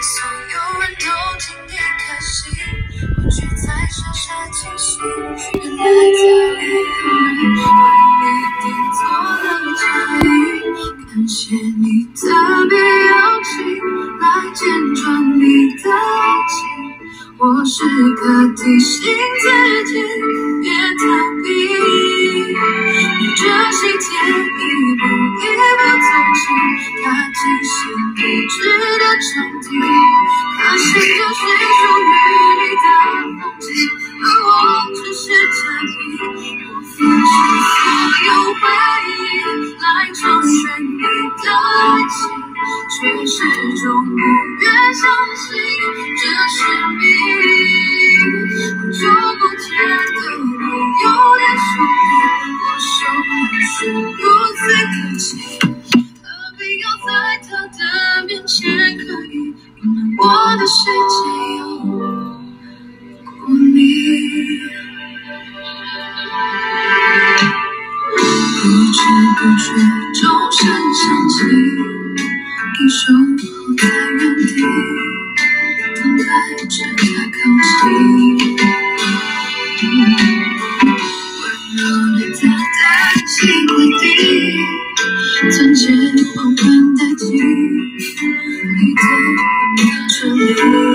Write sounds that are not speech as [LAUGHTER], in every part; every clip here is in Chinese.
所有人都替你开心，我却在傻傻清醒。原来早已有人为你订做了嫁衣，感谢你特别邀请来见证你的爱情。我时刻提醒自己别逃避，逆着心田一步一步走近，踏进心一直的场地。可惜这是属于你的风景，而我只是嘉宾。我放弃所有回忆来成全你的爱情，却始终不愿相信这是命。好久不见的是如此客气，何必要在他的面前刻意隐瞒我的世界有过你？不知不觉，钟声响起，你守候在原地。等待着他靠近，的心会滴，曾经缓缓代替你的的这里。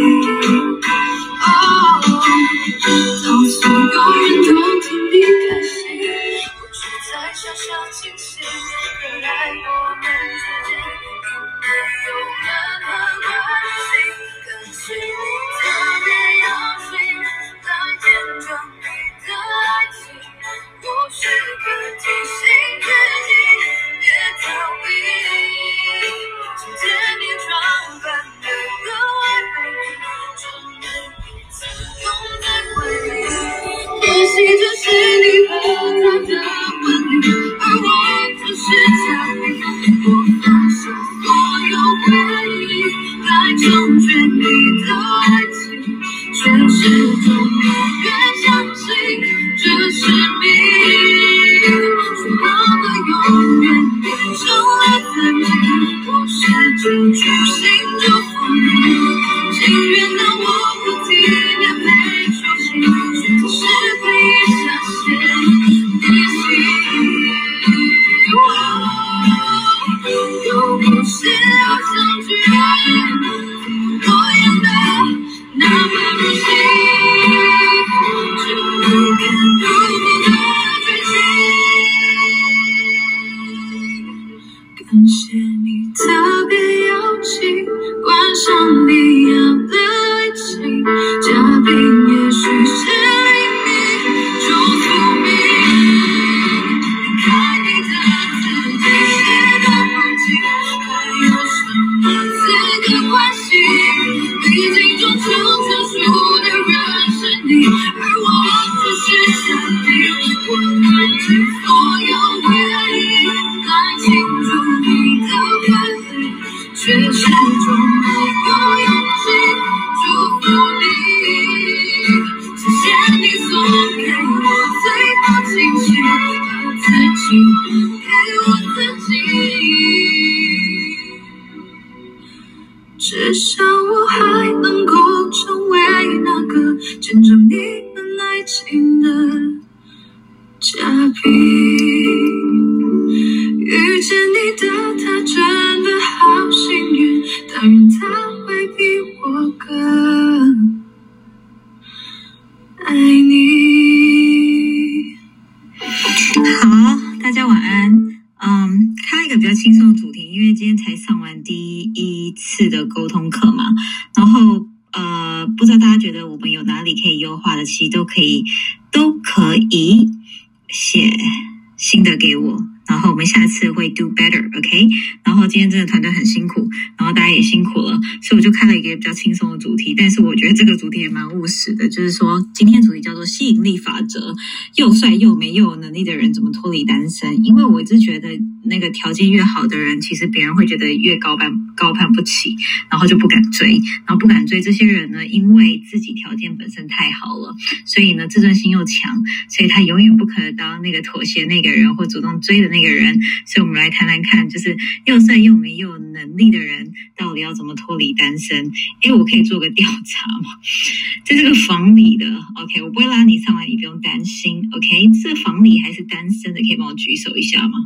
家也辛苦了，所以我就开了一个比较轻松的主题，但是我觉得这个主题也蛮务实的，就是说今天主题叫做吸引力法则，又帅又没有能力的人怎么脱离单身？因为我一直觉得那个条件越好的人，其实别人会觉得越高攀高攀不起，然后就不敢追，然后不敢追这些人呢，因为自己条件本身太好了，所以呢自尊心又强，所以他永远不可能当那个妥协那个人或主动追的那个人。所以我们来谈谈看，就是又帅又没有能力的人，到底要怎么脱离单身？诶，我可以做个调查吗？[LAUGHS] 在这个房里的，OK，我不会拉你上来，你不用担心，OK，这房里还是单身的，可以帮我举手一下吗？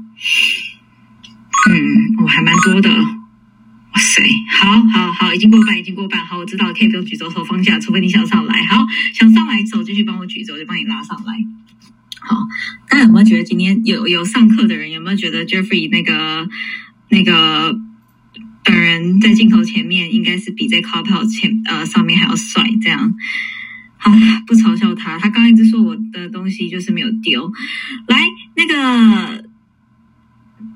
嗯，我还蛮多的，哇塞，好好好，已经过半，已经过半，好，我知道，可以不用举手，手放下，除非你想上来，好，想上来手继续帮我举手，就帮你拉上来。好，大家有没有觉得今天有有上课的人有没有觉得 Jeffrey 那个那个本人在镜头前面应该是比在 Clubhouse 前呃上面还要帅？这样，好，不嘲笑他，他刚一直说我的东西就是没有丢。来，那个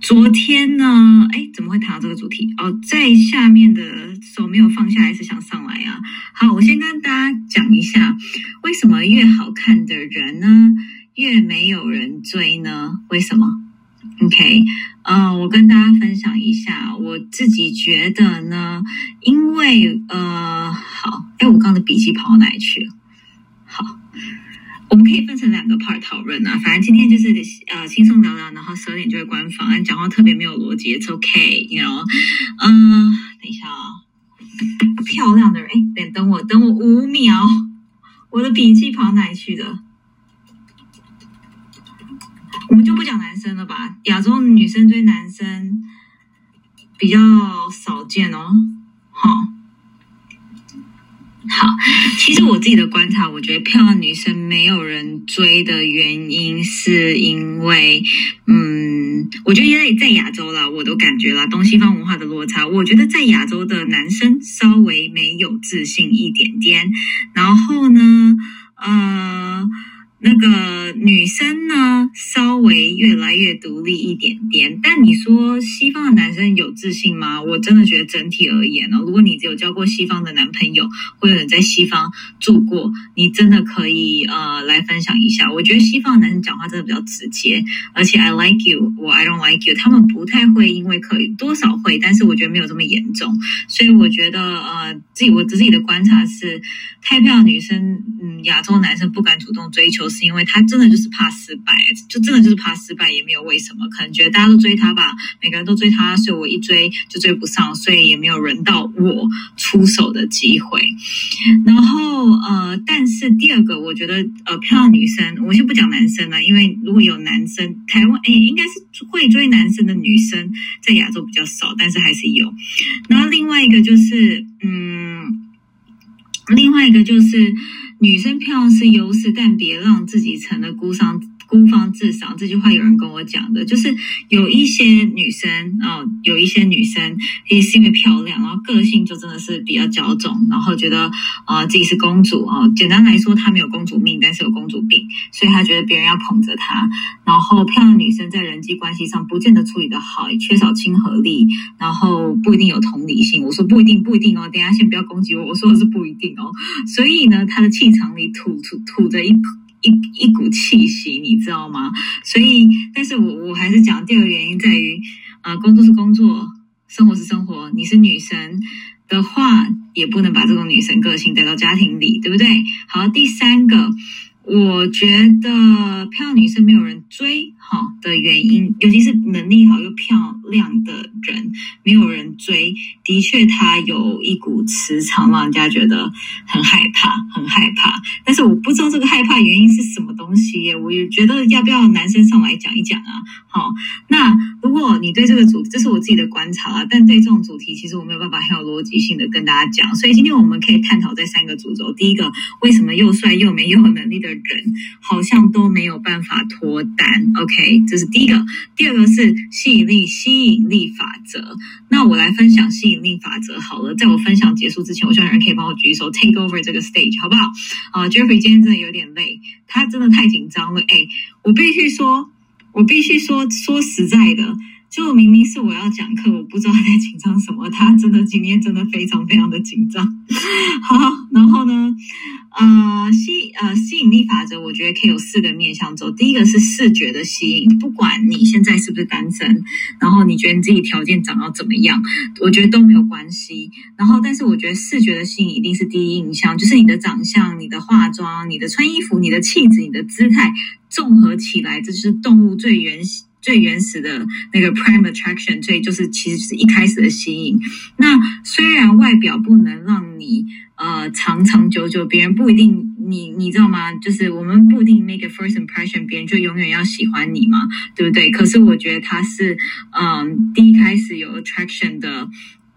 昨天呢？哎，怎么会谈到这个主题？哦，在下面的手没有放下来，是想上来啊？好，我先跟大家讲一下，为什么越好看的人呢？越没有人追呢？为什么？OK，呃，我跟大家分享一下，我自己觉得呢，因为呃，好，哎，我刚刚的笔记跑到哪里去了？好，我们可以分成两个 part 讨论啊，反正今天就是呃轻松聊聊，然后十二点就会关房，讲话特别没有逻辑，It's OK，you know，嗯，等一下啊，漂亮的人，哎，等等我，等我五秒，我的笔记跑哪里去的？我们就不讲男生了吧，亚洲女生追男生比较少见哦。好，好，其实我自己的观察，我觉得漂亮女生没有人追的原因，是因为，嗯，我觉得因为在亚洲啦，我都感觉啦，东西方文化的落差，我觉得在亚洲的男生稍微没有自信一点点，然后呢，呃。那个女生呢，稍微越来越独立一点点。但你说西方的男生有自信吗？我真的觉得整体而言呢，如果你只有交过西方的男朋友，或者你在西方住过，你真的可以呃来分享一下。我觉得西方的男生讲话真的比较直接，而且 I like you，我 I don't like you，他们不太会因为可以多少会，但是我觉得没有这么严重。所以我觉得呃自己我自己的观察是，太漂亮女生，嗯，亚洲男生不敢主动追求。是因为他真的就是怕失败，就真的就是怕失败，也没有为什么，可能觉得大家都追他吧，每个人都追他，所以我一追就追不上，所以也没有轮到我出手的机会。然后呃，但是第二个，我觉得呃，漂亮女生，我先不讲男生了，因为如果有男生，台湾诶，应该是会追男生的女生，在亚洲比较少，但是还是有。然后另外一个就是，嗯，另外一个就是。女生漂亮是优势，但别让自己成了孤商。孤芳自赏这句话有人跟我讲的，就是有一些女生哦，有一些女生也是因为漂亮，然后个性就真的是比较骄纵，然后觉得啊自己是公主啊。简单来说，她没有公主命，但是有公主病，所以她觉得别人要捧着她。然后漂亮女生在人际关系上不见得处理的好，缺少亲和力，然后不一定有同理心。我说不一定，不一定哦。等下先不要攻击我，我说的是不一定哦。所以呢，她的气场里吐吐吐着一口。一一股气息，你知道吗？所以，但是我我还是讲第二个原因在于，呃，工作是工作，生活是生活。你是女神的话，也不能把这种女神个性带到家庭里，对不对？好，第三个。我觉得漂亮女生没有人追哈的原因，尤其是能力好又漂量的人没有人追，的确他有一股磁场，让人家觉得很害怕，很害怕。但是我不知道这个害怕原因是什么东西。我也觉得要不要男生上来讲一讲啊？好，那如果你对这个主，这是我自己的观察啊，但对这种主题，其实我没有办法很有逻辑性的跟大家讲。所以今天我们可以探讨这三个主轴：第一个，为什么又帅又美又有能力的？人好像都没有办法脱单，OK，这是第一个。第二个是吸引力吸吸引力法则。那我来分享吸引力法则好了。在我分享结束之前，我希望有人可以帮我举手 take over 这个 stage，好不好？啊，Jeffrey 今天真的有点累，他真的太紧张了。哎，我必须说，我必须说，说实在的，就明明是我要讲课，我不知道他在紧张什么。他真的今天真的非常非常的紧张。好，然后呢，呃，吸呃吸引力法则，我觉得可以有四个面向走。第一个是视觉的吸引，不管你现在是不是单身，然后你觉得你自己条件长到怎么样，我觉得都没有关系。然后，但是我觉得视觉的吸引一定是第一印象，就是你的长相、你的化妆、你的穿衣服、你的气质、你的姿态综合起来，这是动物最原始。最原始的那个 prime attraction，最就是其实是一开始的吸引。那虽然外表不能让你呃长长久久，别人不一定你你知道吗？就是我们不一定 make a first impression，别人就永远要喜欢你嘛，对不对？可是我觉得他是嗯第一开始有 attraction 的。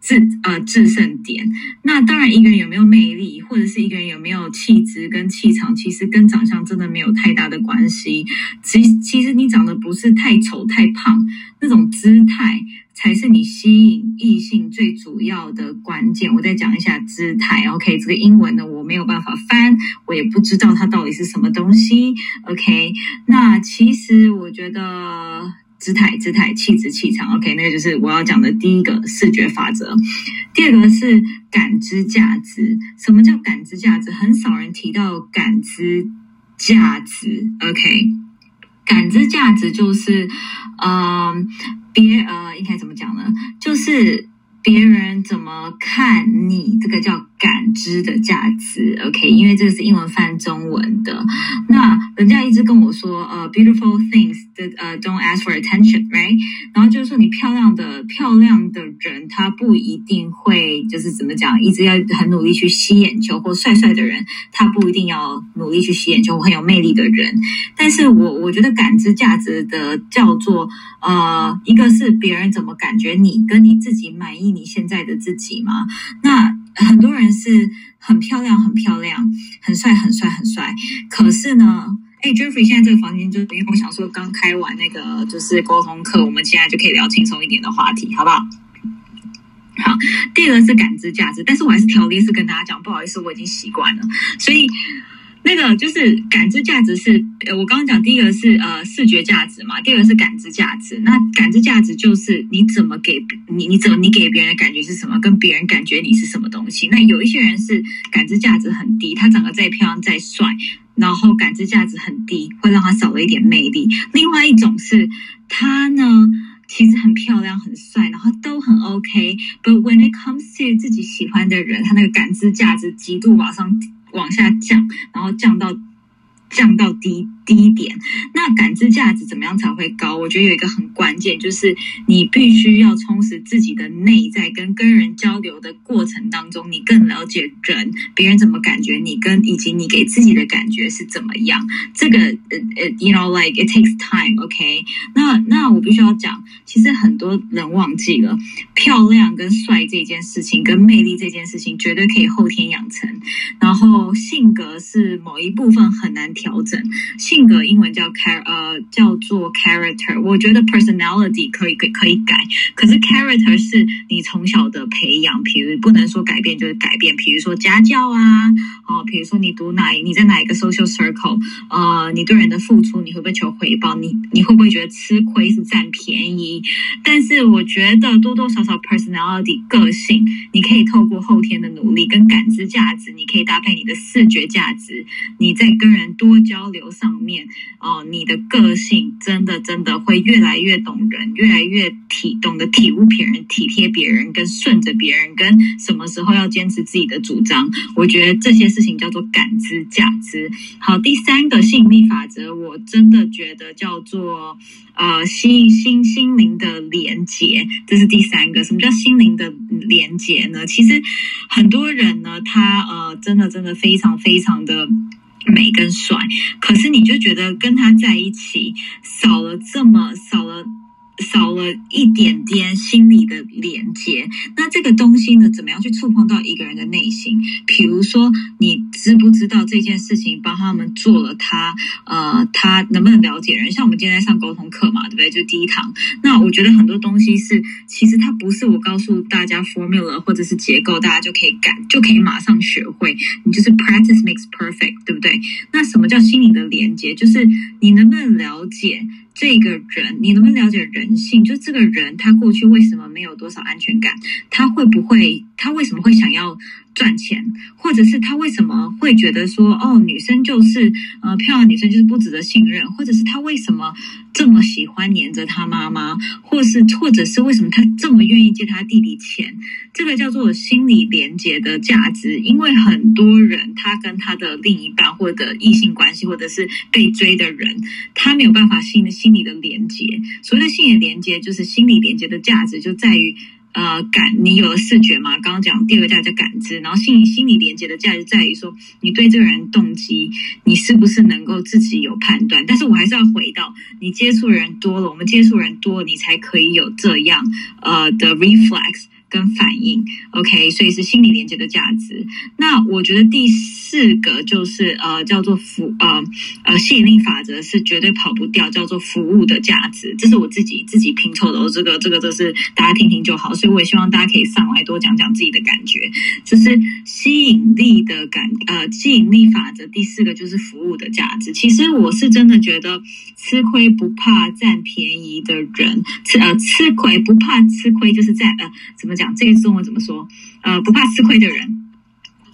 制呃制胜点，那当然一个人有没有魅力，或者是一个人有没有气质跟气场，其实跟长相真的没有太大的关系。其其实你长得不是太丑太胖，那种姿态才是你吸引异性最主要的关键。我再讲一下姿态，OK？这个英文呢我没有办法翻，我也不知道它到底是什么东西，OK？那其实我觉得。姿态、姿态、气质、气场，OK，那个就是我要讲的第一个视觉法则。第二个是感知价值。什么叫感知价值？很少人提到感知价值，OK。感知价值就是，嗯，别呃，应该怎么讲呢？就是别人怎么看你，这个叫。感知的价值，OK，因为这个是英文翻中文的。那人家一直跟我说，呃，beautiful things 的呃，don't ask for attention，right？然后就是说，你漂亮的漂亮的人，他不一定会就是怎么讲，一直要很努力去吸眼球，或帅帅的人，他不一定要努力去吸眼球，很有魅力的人。但是我我觉得感知价值的叫做，呃，一个是别人怎么感觉你，跟你自己满意你现在的自己吗？那很多人是很漂亮，很漂亮，很帅，很帅，很帅。可是呢，哎，Jeffrey，现在这个房间就是因为我想说，刚开完那个就是沟通课，我们现在就可以聊轻松一点的话题，好不好？好，第二个是感知价值，但是我还是条例是跟大家讲，不好意思，我已经习惯了，所以。那个就是感知价值是，呃，我刚刚讲第一个是呃视觉价值嘛，第二个是感知价值。那感知价值就是你怎么给你你怎么你给别人的感觉是什么，跟别人感觉你是什么东西。那有一些人是感知价值很低，他长得再漂亮再帅，然后感知价值很低，会让他少了一点魅力。另外一种是他呢其实很漂亮很帅，然后都很 OK，but when it comes to 自己喜欢的人，他那个感知价值极度往上。往下降，然后降到降到低。低点，那感知价值怎么样才会高？我觉得有一个很关键，就是你必须要充实自己的内在，跟跟人交流的过程当中，你更了解人，别人怎么感觉你，跟以及你给自己的感觉是怎么样。这个呃呃，you know like it takes time，OK？那那我必须要讲，其实很多人忘记了，漂亮跟帅这件事情，跟魅力这件事情，绝对可以后天养成。然后性格是某一部分很难调整。性性格英文叫 char 呃叫做 character，我觉得 personality 可以可可以改，可是 character 是你从小的培养，比如不能说改变就是改变，比如说家教啊，哦，比如说你读哪你在哪一个 social circle，呃，你对人的付出你会不会求回报？你你会不会觉得吃亏是占便宜？但是我觉得多多少少 personality 个性，你可以透过后天的努力跟感知价值，你可以搭配你的视觉价值，你在跟人多交流上。面哦，你的个性真的真的会越来越懂人，越来越体懂得体悟别人、体贴别人，跟顺着别人，跟什么时候要坚持自己的主张。我觉得这些事情叫做感知价值。好，第三个吸引力法则，我真的觉得叫做呃心心心灵的连接，这是第三个。什么叫心灵的连接呢？其实很多人呢，他呃，真的真的非常非常的。美跟帅，可是你就觉得跟他在一起少了这么少了。少了一点点心理的连接，那这个东西呢，怎么样去触碰到一个人的内心？比如说，你知不知道这件事情帮他们做了，他呃，他能不能了解人？像我们今天在上沟通课嘛，对不对？就第一堂。那我觉得很多东西是，其实它不是我告诉大家 formula 或者是结构，大家就可以改，就可以马上学会。你就是 practice makes perfect，对不对？那什么叫心理的连接？就是你能不能了解？这个人，你能不能了解人性？就这个人他过去为什么没有多少安全感？他会不会？他为什么会想要？赚钱，或者是他为什么会觉得说，哦，女生就是呃漂亮女生就是不值得信任，或者是他为什么这么喜欢黏着他妈妈，或是或者是为什么他这么愿意借他弟弟钱？这个叫做心理连接的价值。因为很多人他跟他的另一半或者异性关系，或者是被追的人，他没有办法心心理的连接。所谓的心理连接，就是心理连接的价值就在于。呃，感你有了视觉嘛？刚刚讲第二个价值感知，然后心理心理连接的价值在于说，你对这个人动机，你是不是能够自己有判断？但是我还是要回到，你接触人多了，我们接触人多了，你才可以有这样呃的 reflex。跟反应，OK，所以是心理连接的价值。那我觉得第四个就是呃，叫做服呃呃吸引力法则是绝对跑不掉，叫做服务的价值。这是我自己自己拼凑的，我这个这个都是大家听听就好。所以我也希望大家可以上来多讲讲自己的感觉。就是吸引力的感呃吸引力法则第四个就是服务的价值。其实我是真的觉得吃亏不怕占便宜的人，吃呃吃亏不怕吃亏就是在呃怎么讲？这个中文怎么说？呃，不怕吃亏的人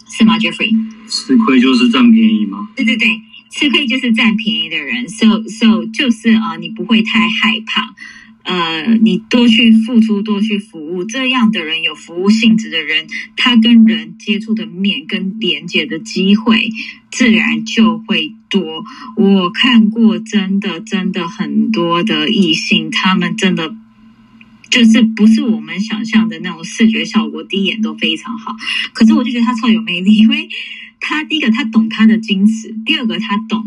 是吗，Jeffrey？吃亏就是占便宜吗？对对对，吃亏就是占便宜的人。So so 就是啊，你不会太害怕。呃，你多去付出，多去服务，这样的人有服务性质的人，他跟人接触的面跟连接的机会，自然就会多。我看过真的真的很多的异性，他们真的。就是不是我们想象的那种视觉效果，第一眼都非常好。可是我就觉得他超有魅力，因为他第一个他懂他的矜持，第二个他懂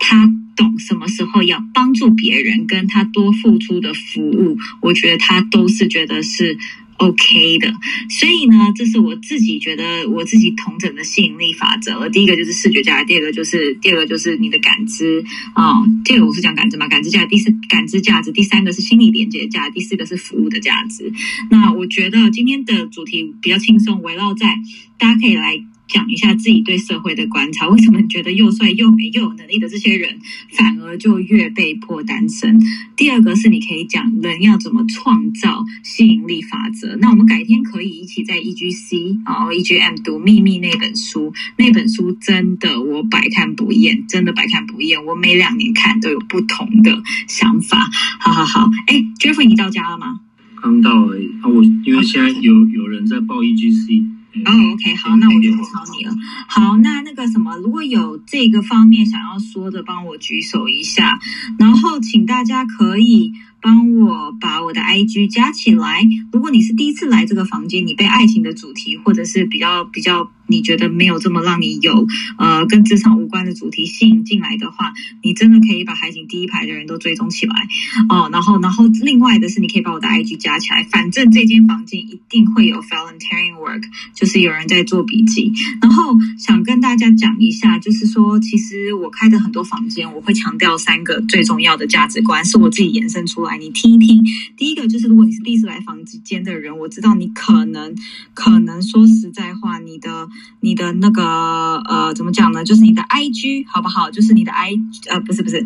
他懂什么时候要帮助别人，跟他多付出的服务，我觉得他都是觉得是。OK 的，所以呢，这是我自己觉得我自己同整的吸引力法则。第一个就是视觉价值，第二个就是第二个就是你的感知啊。这个我是讲感知嘛，感知价。第四感知价值，第三个是心理连接价，第四个是服务的价值。那我觉得今天的主题比较轻松，围绕在大家可以来。讲一下自己对社会的观察，为什么觉得又帅又美又有能力的这些人，反而就越被迫单身？第二个是你可以讲人要怎么创造吸引力法则。那我们改天可以一起在 E G C 啊 E G M 读秘密那本书，那本书真的我百看不厌，真的百看不厌。我每两年看都有不同的想法。好好好，哎，Jeffrey，你到家了吗？刚到而已。啊，我因为现在有有人在报 E G C 哦，OK，好，那我就不吵你了。好，那那个什么，如果有这个方面想要说的，帮我举手一下。然后，请大家可以帮我把我的 IG 加起来。如果你是第一次来这个房间，你被爱情的主题或者是比较比较。你觉得没有这么让你有呃跟职场无关的主题吸引进来的话，你真的可以把海景第一排的人都追踪起来哦。然后，然后另外的是，你可以把我的 IG 加起来。反正这间房间一定会有 volunteering work，就是有人在做笔记。然后想跟大家讲一下，就是说，其实我开的很多房间，我会强调三个最重要的价值观，是我自己延伸出来，你听一听。第一个就是，如果你是第一次来房间的人，我知道你可能可能说实在，你的。那个呃，怎么讲呢？就是你的 I G 好不好？就是你的 I 呃，不是不是，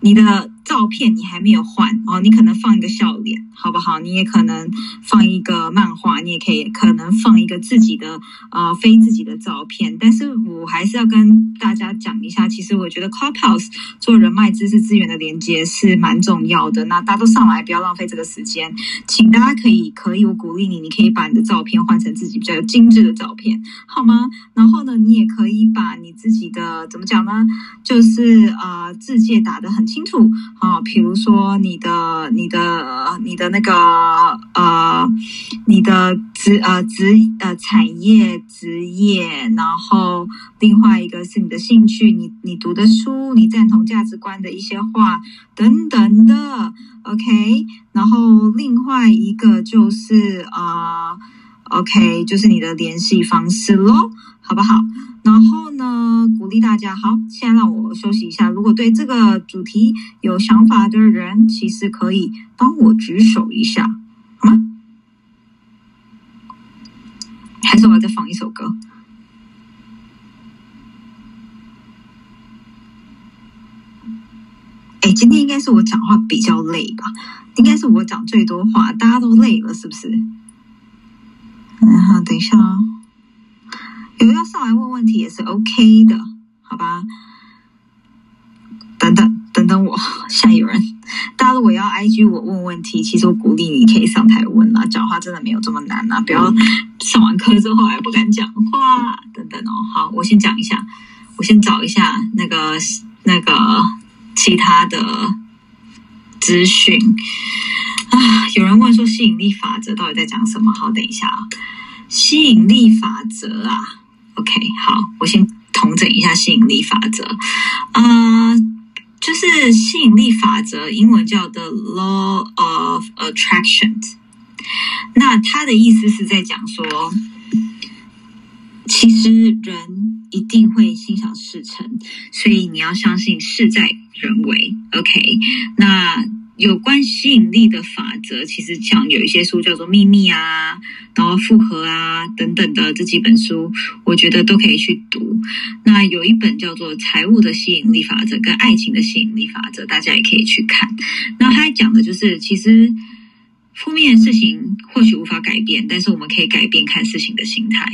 你的。照片你还没有换哦，你可能放一个笑脸，好不好？你也可能放一个漫画，你也可以可能放一个自己的呃非自己的照片。但是我还是要跟大家讲一下，其实我觉得 Clubhouse 做人脉知识资源的连接是蛮重要的。那大家都上来，不要浪费这个时间，请大家可以可以，我鼓励你，你可以把你的照片换成自己比较精致的照片，好吗？然后呢，你也可以把你自己的怎么讲呢？就是呃字界打得很清楚。啊，比如说你的、你的、你的那个呃，你的职呃职呃产业职业，然后另外一个是你的兴趣，你你读的书，你赞同价值观的一些话等等的，OK。然后另外一个就是啊，OK，就是你的联系方式喽，好不好？然后呢，鼓励大家。好，现在让我休息一下。如果对这个主题有想法的人，其实可以帮我举手一下，好吗？还是我要再放一首歌？哎，今天应该是我讲话比较累吧？应该是我讲最多话，大家都累了，是不是？然后等一下啊，有要上来问问题也是 OK 的，好吧？等等等等我，下有人。大家如果要 IG 我问问题，其实我鼓励你可以上台问啦，讲话真的没有这么难啊！不要上完课之后还不敢讲话，等等哦。好，我先讲一下，我先找一下那个那个其他的资讯啊。有人问说吸引力法则到底在讲什么？好，等一下啊，吸引力法则啊。OK，好，我先统整一下吸引力法则啊。就是吸引力法则，英文叫 The Law of Attraction。那它的意思是在讲说，其实人一定会心想事成，所以你要相信事在人为。OK，那。有关吸引力的法则，其实像有一些书叫做《秘密》啊，然后《复合》啊等等的这几本书，我觉得都可以去读。那有一本叫做《财务的吸引力法则》跟《爱情的吸引力法则》，大家也可以去看。那它讲的就是，其实。负面的事情或许无法改变，但是我们可以改变看事情的心态。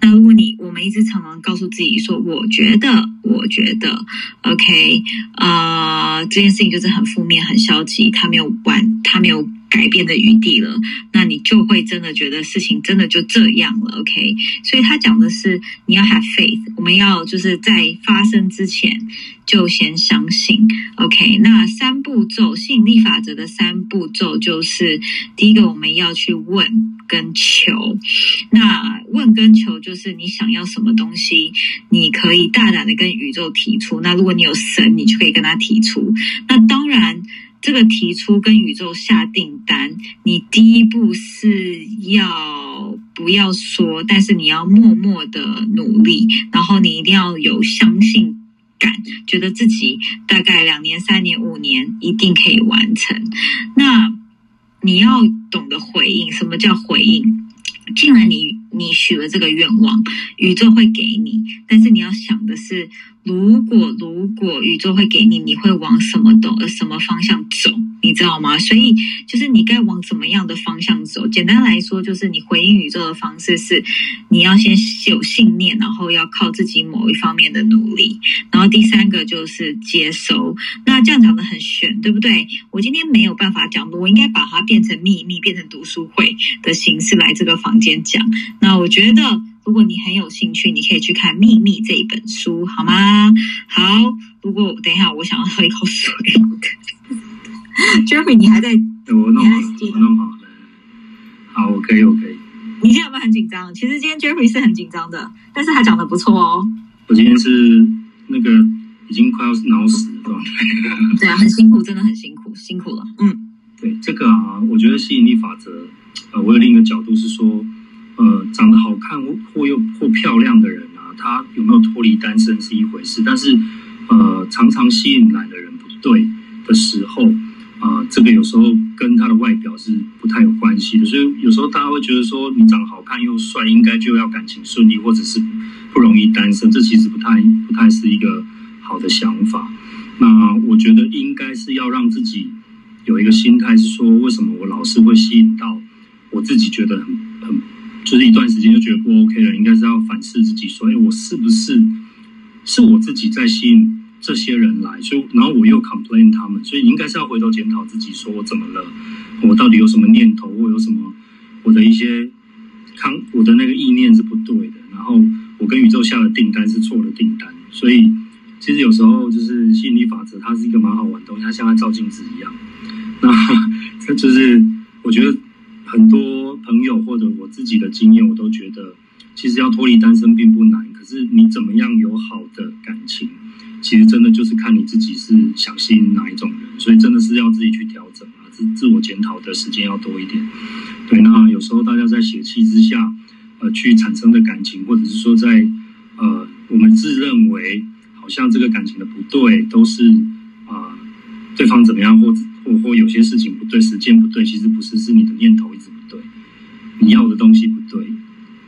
那如果你我们一直常常告诉自己说：“我觉得，我觉得，OK，呃，这件事情就是很负面、很消极，他没有完，他没有。”改变的余地了，那你就会真的觉得事情真的就这样了，OK？所以他讲的是你要 have faith，我们要就是在发生之前就先相信，OK？那三步骤吸引力法则的三步骤就是第一个我们要去问跟求，那问跟求就是你想要什么东西，你可以大胆的跟宇宙提出。那如果你有神，你就可以跟他提出。那当然。这个提出跟宇宙下订单，你第一步是要不要说？但是你要默默的努力，然后你一定要有相信感，觉得自己大概两年、三年、五年一定可以完成。那你要懂得回应，什么叫回应？既然你你许了这个愿望，宇宙会给你，但是你要想的是。如果如果宇宙会给你，你会往什么东呃什么方向走？你知道吗？所以就是你该往怎么样的方向走？简单来说，就是你回应宇宙的方式是，你要先有信念，然后要靠自己某一方面的努力，然后第三个就是接收。那这样讲的很玄，对不对？我今天没有办法讲，我应该把它变成秘密，变成读书会的形式来这个房间讲。那我觉得。如果你很有兴趣，你可以去看《秘密》这一本书，好吗？好，如果等一下，我想要喝一口水。Jeffrey，你还在？我弄好，我弄好了。好，我可以，我可以。你今天有没有很紧张？其实今天 Jeffrey 是很紧张的，但是他讲的不错哦。我今天是那个已经快要是脑死的状态。对啊，很辛苦，真的很辛苦，辛苦了。嗯，对这个啊，我觉得吸引力法则，呃，我有另一个角度是说。呃，长得好看或又或漂亮的人啊，他有没有脱离单身是一回事，但是呃，常常吸引来的人不对的时候，呃，这个有时候跟他的外表是不太有关系的，所以有时候大家会觉得说，你长得好看又帅，应该就要感情顺利，或者是不容易单身，这其实不太不太是一个好的想法。那我觉得应该是要让自己有一个心态，是说为什么我老是会吸引到我自己觉得很。就是一段时间就觉得不 OK 了，应该是要反思自己，说，哎，我是不是是我自己在吸引这些人来？所以，然后我又 complain 他们，所以应该是要回头检讨自己，说我怎么了？我到底有什么念头，或有什么我的一些康，我的那个意念是不对的。然后我跟宇宙下的订单是错的订单。所以，其实有时候就是吸引力法则，它是一个蛮好玩的东西，它像在照镜子一样。那这就是我觉得。很多朋友或者我自己的经验，我都觉得，其实要脱离单身并不难。可是你怎么样有好的感情，其实真的就是看你自己是想吸引哪一种人。所以真的是要自己去调整啊，自自我检讨的时间要多一点。对，那有时候大家在血气之下，呃，去产生的感情，或者是说在呃，我们自认为好像这个感情的不对，都是啊，对方怎么样或。或或有些事情不对，时间不对，其实不是，是你的念头一直，你要的东西不对，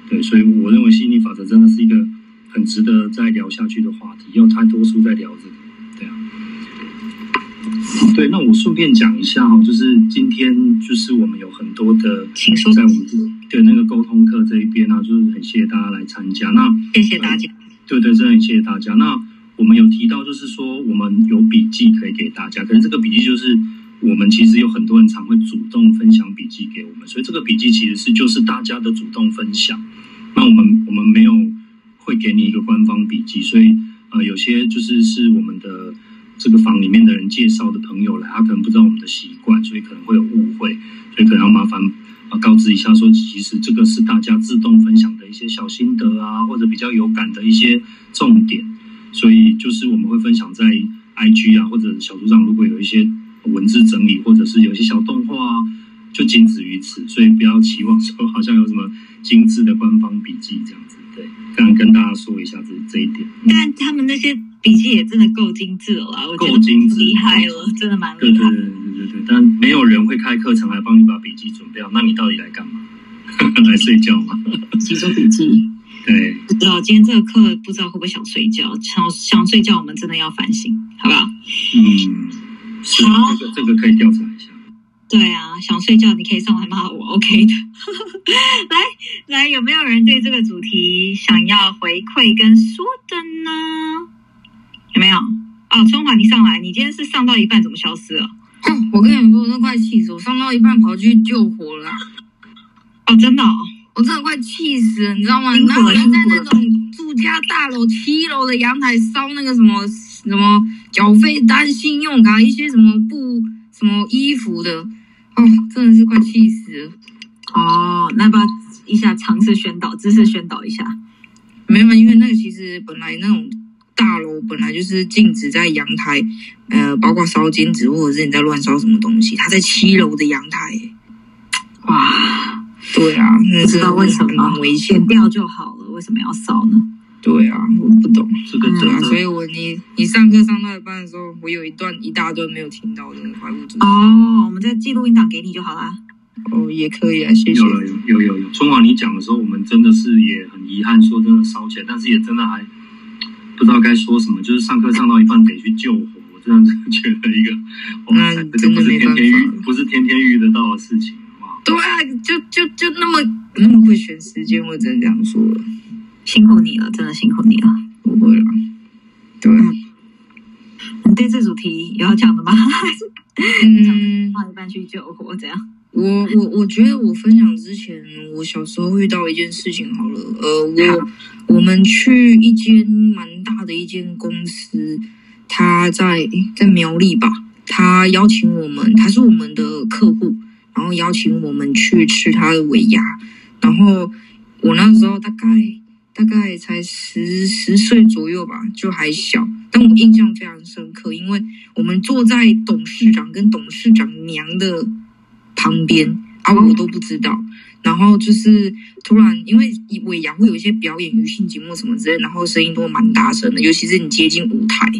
对，所以我认为吸引力法则真的是一个很值得再聊下去的话题，有太多书在聊这个，对啊。对，那我顺便讲一下哈，就是今天就是我们有很多的，请说在我们对那个沟通课这一边啊，就是很谢谢大家来参加。那谢谢大家。对对，真的很谢谢大家。那我们有提到，就是说我们有笔记可以给大家，可是这个笔记就是我们其实有很多人常会主动分享笔记给我们，所以这个笔记其实是就是大家的主动分享。那我们我们没有会给你一个官方笔记，所以呃，有些就是是我们的这个房里面的人介绍的朋友来，他可能不知道我们的习惯，所以可能会有误会，所以可能要麻烦啊告知一下，说其实这个是大家自动分享的一些小心得啊，或者比较有感的一些重点，所以就是我们会分享在 IG 啊，或者小组长如果有一些文字整理，或者是有些小动画啊，就仅止于此，所以不要期望说好像有什么精致的官方笔记这样子。对，刚跟大家说一下这这一点。但他们那些笔记也真的够精致了啦，我觉得够精致厉害了，真的蛮对对对厉害的。对对对，但没有人会开课程来帮你把笔记准备好，那你到底来干嘛？来睡觉吗？记住笔记。对，不知道今天这个课不知道会不会想睡觉，想想睡觉，我们真的要反省，好不好？嗯，是好这个这个可以调查一下。对啊，想睡觉你可以上来骂我，OK 的。[LAUGHS] 来来，有没有人对这个主题想要回馈跟说的呢？有没有？哦，春华，你上来，你今天是上到一半怎么消失了？哦，[COUGHS] 我跟你说，我都快气死我！上到一半跑去救火了啊、哦，真的、哦，我真的快气死了，你知道吗？辛苦了哪有人在那种住家大楼七楼的阳台烧那个什么什么缴费单、信用卡、一些什么布、什么衣服的？哦，真的是快气死了。哦，那把一下尝试宣导，知识宣导一下？没有，因为那个其实本来那种大楼本来就是禁止在阳台，呃，包括烧金纸或者是你在乱烧什么东西，它在七楼的阳台。哇，对啊，那不知道为什么蛮危险剪。掉就好了，为什么要烧呢？对啊，我不懂。这个嗯对啊，所以我你你上课上到一半的时候，我有一段一大段没有听到，真的快不住。哦，我们再记录音档给你就好啦。哦，也可以啊，谢谢有。了有有有有。春华，你讲的时候，我们真的是也很遗憾，说真的烧起来，但是也真的还不知道该说什么。就是上课上到一半得去救火，我真的是觉得一个哇塞，那这个不是天天遇不是天天遇得到的事情哇。对啊，就就就那么那么会选时间，我只能这样说了。辛苦你了，真的辛苦你了。不会了。对啊，你对这主题有要讲的吗？还是嗯，放一半去救火这样？我我我觉得我分享之前，我小时候遇到一件事情好了，呃，我我们去一间蛮大的一间公司，他在在苗栗吧，他邀请我们，他是我们的客户，然后邀请我们去吃他的尾牙，然后我那时候大概大概才十十岁左右吧，就还小，但我印象非常深刻，因为我们坐在董事长跟董事长娘的旁边啊，我都不知道。然后就是突然，因为尾牙会有一些表演、女性节目什么之类，然后声音都蛮大声的，尤其是你接近舞台。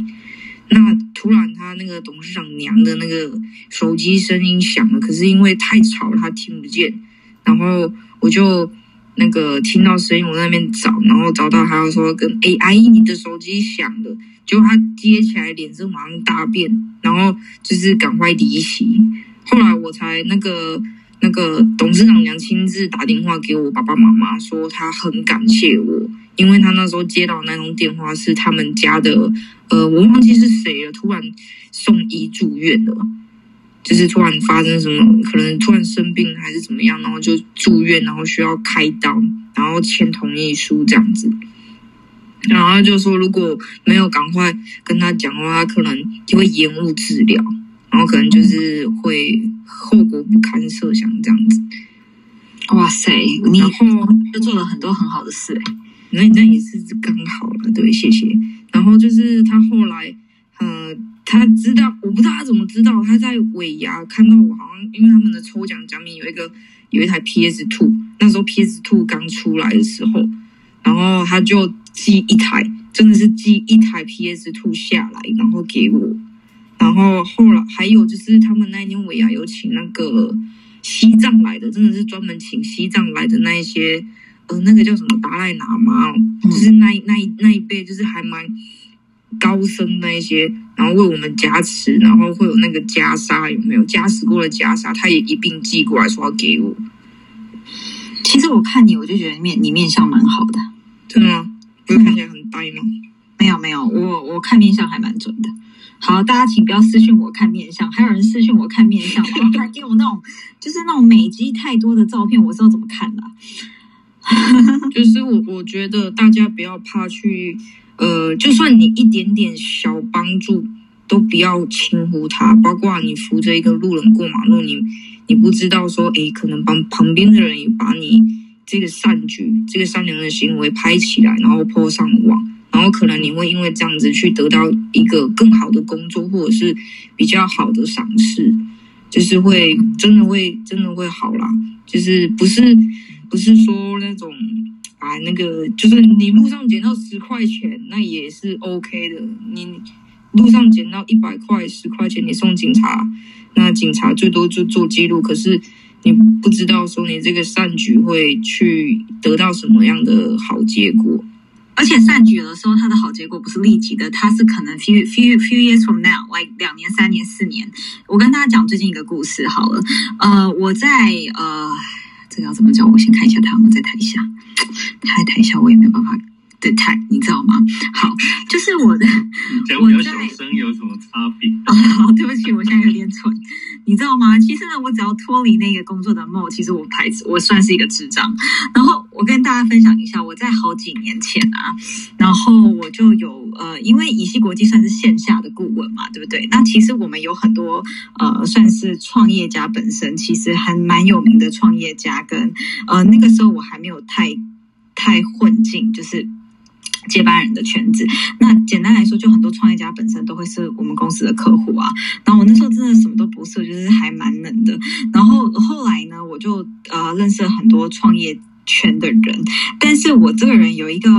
那突然，他那个董事长娘的那个手机声音响了，可是因为太吵了，他听不见。然后我就那个听到声音，我在那边找，然后找到他说跟哎阿姨，你的手机响了。结果他接起来，脸色马上大变，然后就是赶快离席。后来我才那个那个董事长娘亲自打电话给我爸爸妈妈，说他很感谢我，因为他那时候接到那通电话是他们家的，呃，我忘记是谁了，突然送医住院了。就是突然发生什么，可能突然生病还是怎么样，然后就住院，然后需要开刀，然后签同意书这样子。然后他就说，如果没有赶快跟他讲的话，他可能就会延误治疗，然后可能就是会后果不堪设想这样子。哇塞，你然后就做了很多很好的事哎、那那也是刚好了，对，谢谢。然后就是他后来，呃，他知道，我不知道他怎么知道，他在尾牙看到我，好像因为他们的抽奖奖品有一个有一台 PS Two，那时候 PS Two 刚出来的时候，然后他就寄一台，真的是寄一台 PS Two 下来，然后给我。然后后来还有就是他们那一天尾牙有请那个西藏来的，真的是专门请西藏来的那一些。呃，那个叫什么达赖喇嘛就是那一那一那一辈，就是还蛮高僧那一些，然后为我们加持，然后会有那个袈裟有没有加持过的袈裟，他也一并寄过来说要给我。其实我看你，我就觉得面你面相蛮好的，真的吗？不是看起来很呆吗？没有没有，我我看面相还蛮准的。好，大家请不要私信我看面相，还有人私信我看面相，[LAUGHS] 然后还给我那种就是那种美肌太多的照片，我知道怎么看的。[LAUGHS] 就是我我觉得大家不要怕去，呃，就算你一点点小帮助，都不要轻忽它。包括你扶着一个路人过马路，你你不知道说，诶，可能帮旁边的人也把你这个善举、这个善良的行为拍起来，然后泼上网，然后可能你会因为这样子去得到一个更好的工作，或者是比较好的赏识，就是会真的会真的会好啦，就是不是。不是说那种啊，那个就是你路上捡到十块钱，那也是 OK 的。你路上捡到一百块、十块钱，你送警察，那警察最多就做记录。可是你不知道说你这个善举会去得到什么样的好结果。而且善举的时候，它的好结果不是立即的，它是可能 few few few years from now，like 两年、三年、四年。我跟大家讲最近一个故事好了，呃，我在呃。这个要怎么讲？我先看一下他们在台下，他在台下，我也没有办法的太，你知道吗？好，就是我的，我在声有什么差别？好，[LAUGHS] 对不起，我现在有点蠢，你知道吗？其实呢，我只要脱离那个工作的梦，其实我排斥，我算是一个智障。然后我跟大家分享一下，我在好几年前啊，然后我就有呃，因为乙烯国际算是线下的顾问嘛，对不对？那其实我们有很多呃，算是创业家本身，其实还蛮有名的创业家，跟呃那个时候我还没有太太混进，就是接班人的圈子。那简单来说，就很多创业家本身都会是我们公司的客户啊。然后我那时候真的什么都不是，就是还蛮冷的。然后后来呢，我就呃认识了很多创业圈的人，但是我这个人有一个。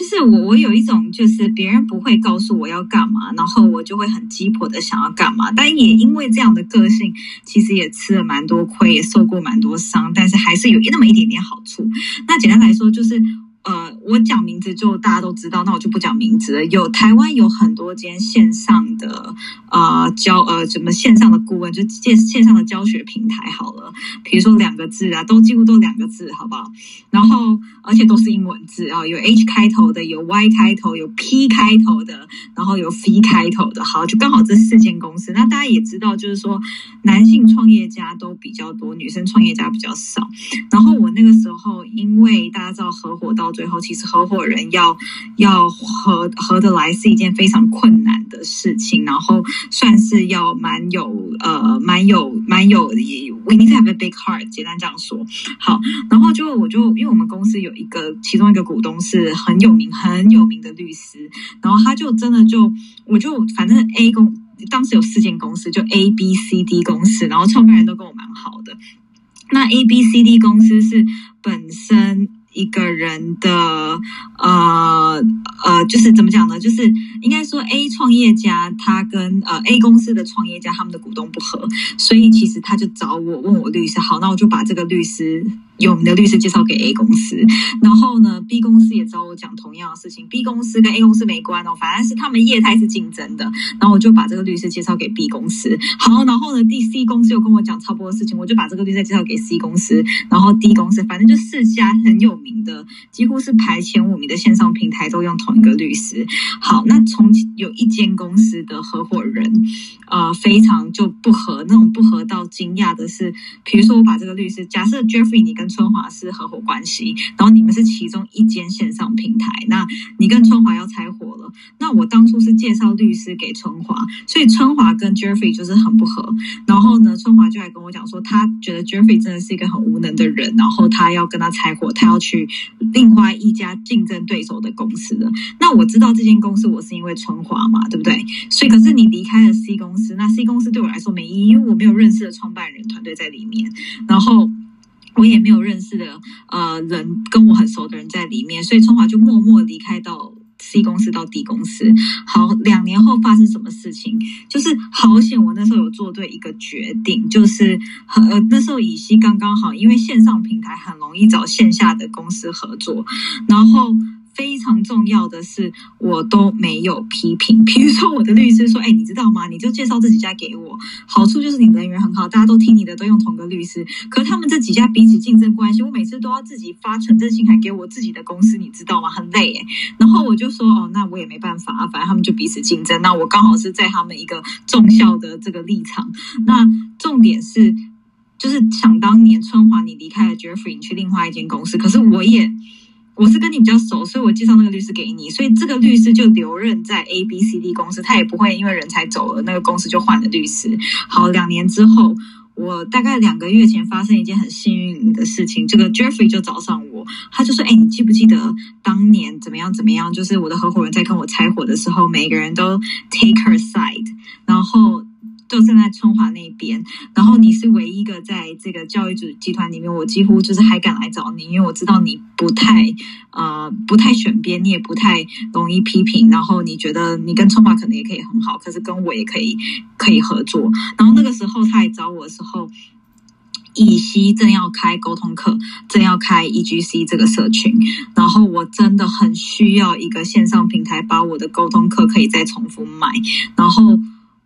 就是我，我有一种，就是别人不会告诉我要干嘛，然后我就会很急迫的想要干嘛。但也因为这样的个性，其实也吃了蛮多亏，也受过蛮多伤，但是还是有那么一点点好处。那简单来说，就是。呃，我讲名字就大家都知道，那我就不讲名字了。有台湾有很多间线上的呃教呃什么线上的顾问，就线线上的教学平台好了。比如说两个字啊，都几乎都两个字，好不好？然后而且都是英文字啊，有 H 开头的，有 Y 开头，有 P 开头的，然后有 V 开头的。好，就刚好这四间公司。那大家也知道，就是说男性创业家都比较多，女生创业家比较少。然后我那个时候，因为大家知道合伙到最后，其实合伙人要要合合得来是一件非常困难的事情，然后算是要蛮有呃蛮有蛮有，we need to have a big heart，简单这样说。好，然后就我就因为我们公司有一个其中一个股东是很有名很有名的律师，然后他就真的就我就反正 A 公当时有四间公司，就 A B C D 公司，然后创办人都跟我蛮好的。那 A B C D 公司是本身。一个人的呃呃，就是怎么讲呢？就是应该说，A 创业家他跟呃 A 公司的创业家他们的股东不合，所以其实他就找我问我律师，好，那我就把这个律师有名的律师介绍给 A 公司，然后呢，B 公司也找我讲同样的事情，B 公司跟 A 公司没关哦，反正是他们业态是竞争的，然后我就把这个律师介绍给 B 公司，好，然后呢，D、C 公司又跟我讲差不多的事情，我就把这个律师介绍给 C 公司，然后 D 公司，反正就四家很有。名的几乎是排前五名的线上平台都用同一个律师。好，那从有一间公司的合伙人，呃，非常就不合，那种不合到惊讶的是，比如说我把这个律师，假设 Jeffrey 你跟春华是合伙关系，然后你们是其中一间线上平台，那你跟春华要拆伙了，那我当初是介绍律师给春华，所以春华跟 Jeffrey 就是很不合。然后呢，春华就来跟我讲说，他觉得 Jeffrey 真的是一个很无能的人，然后他要跟他拆伙，他要去。另外一家竞争对手的公司的，那我知道这间公司我是因为春华嘛，对不对？所以可是你离开了 C 公司，那 C 公司对我来说没意义，因为我没有认识的创办人团队在里面，然后我也没有认识的呃人跟我很熟的人在里面，所以春华就默默离开到。C 公司到 D 公司，好，两年后发生什么事情？就是好险，我那时候有做对一个决定，就是呃那时候乙烯刚刚好，因为线上平台很容易找线下的公司合作，然后。非常重要的是，我都没有批评。比如说，我的律师说：“哎，你知道吗？你就介绍这几家给我，好处就是你人缘很好，大家都听你的，都用同个律师。可他们这几家彼此竞争关系，我每次都要自己发纯正信函给我自己的公司，你知道吗？很累哎。然后我就说：哦，那我也没办法啊，反正他们就彼此竞争。那我刚好是在他们一个重效的这个立场。那重点是。”就是想当年春华你离开了 Jeffrey，你去另外一间公司，可是我也我是跟你比较熟，所以我介绍那个律师给你，所以这个律师就留任在 A B C D 公司，他也不会因为人才走了，那个公司就换了律师。好，两年之后，我大概两个月前发生一件很幸运的事情，这个 Jeffrey 就找上我，他就说：“哎，你记不记得当年怎么样怎么样？就是我的合伙人在跟我拆伙的时候，每个人都 take her side，然后。”就站在春华那边，然后你是唯一一个在这个教育组集团里面，我几乎就是还敢来找你，因为我知道你不太呃不太选边，你也不太容易批评，然后你觉得你跟春华可能也可以很好，可是跟我也可以可以合作。然后那个时候他来找我的时候，以西正要开沟通课，正要开 E G C 这个社群，然后我真的很需要一个线上平台，把我的沟通课可以再重复卖，然后。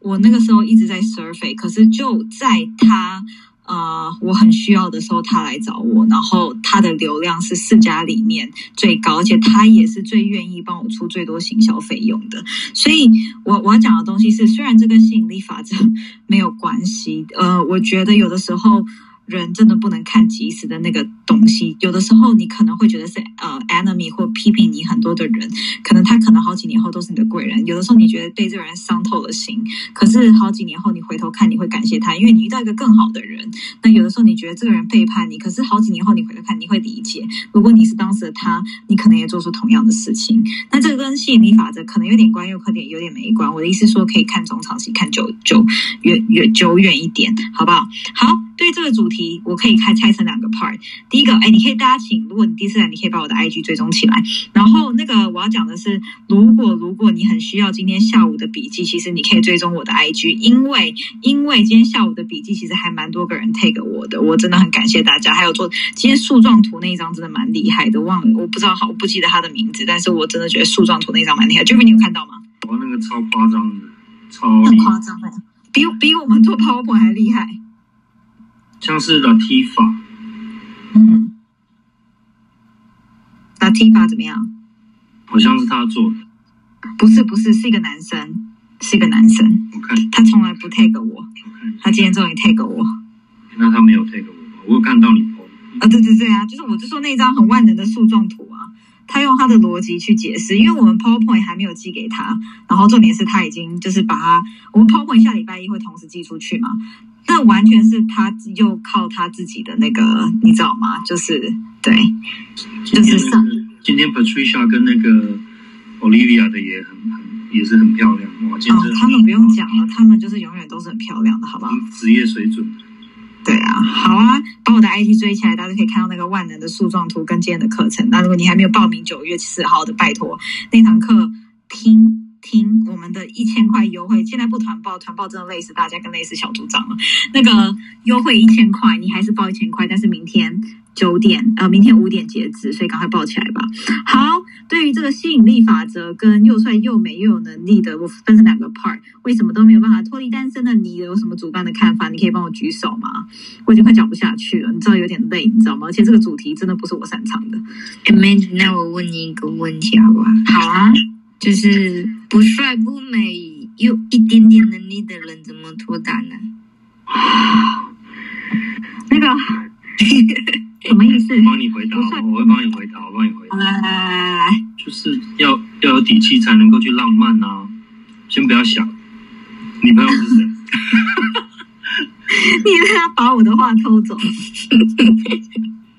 我那个时候一直在 survey，可是就在他呃我很需要的时候，他来找我，然后他的流量是四家里面最高，而且他也是最愿意帮我出最多行销费用的。所以，我我要讲的东西是，虽然这跟吸引力法则 [LAUGHS] 没有关系，呃，我觉得有的时候。人真的不能看即时的那个东西，有的时候你可能会觉得是呃 enemy 或批评你很多的人，可能他可能好几年后都是你的贵人。有的时候你觉得被这个人伤透了心，可是好几年后你回头看，你会感谢他，因为你遇到一个更好的人。那有的时候你觉得这个人背叛你，可是好几年后你回头看，你会理解，如果你是当时的他，你可能也做出同样的事情。那这个跟吸引力法则可能有点关，又可能有点没关。我的意思说，可以看中长期，看久久远远久远一点，好不好？好。对这个主题，我可以开拆成两个 part。第一个，哎，你可以大家请，如果你第一次来，你可以把我的 IG 追踪起来。然后那个我要讲的是，如果如果你很需要今天下午的笔记，其实你可以追踪我的 IG，因为因为今天下午的笔记其实还蛮多个人 take 我的，我真的很感谢大家。还有做今天树状图那一张真的蛮厉害的，忘了我不知道好，我不记得他的名字，但是我真的觉得树状图那张蛮厉害。Jimmy，你有看到吗？我那个超夸张的，超很夸张的，比比我们做 PowerPoint 还厉害。像是 Latifa，嗯，Latifa 怎么样？好像是他做的，不是不是，是一个男生，是一个男生。我看他从来不 take 我，他今天终于 take 我。那他没有 take 我吧？我有看到你 po。啊，对对对啊，就是我就说那张很万能的树状图啊，他用他的逻辑去解释，因为我们 PowerPoint 还没有寄给他，然后重点是他已经就是把他，我们 PowerPoint 下礼拜一会同时寄出去嘛。那完全是他又靠他自己的那个，你知道吗？就是对，就是上今天 Patricia 跟那个 Olivia 的也很很也是很漂亮哇！哦，他们不用讲了，他们就是永远都是很漂亮的，好不好？职业水准。对啊，好啊，把我的 IG 追起来，大家可以看到那个万能的树状图跟今天的课程。那如果你还没有报名九月四号的，拜托那堂课听。听我们的一千块优惠，现在不团报，团报真的累死大家，跟累死小组长了。那个优惠一千块，你还是报一千块，但是明天九点，呃，明天五点截止，所以赶快报起来吧。好，对于这个吸引力法则跟又帅又美又有能力的，我分成两个 part，为什么都没有办法脱离单身的你，有什么主观的看法？你可以帮我举手吗？我已经快讲不下去了，你知道有点累，你知道吗？而且这个主题真的不是我擅长的。Amanda，那我问你一个问题好不好？好啊。就是不帅不美又一点点能力的人怎么脱单呢？[SIGHS] 那个 [LAUGHS] 什么意思？帮你回答，我会帮你回答，我帮你回答。来来来来来，就是要要有底气才能够去浪漫啊！先不要想，女朋友是谁？[LAUGHS] 你他把我的话偷走。[LAUGHS]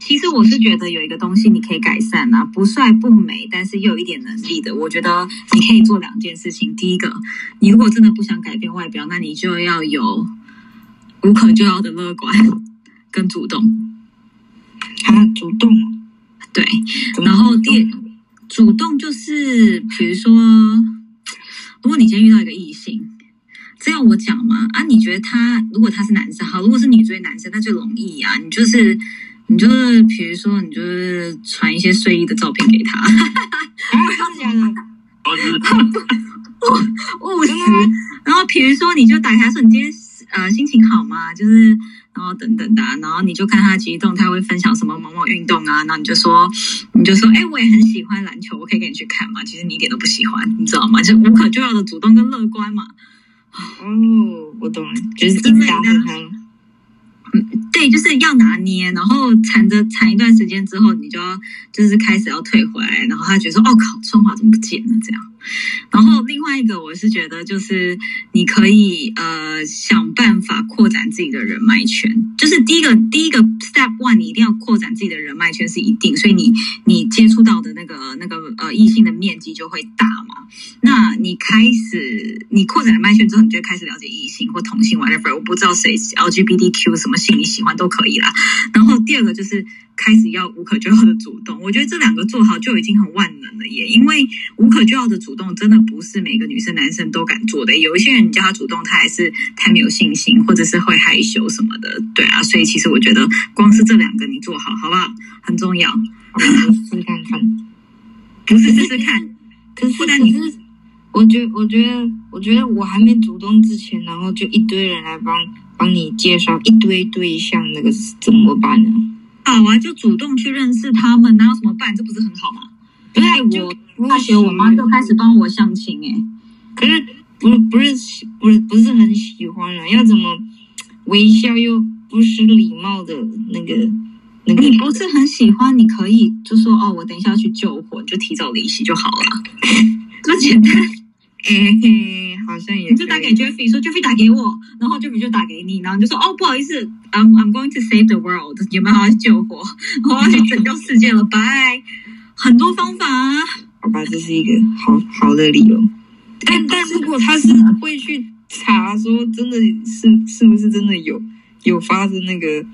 其实我是觉得有一个东西你可以改善啊，不帅不美，但是又有一点能力的。我觉得你可以做两件事情。第一个，你如果真的不想改变外表，那你就要有无可救药的乐观跟主动。啊，主动，对。然后第主动就是，比如说，如果你今天遇到一个异性，这样我讲嘛啊，你觉得他如果他是男生好，如果是女追男生，那就容易啊，你就是。你就是比如说，你就是传一些睡衣的照片给他，啊，[LAUGHS] 真的假的？或是务实。然后比如说，你就打开说你今天呃心情好吗？就是然后等等的啊、然后你就看他激动，他会分享什么某某运动啊，然后你就说你就说，哎，我也很喜欢篮球，我可以给你去看嘛。其实你一点都不喜欢，你知道吗？就无可救药的主动跟乐观嘛。哦，我懂了，就是一直搭着他。对，就是要拿捏，然后缠着缠一段时间之后，你就要就是开始要退回来，然后他觉得说，哦靠，春华怎么不见了这样。然后另外一个，我是觉得就是你可以呃想办法扩展自己的人脉圈，就是第一个第一个 step one，你一定要扩展自己的人脉圈是一定，所以你你接触到的那个那个呃异性的面积就会大嘛。那你开始你扩展人脉圈之后，你就开始了解异性或同性 whatever，我不知道谁 LGBTQ 什么性你喜欢都可以啦。然后第二个就是开始要无可救药的主动，我觉得这两个做好就已经很万能了耶。因为无可救药的主动真的不是每个女生男生都敢做的，有一些人你叫他主动，他还是太没有信心，或者是会害羞什么的，对啊。所以其实我觉得光是这两个你做好，好不好？很重要，好吧，我试看看。不是试试看。可是，不然你可是，我觉我觉得，我觉得我还没主动之前，然后就一堆人来帮帮你介绍一堆对象，那个怎么办呢？好啊，就主动去认识他们，哪有什么办？这不是很好吗？不是哎我我大学我妈就开始帮我相亲、哎，可是不不是不是不是很喜欢啊，要怎么微笑又不失礼貌的那个那个？你不是很喜欢，你可以就说哦，我等一下要去救火，就提早离席就好了，[LAUGHS] 这么简单。[LAUGHS] 好像也你就打给 Jeffrey 说 Jeffrey 打给我，然后 Jeffrey 就打给你，然后你就说哦不好意思，I'm I'm going to save the world，有没有要去救火？[LAUGHS] 我要去拯救世界了，[LAUGHS] 拜。很多方法啊，好吧，这是一个好好的理由。但但如果他是会去查说真的是是不是真的有有发生那个，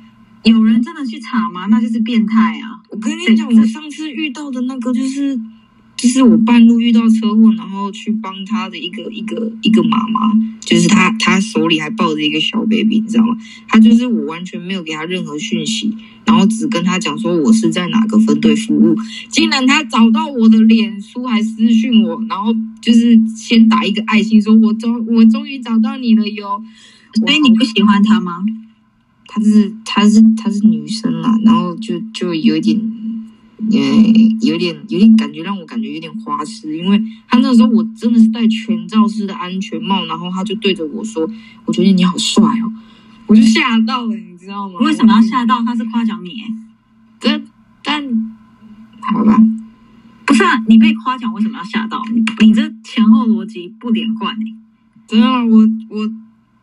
有人真的去查吗？那就是变态啊！我跟你讲，我上次遇到的那个就是就是我半路遇到车祸，然后去帮他的一个一个一个妈妈，就是他他手里还抱着一个小 baby，你知道吗？他就是我完全没有给他任何讯息，然后只跟他讲说我是在哪个分队服务，竟然他找到我的脸书还私讯我，然后就是先打一个爱心，说我终我终于找到你了哟。所以你不喜欢他吗？她是她是她是女生啦，然后就就有一点，呃，有点有点感觉让我感觉有点花痴，因为他那时候我真的是戴全罩式的安全帽，然后他就对着我说：“我觉得你好帅哦。”我就吓到了，你知道吗？为什么要吓到？他是夸奖你、哎但但好吧，不是啊，你被夸奖为什么要吓到？你你这前后逻辑不连贯哎、真的啊，我我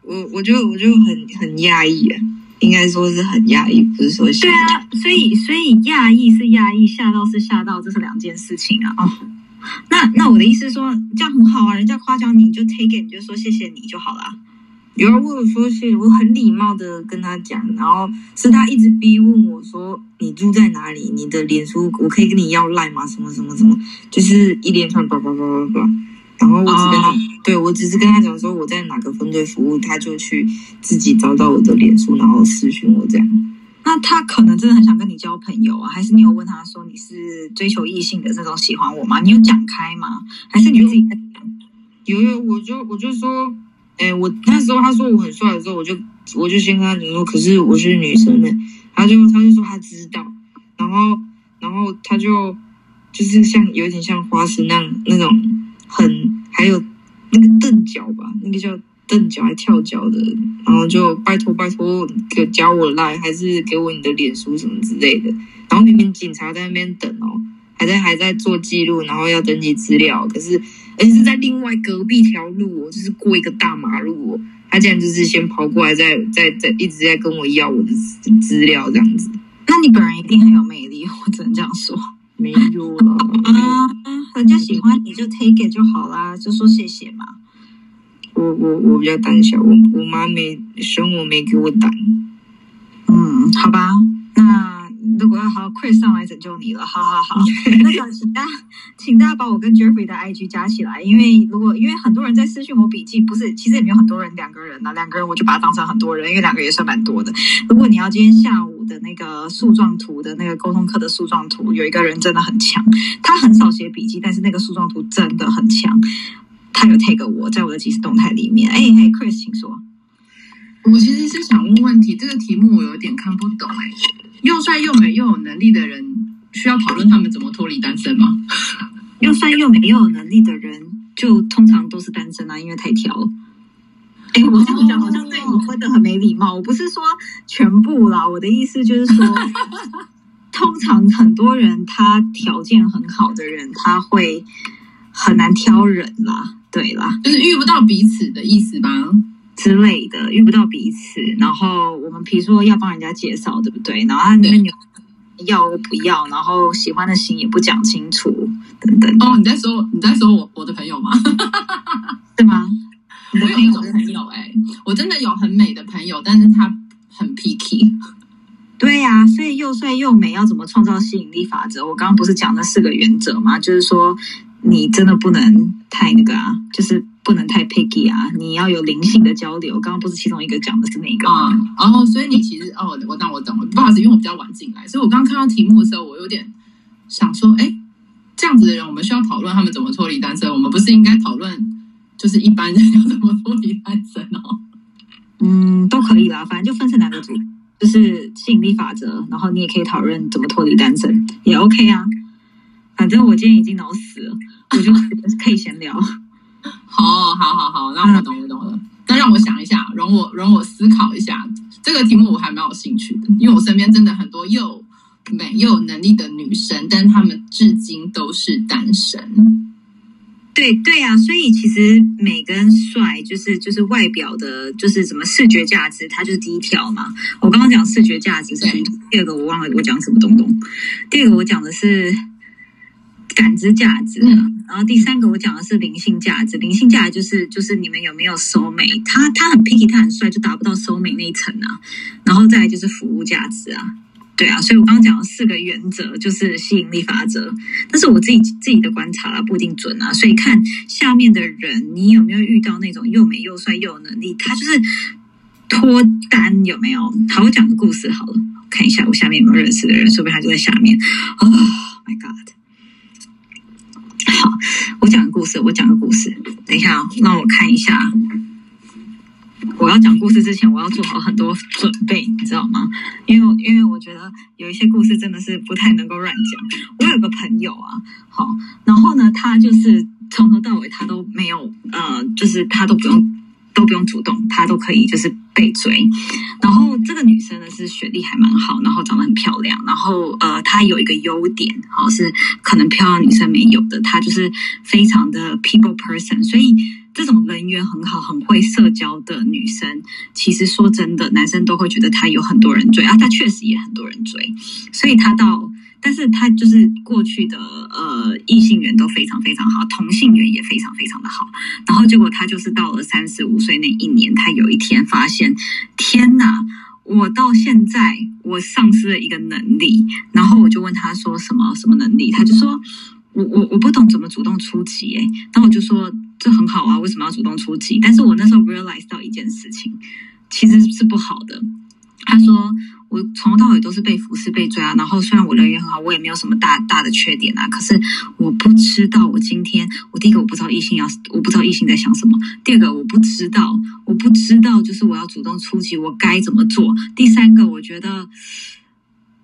我我就我就很很压抑啊，应该说是很压抑，不是说吓对啊，所以所以压抑是压抑，吓到是吓到，这是两件事情啊。哦，那那我的意思是说，这样很好啊，人家夸奖你你就 take it，你就说谢谢你就好了。有人问，我有说谢谢，我很礼貌的跟他讲，然后是他一直逼问我说你住在哪里，你的脸书我可以跟你要赖吗？什么什么什么，就是一连串叭叭叭叭叭。然后我只跟他，哦对我只是跟他讲说我在哪个分队服务，他就去自己找到我的脸书，然后私讯我这样。那他可能真的很想跟你交朋友啊，还是你有问他说你是追求异性的那种喜欢我吗？你有讲开吗？还是你自己在讲？有有，我就我就说，哎，我那时候他说我很帅的时候，我就我就先跟他讲说，可是我是女生呢，他就他就说他知道，然后然后他就就是像有点像花痴那样那种很还有那个蹬脚吧，那个叫蹬脚还跳脚的，然后就拜托拜托给加我来，还是给我你的脸书什么之类的，然后明明警察在那边等哦。还在还在做记录，然后要登记资料，可是而且是在另外隔壁条路哦，就是过一个大马路哦，他竟然就是先跑过来，在在在一直在跟我要我的资资料这样子，那你本人一定很有魅力，我只能这样说没有了，啊。[LAUGHS] 人家喜欢你就 take it 就好啦，就说谢谢嘛。我我我比较胆小，我我妈没生我没给我胆，嗯，好吧，那如果要好，Chris 上来拯救你了，好好好。[LAUGHS] 那个，请大家，请大家把我跟 Jeffrey 的 IG 加起来，因为如果因为很多人在私讯我笔记，不是，其实也没有很多人，两个人呢，两个人我就把它当成很多人，因为两个也算蛮多的。如果你要今天下午的那个树状图的那个沟通课的树状图，有一个人真的很强，他很少写笔记，但是那个树状图真的很强。他有 take 我在我的即时动态里面，哎嘿，Chris，请说。我其实是想问问题，这个题目我有点看不懂哎。又帅又美又有能力的人，需要讨论他们怎么脱离单身吗？[LAUGHS] 又帅又美又有能力的人，就通常都是单身啊，因为太挑。哎，我这样讲好像对你问的很没礼貌。我不是说全部啦，我的意思就是说，[LAUGHS] 通常很多人他条件很好的人，他会很难挑人啦。对啦，就是遇不到彼此的意思吧。之类的遇不到彼此，然后我们比如说要帮人家介绍，对不对？然后他那边有要不要，然后喜欢的型也不讲清楚，等等。哦，你在说你在说我我的朋友吗？[LAUGHS] 对吗？我有一种朋友，哎，我真的有很美的朋友，但是他很 picky。对呀，所以又帅又美，要怎么创造吸引力法则？我刚刚不是讲了四个原则吗？就是说，你真的不能太那个啊，就是。不能太 picky 啊！你要有灵性的交流。刚刚不是其中一个讲的是哪个啊？然后，所以你其实哦，我那我懂了。不好意思，因为我比较晚进来，所以我刚刚看到题目的时候，我有点想说，哎，这样子的人，我们需要讨论他们怎么脱离单身。我们不是应该讨论就是一般人要怎么脱离单身哦？嗯，都可以啦，反正就分成两个组，就是吸引力法则，然后你也可以讨论怎么脱离单身，也 OK 啊。反正我今天已经脑死了，我就可以闲聊。[LAUGHS] 好，好，好，好，那我懂了，懂了。那让我想一下，容我，容我思考一下这个题目，我还蛮有兴趣的，因为我身边真的很多又美又有能力的女生，但她们至今都是单身。对，对啊，所以其实美跟帅，就是就是外表的，就是什么视觉价值，它就是第一条嘛。我刚刚讲视觉价值是第二个我忘了我讲什么东东，第二个我讲的是。感知价值，然后第三个我讲的是灵性价值。灵性价值就是就是你们有没有收美？他他很 picky，他很帅，就达不到收美那一层啊。然后再来就是服务价值啊，对啊。所以我刚刚讲了四个原则就是吸引力法则，但是我自己自己的观察啊，不一定准啊。所以看下面的人，你有没有遇到那种又美又帅又有能力？他就是脱单有没有？好，我讲个故事好了，看一下我下面有没有认识的人，说不定他就在下面。Oh my god！好，我讲个故事。我讲个故事。等一下，让我看一下。我要讲故事之前，我要做好很多准备，你知道吗？因为因为我觉得有一些故事真的是不太能够乱讲。我有个朋友啊，好，然后呢，他就是从头到尾他都没有，呃，就是他都不用。都不用主动，他都可以就是被追。然后这个女生呢是学历还蛮好，然后长得很漂亮。然后呃，她有一个优点，好是可能漂亮女生没有的，她就是非常的 people person。所以这种人缘很好、很会社交的女生，其实说真的，男生都会觉得她有很多人追啊。她确实也很多人追，所以她到。但是他就是过去的呃异性缘都非常非常好，同性缘也非常非常的好。然后结果他就是到了三十五岁那一年，他有一天发现，天哪！我到现在我丧失了一个能力。然后我就问他说什么什么能力？他就说我我我不懂怎么主动出击。哎，那我就说这很好啊，为什么要主动出击？但是我那时候 realize 到一件事情，其实是不好的。他说。我从头到尾都是被服侍、被追啊。然后虽然我人缘很好，我也没有什么大大的缺点啊。可是我不知道，我今天我第一个我不知道异性要，我不知道异性在想什么。第二个我不知道，我不知道就是我要主动出击，我该怎么做。第三个我觉得。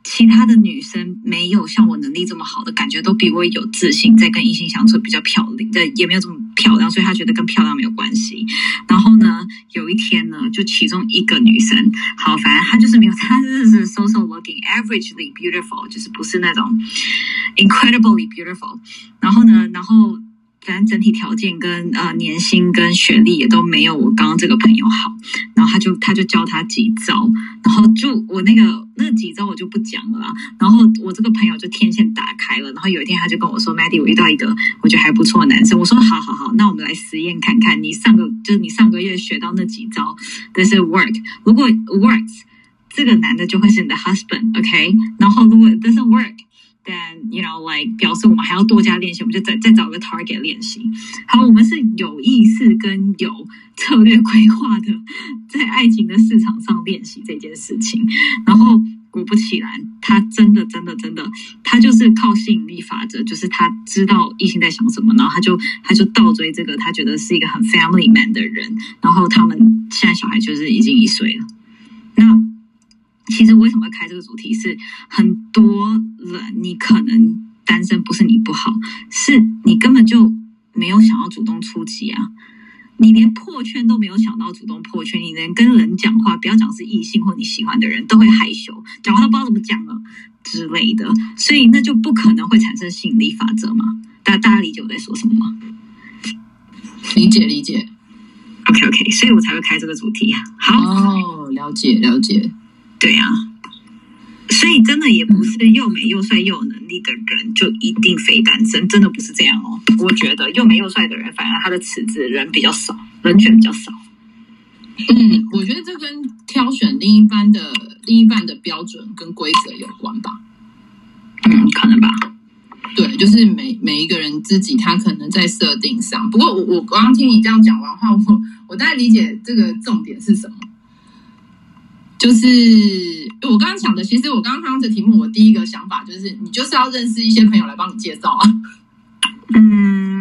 其他的女生没有像我能力这么好的感觉，都比我有自信，在跟异性相处比较漂亮，的，也没有这么漂亮，所以他觉得跟漂亮没有关系。然后呢，有一天呢，就其中一个女生，好，反正她就是没有，她就是 so so looking averagely beautiful，就是不是那种 incredibly beautiful。然后呢，然后。反正整体条件跟呃年薪跟学历也都没有我刚刚这个朋友好，然后他就他就教他几招，然后就我那个那几招我就不讲了啦。然后我这个朋友就天线打开了，然后有一天他就跟我说：“Maddy，我遇到一个我觉得还不错的男生。”我说：“好好好，那我们来实验看看，你上个就是你上个月学到那几招，但是 work，如果 works。”这个男的就会是你的 husband，OK？、然后如果 doesn't work work，then you know like 表示我们还要多加练习，我们就再再找个 target 练习。好，我们是有意识跟有策略规划的，在爱情的市场上练习这件事情。然后果不其然，他真的真的真的，他就是靠吸引力法则，就是他知道异性在想什么，然后他就他就倒追这个他觉得是一个很 family man 的人，然后他们现在小孩就是已经一岁了。那其实为什么会开这个主题是很多人你可能单身不是你不好，是你根本就没有想要主动出击啊。你连破圈都没有想到主动破圈，你连跟人讲话，不要讲是异性或你喜欢的人，都会害羞，讲话都不知道怎么讲了之类的，所以那就不可能会产生吸引力法则嘛。大大家理解我在说什么吗理解理解。？OK OK，所以我才会开这个主题啊。好，哦，了解了解。对呀、所以真的也不是又美又帅又有能力的人就一定非单身，真的不是这样哦。我觉得又美又帅的人，反而他的池子人比较少，人选比较少。嗯，我觉得这跟挑选另一半的另一半的标准跟规则有关吧。嗯，可能吧。对，就是每每一个人自己他可能在设定上。不过我我刚刚听你这样讲完话，我我大概理解这个重点是什么。就是我刚刚讲的，其实我刚刚看到这题目，我第一个想法就是，你就是要认识一些朋友来帮你介绍啊。嗯，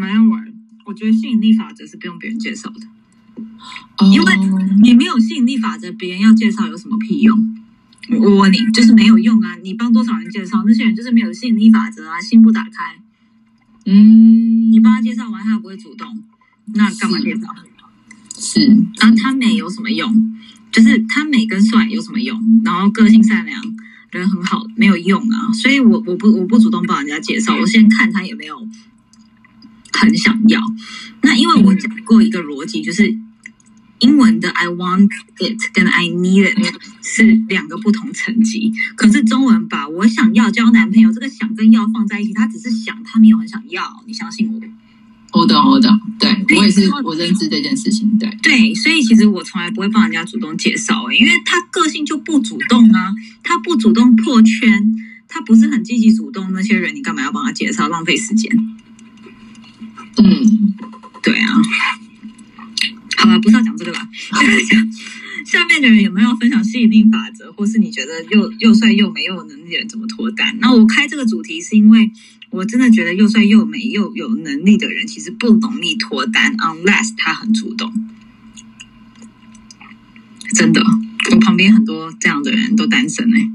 没有玩。我觉得吸引力法则是不用别人介绍的，因为你没有吸引力法则，别人要介绍有什么屁用？我我问你，就是没有用啊！你帮多少人介绍，那些人就是没有吸引力法则啊，心不打开。嗯，你帮他介绍完，他又不会主动，那干嘛介绍？是然后他美有什么用？就是他美跟帅有什么用？然后个性善良，人很好，没有用啊！所以我我不我不主动帮人家介绍，我先看他有没有很想要。那因为我讲过一个逻辑，就是英文的 I want it 跟 I need it 是两个不同层级，可是中文把我想要交男朋友这个想跟要放在一起，他只是想，他没有很想要，你相信我。我懂我懂，对我也是我认知这件事情，对。对，所以其实我从来不会帮人家主动介绍、欸，因为他个性就不主动啊，他不主动破圈，他不是很积极主动，那些人你干嘛要帮他介绍，浪费时间？嗯，对啊，好了，不是要讲这个啦，就是讲下面的人有没有分享吸引力法则，或是你觉得又又帅又美又有能力的人怎么脱单？那我开这个主题是因为我真的觉得又帅又美又有能力的人其实不容易脱单，unless 他很主动。真的，我旁边很多这样的人都单身哎、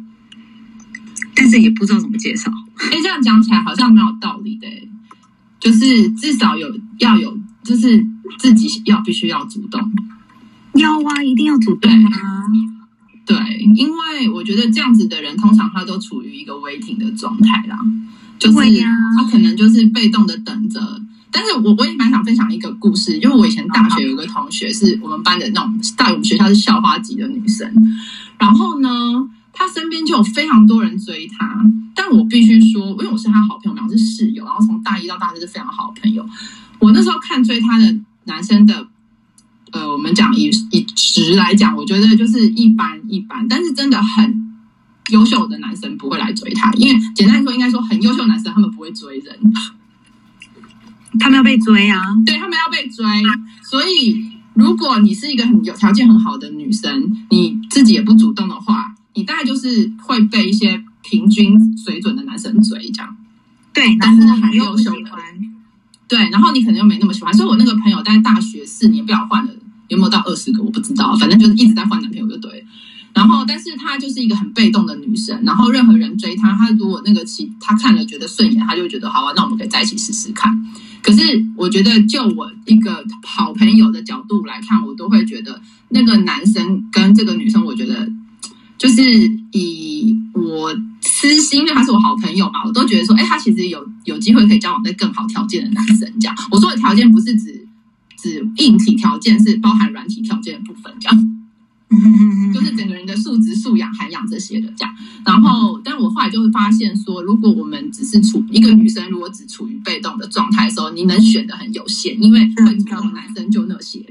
但是也不知道怎么介绍。哎，这样讲起来好像蛮有道理的，诶就是至少有要有，就是自己要必须要主动。要啊，一定要主动啊！对，因为我觉得这样子的人，通常他都处于一个 waiting 的状态啦，就是他可能就是被动的等着。但是我我也蛮想分享一个故事，因为我以前大学有一个同学是我们班的那种，在我们学校是校花级的女生，然后呢，她身边就有非常多人追她，但我必须说，因为我是她好朋友，我们俩是室友，然后从大一到大四是非常好的朋友。我那时候看追她的男生的呃，我们讲以以值来讲，我觉得就是一般一般，但是真的很优秀的男生不会来追她，因为简单说，应该说很优秀男生他们不会追人，他们要被追啊！对他们要被追，所以如果你是一个很有条件很好的女生，你自己也不主动的话，你大概就是会被一些平均水准的男生追这样。对，但是然后很优秀的对，然后你可能又没那么喜欢，所以我那个朋友在大学四年，不晓得换了有没有到二十个，我不知道，反正就是一直在换男朋友就对了。然后，但是她就是一个很被动的女生，然后任何人追她，她如果那个其她看了觉得顺眼，她就会觉得好啊，那我们可以在一起试试看。可是我觉得，就我一个好朋友的角度来看，我都会觉得那个男生跟这个女生，我觉得就是以我私心，因为他是我好朋友嘛，我都觉得说，哎，他其实有有机会可以交往在更好条件的男生。这样，我说的条件不是指指硬体条件，是包含软体条件的部分，这样。嗯 [LAUGHS] 就是整个人的素质、素养、涵养这些的这样。然后，但我后来就会发现说，如果我们只是处一个女生，如果只处于被动的状态的时候，你能选的很有限，因为会主动的男生就那些。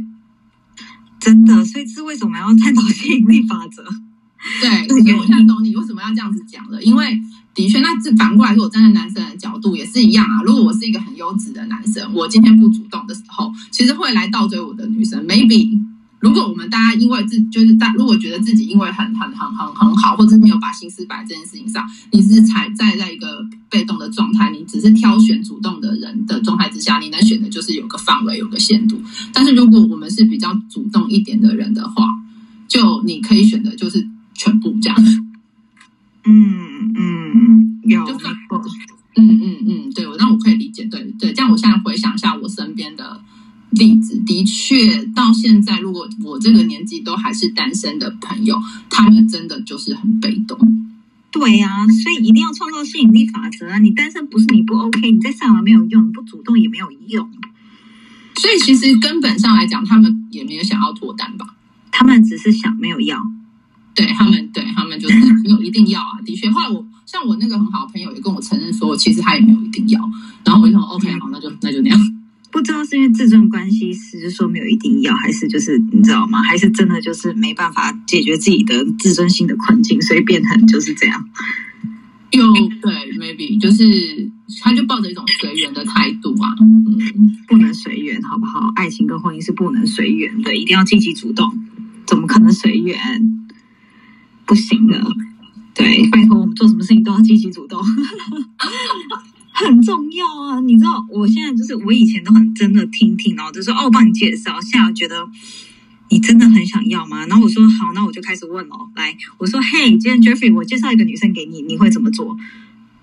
真的，所以这是为什么要探讨吸引力法则？[LAUGHS] 对，所以我现在懂你为什么要这样子讲了，因为的确，那这反过来说，我站在男生的角度也是一样啊。如果我是一个很优质的男生，我今天不主动的时候，其实会来倒追我的女生，maybe。如果我们大家因为自就是大，如果觉得自己因为很很很很很好，或者是没有把心思摆在这件事情上，你是踩在在一个被动的状态，你只是挑选主动的人的状态之下，你能选的就是有个范围，有个限度。但是如果我们是比较主动一点的人的话，就你可以选的就是全部这样。嗯嗯，有就算没错嗯嗯嗯，对，那我可以理解，对对，这样我现在回想一下我身边的例子，的确到现在，如果我这个年纪都还是单身的朋友，他们真的就是很被动。对呀、所以一定要创造吸引力法则啊！你单身不是你不 OK，你在上网没有用，你不主动也没有用。所以其实根本上来讲，他们也没有想要脱单吧？他们只是想没有要。对他们，对他们就是没有一定要啊。的确，后来我像我那个很好的朋友也跟我承认说，其实他也没有一定要。然后我就说 OK，好，那就那就那样。不知道是因为自尊关系，是说没有一定要，还是就是你知道吗？还是真的就是没办法解决自己的自尊心的困境，所以变成就是这样。有对，maybe 就是他就抱着一种随缘的态度啊。嗯，不能随缘，好不好？爱情跟婚姻是不能随缘的，一定要积极主动。怎么可能随缘？不行的。对，拜托，我们做什么事情都要积极主动，[LAUGHS] 很重要啊！你知道，我现在就是我以前都很真的听听，然后就说哦，我帮你介绍。现在我觉得你真的很想要吗？然后我说好，那我就开始问哦。来，我说嘿，今天 Jeffrey，我介绍一个女生给你，你会怎么做？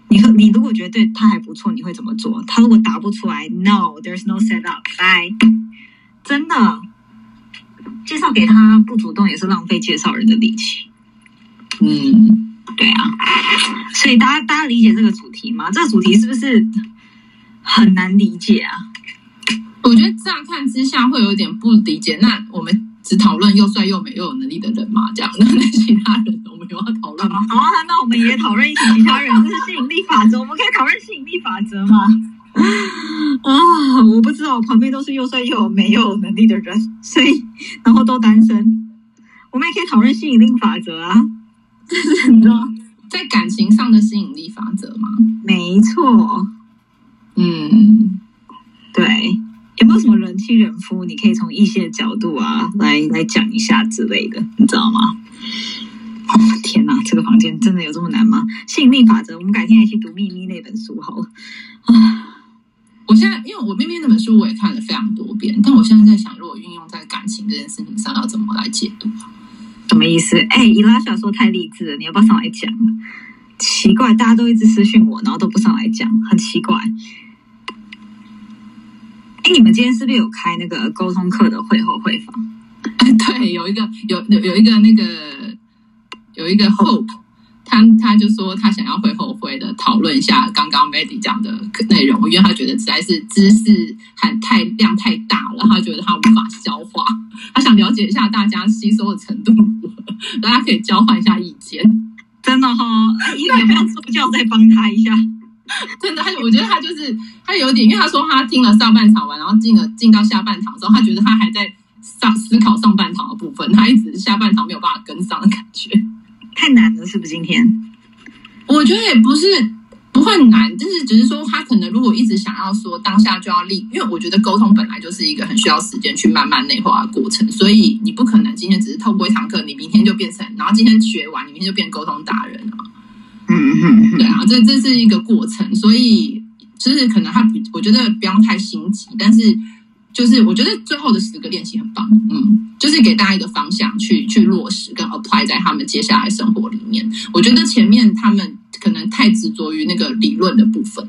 你和你如果觉得对她还不错，你会怎么做？她如果答不出来，No，there's no set up，bye。真的，介绍给他不主动也是浪费介绍人的力气。嗯，对啊，所以大家大家理解这个主题吗？这个主题是不是很难理解啊？我觉得乍看之下会有点不理解。那我们只讨论又帅又美又有能力的人嘛？这样，那 [LAUGHS] 那其他人我们有要讨论吗？好啊，那我们也讨论一起其他人，这是吸引力法则，我们可以讨论吸引力法则吗？[LAUGHS] 啊，我不知道，我旁边都是又帅又有美又有能力的人，所以然后都单身，我们也可以讨论吸引力法则啊。这是你知道，在感情上的吸引力法则吗？没错，嗯，对。有没有什么人妻人夫？你可以从一些角度啊，来来讲一下之类的，你知道吗？哦天哪，这个房间真的有这么难吗？吸引力法则，我们改天一起读《秘密》那本书好了。啊，我现在因为我明明那本书我也看了非常多遍，但我现在在想，如果运用在感情这件事情上，要怎么来解读啊？什么意思？哎，伊拉小说太励志了，你要不要上来讲？奇怪，大家都一直私讯我，然后都不上来讲，很奇怪。哎，你们今天是不是有开那个沟通课的会后会访？[LAUGHS] 对，有一个有有有一个那个有一个 hope，他他就说他想要会后会的讨论一下刚刚 Mandy 讲的内容，因为他觉得实在是知识含太量太大了，他觉得他无法消化，他想了解一下大家吸收的程度如何，大家可以交换一下意见。真的哈、哦，有没有助教再帮他一下？[LAUGHS] 真的，他我觉得他就是他有点，因为他说他听了上半场完，然后进了进到下半场之后，他觉得他还在上思考上半场的部分，他一直下半场没有办法跟上的感觉。太难了，是不是？今天我觉得也不是不会难，但是只是说他可能如果一直想要说当下就要立，因为我觉得沟通本来就是一个很需要时间去慢慢内化的过程，所以你不可能今天只是透过一堂课，你明天就变成，然后今天学完，你明天就变沟通达人了。嗯嗯对啊，这这是一个过程，所以就是可能他比我觉得不要太心急，但是就是我觉得最后的十个练习很棒，嗯，就是给大家一个方向去去落实跟 apply 在他们接下来生活里面。我觉得前面他们可能太执着于那个理论的部分，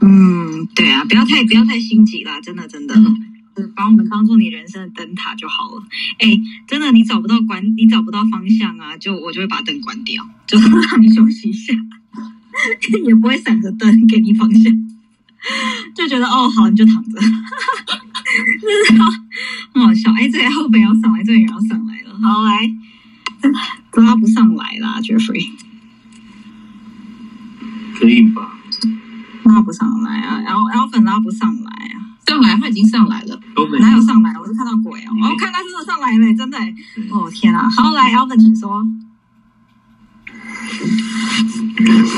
嗯，对啊，不要太不要太心急啦，真的真的。嗯就是把我们当做你人生的灯塔就好了。哎，真的，你找不到关，你找不到方向啊，就我就会把灯关掉，就是让你休息一下，[LAUGHS] 也不会闪着灯给你方向，就觉得哦好，你就躺着，就是很好笑。哎，这个后本要上来，这个也要上来了，好来，拉不上来啦，Jeffrey，可以吧？拉不上来啊，然后 Alvin 拉不上来啊。上来他已经上来了，都没哪有上来？我是看到鬼哦！我、看他真的上来了，真的！哦天啊！好，来，Alvin，请说。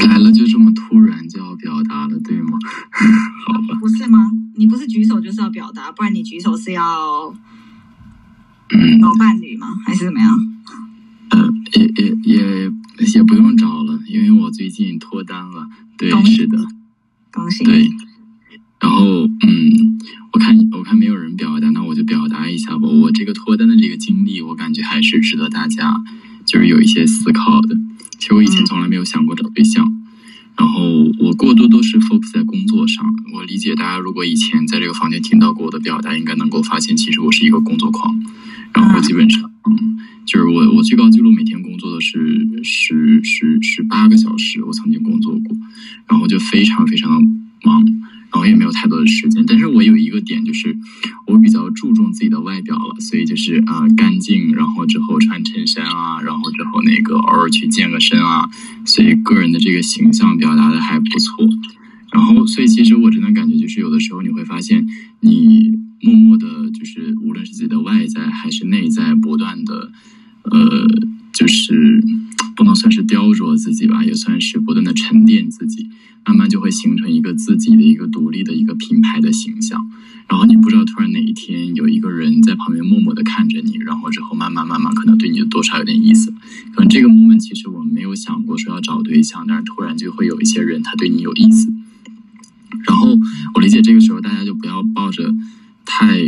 来了就这么突然就要表达了，对吗？[LAUGHS] 好吧，不是吗？你不是举手就是要表达，不然你举手是要嗯，找伴侣吗？还是怎么样？呃，也也也也不用找了，因为我最近脱单了。对是的，恭喜！对。然后，嗯，我看我看没有人表达，那我就表达一下吧。我这个脱单的这个经历，我感觉还是值得大家就是有一些思考的。其实我以前从来没有想过找对象，然后我过多都是 focus 在工作上。我理解大家如果以前在这个房间听到过我的表达，应该能够发现，其实我是一个工作狂。然后基本上，嗯，嗯就是我我最高记录每天工作的是十十十八个小时，我曾经工作过，然后就非常非常的忙，然后也没有太多的时间。但是我有一个点就是，我比较注重自己的外表了，所以就是啊、干净，然后之后穿衬衫啊，然后之后那个偶尔去健个身啊，所以个人的这个形象表达的还不错。然后，所以其实我真的感觉就是有的时候你会发现，你默默的，就是无论是自己的外在还是内在，不断的，呃，就是不能算是雕琢自己吧，也算是不断的沉淀自己，慢慢就会形成一个自己的一个独立的一个品牌的形象。然后你不知道突然哪一天有一个人在旁边默默的看着你，然后之后慢慢慢慢可能对你多少有点意思。可能这个 moment 其实我没有想过说要找对象，但是突然就会有一些人他对你有意思。然后我理解这个时候大家就不要抱着太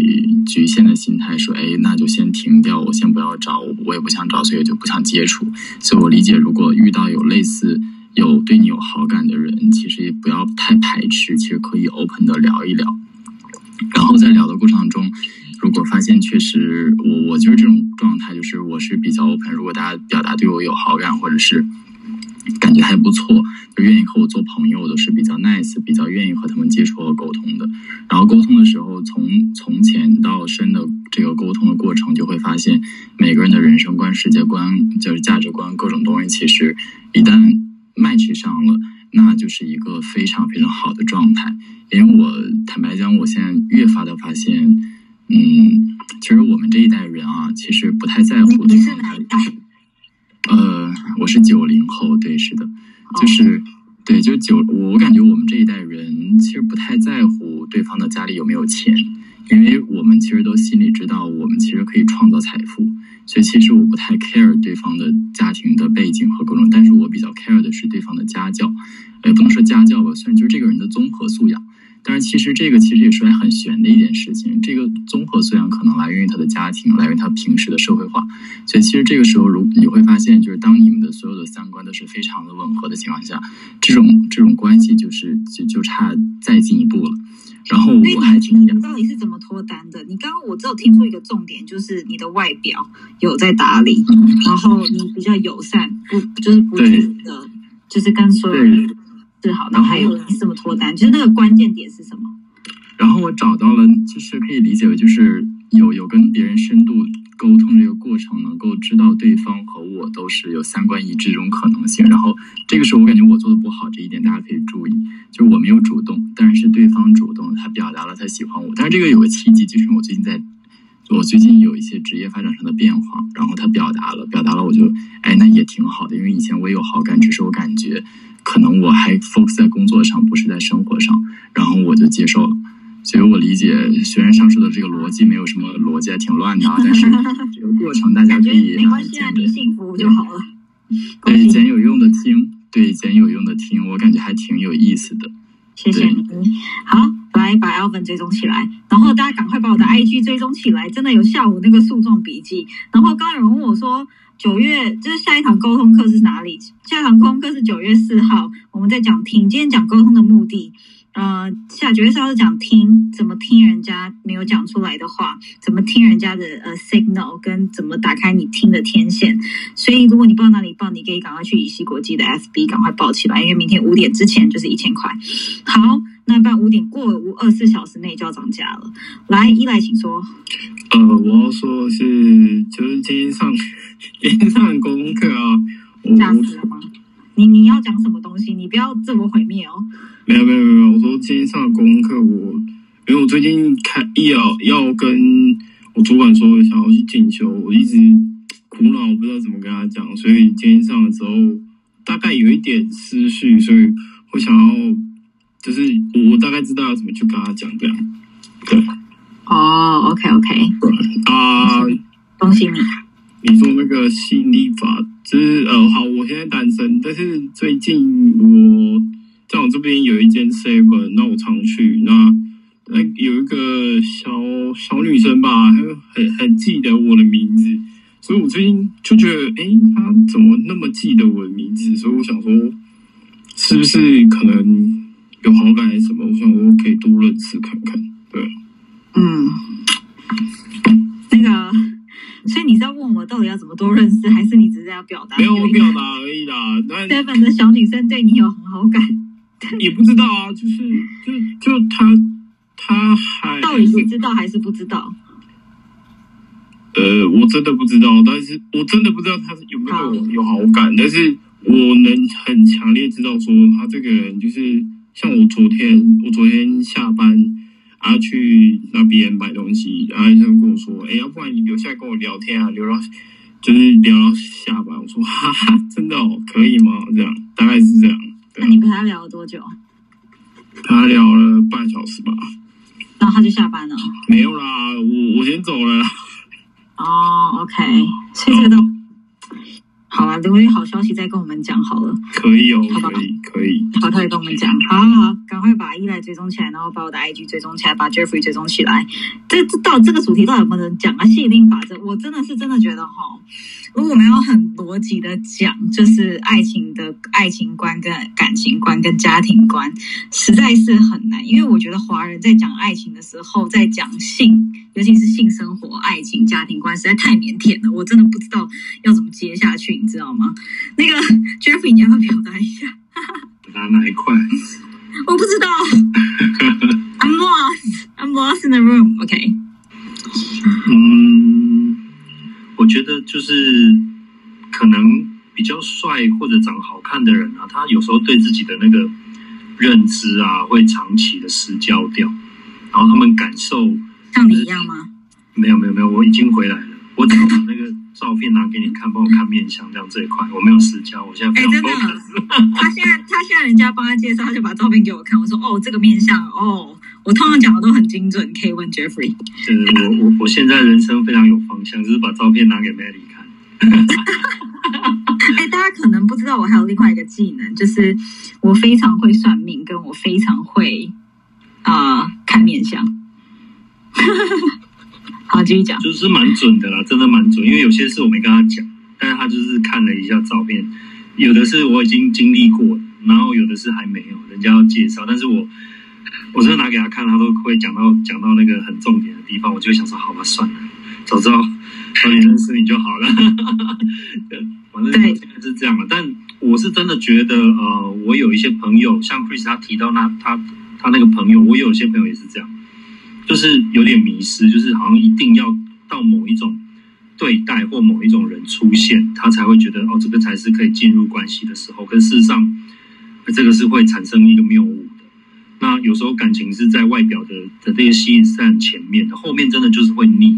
局限的心态说，哎，那就先停掉，我先不要找，我也不想找，所以就不想接触。所以我理解，如果遇到有类似有对你有好感的人，其实也不要太排斥，其实可以 open 的聊一聊。然后在聊的过程中，如果发现确实我我就是这种状态，就是我是比较 open，如果大家表达对我有好感，或者是感觉还不错，就愿意和我做朋友，我都是比较 nice，比较愿意和他们接触和沟通的。然后沟通的时候，从从浅到深的这个沟通的过程，就会发现每个人的人生观、世界观、就是价值观各种东西，其实一旦 match 上了，那就是一个非常非常好的状态。因为我坦白讲，我现在越发的发现，嗯，其实我们这一代人啊，其实不太在乎你是对方的哪一代？呃，我是九零后，对，是的，哦就是对，就是九，我我感觉我们这一代人其实不太在乎对方的家里有没有钱，因为我们其实都心里知道，我们其实可以创造财富，所以其实我不太 care 对方的家庭的背景和各种，但是我比较 care 的是对方的家教，也不能说家教吧，算就是这个人的综合素养。但是其实这个其实也是很玄的一件事情，这个综合素养可能来源于他的家庭，来源于他平时的社会化。所以其实这个时候，如你会发现，就是当你们的所有的三观都是非常的吻合的情况下，这种这种关系就是就就差再进一步了。然后我还挺你你到底是怎么脱单的？你刚刚我只有听出一个重点，就是你的外表有在打理，然后你比较友善，不就是不对自的，就是跟所有人然后还有你是怎么脱单？就是那个关键点是什么？然后我找到了，就是可以理解为就是有有跟别人深度沟通这个过程，能够知道对方和我都是有三观一致这种可能性。然后这个时候我感觉我做的不好这一点，大家可以注意，就是我没有主动，但是是对方主动，他表达了他喜欢我。但是这个有个契机，就是我最近在。我最近有一些职业发展上的变化，然后他表达了，表达了，我就哎，那也挺好的，因为以前我也有好感，只是我感觉可能我还 focus 在工作上，不是在生活上，然后我就接受了。所以我理解，虽然上述的这个逻辑没有什么逻辑，还挺乱的啊，[LAUGHS] 但是这个过程大家可以没关系啊，你幸福就好了。恭对捡有用的听，对捡有用的听，我感觉还挺有意思的。谢谢你。好，来把 Alvin 追踪起来，然后大家赶快把我的 IG 追踪起来，真的有下午那个诉讼笔记。然后刚刚有人问我说，九月就是下一堂沟通课是哪里？下一堂沟通课是九月四号，我们在讲听。今天讲沟通的目的，呃，下九月四号是讲听，怎么听人家没有讲出来的话，怎么听人家的呃 signal，跟怎么打开你听的天线。所以如果你不知道哪里报，你可以赶快去乙烯国际的 FB 赶快报起来，因为明天五点之前就是一千块。好，那不然五点过五二十四小时内就要涨价了。来，一来请说。呃，我要说的是，就是今天上今天上的功课啊，我吓死了吗？你你要讲什么东西？你不要自我毁灭哦。没有没有没有，我说今天上的功课我，因为我最近开要要跟我主管说想要去进修，我一直苦恼，我不知道怎么跟他讲，所以今天上了之后，大概有一点思绪，所以我想要，就是我我大概知道要怎么去跟他讲这样。对哦，OK OK，啊，恭喜你。你说那个吸引力法，就是呃，好，我现在单身，但是最近我在我这边有一间 seven，那我常去，那那有一个小小女生吧，她很很记得我的名字，所以我最近就觉得，诶，她怎么那么记得我的名字？所以我想说，是不是可能有好感还是什么？我想我可以多认识看看，对。嗯，那个，所以你是要问我到底要怎么多认识，还是你只是要表达？没有我表达而已啦，但 seven 的小女生对你有很好感，也不知道啊，就是就就她她还到底是知道还是不知道？呃，我真的不知道，但是我真的不知道他有没有对我有好感，但是我能很强烈知道说他这个人就是像我昨天，我昨天下班啊去那边买东西，然后他们跟我说，哎，要不然你留下来跟我聊天啊，聊到就是聊到下班，我说哈哈，真的哦，可以吗？这样大概是这样。那你跟他聊了多久？他聊了半小时吧，然后他就下班了。没有啦，我我先走了啦。哦，OK，所以这个都好了。如果有好消息再跟我们讲好了。可以哦，好吧可以，可以。好，他也跟我们讲。好好好，赶快把依赖追踪起来，然后把我的 IG 追踪起来，把 Jeffrey 追踪起来。这这到这个主题到底有没有人讲啊？吸引力法则，我真的是真的觉得哈，如果我们要很逻辑的讲，就是爱情的爱情观、跟感情观、跟家庭观，实在是很难。因为我觉得华人在讲爱情的时候，在讲性，尤其是性生活、爱情、家庭观，实在太腼腆了。我真的不知道要怎么接下去，你知道吗？[LAUGHS] 那个 Jeffrey，你要不要表达一下？拿哪一块？[LAUGHS] 我不知道。I'm lost. I'm lost in the room. OK. 嗯，我觉得就是可能比较帅或者长好看的人啊，他有时候对自己的那个认知啊，会长期的失焦掉，然后他们感受像你一样吗？没有没有没有，我已经回来了，我只要把那个照片拿给你看，帮我看面相这样这一块，我没有失焦，我现在哎、真的。，他现在他现在人家帮他介绍，他就把照片给我看，我说哦，这个面相哦，我通常讲的都很精准，可以问 Jeffrey。就是我我我现在人生非常有方向，就是把照片拿给 Melly 看。[LAUGHS] 哎、大家可能不知道，我还有另外一个技能，就是我非常会算命，跟我非常会啊、呃看面相。[LAUGHS] 好，继续讲。就是蛮准的啦，真的蛮准。因为有些事我没跟他讲，但是他就是看了一下照片，有的是我已经经历过了，然后有的是还没有，人家要介绍，但是我我真的拿给他看，他都会讲到讲到那个很重点的地方，我就会想说，好吧，算了，早知道 [LAUGHS] 早点认识你就好了。[LAUGHS] 对反正现在是这样了，但我是真的觉得，呃，我有一些朋友，像 Chris 他提到那他他那个朋友，我有些朋友也是这样。就是有点迷失，就是好像一定要到某一种对待或某一种人出现，他才会觉得哦，这个才是可以进入关系的时候。可事实上，这个是会产生一个谬误。那有时候感情是在外表的的这些吸引是在很前面的，后面真的就是会腻。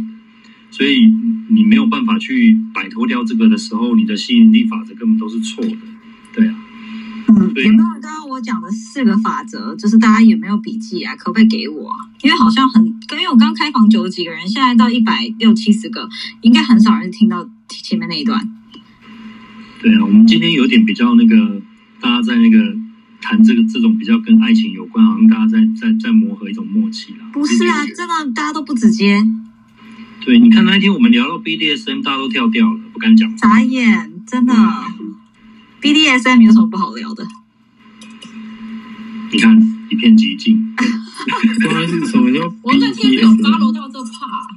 所以你没有办法去摆脱掉这个的时候，你的吸引力法则根本都是错的。对啊，嗯，对有没有刚刚我讲的四个法则？就是大家有没有笔记啊？可不可以给我啊？因为好像很，因为我刚开房九十几个人，现在到一百六七十个，应该很少人听到前面那一段。对啊，我们今天有点比较那个，大家在那个谈这个这种比较跟爱情有关，好像大家在在在磨合一种默契啦。不是啊，真的大家都不直接，对，你看那一天我们聊到 BDSM，大家都跳掉了，不敢讲。眨眼，真的。BDSM 有什么不好聊的？你看一片寂静。不好意思，什么叫 [LAUGHS] 我那天没有 follow 到这 part，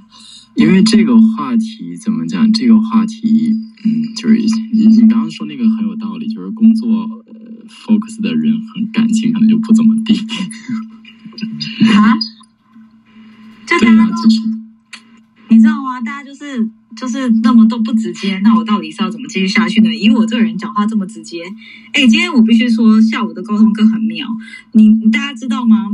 因为这个话题怎么讲？这个话题，嗯，就是你你刚刚说那个很有道理，就是工作呃 focus 的人很感情可能就不怎么地。啊？就大对啊，家都就是你知道吗？大家就是就是那么都不直接，那我到底是要怎么继续下去呢？以我这个人讲话这么直接，哎，今天我必须说，下午的沟通课很妙。你你大家知道吗？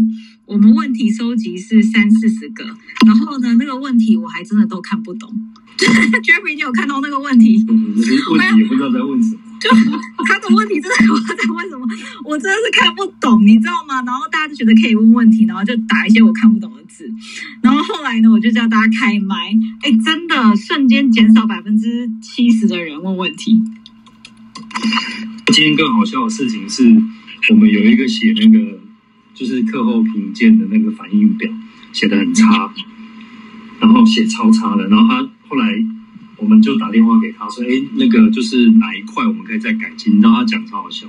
我们问题收集是三四十个，然后呢，那个问题我还真的都看不懂。[LAUGHS] Jeffrey，你有看到那个问题？问题也不知道在问什么。就 [LAUGHS] 他的问题真的我在问什么，我真的是看不懂，你知道吗？然后大家就觉得可以问问题，然后就打一些我看不懂的字，然后后来呢，我就叫大家开麦，哎，真的瞬间减少百分之七十的人问问题。今天更好笑的事情是，我们有一个写那个就是课后评鉴的那个反应表写的很差，然后写超差的，然后他后来我们就打电话给他说，哎，那个就是哪一块我们可以再改进，你知道他讲超好笑，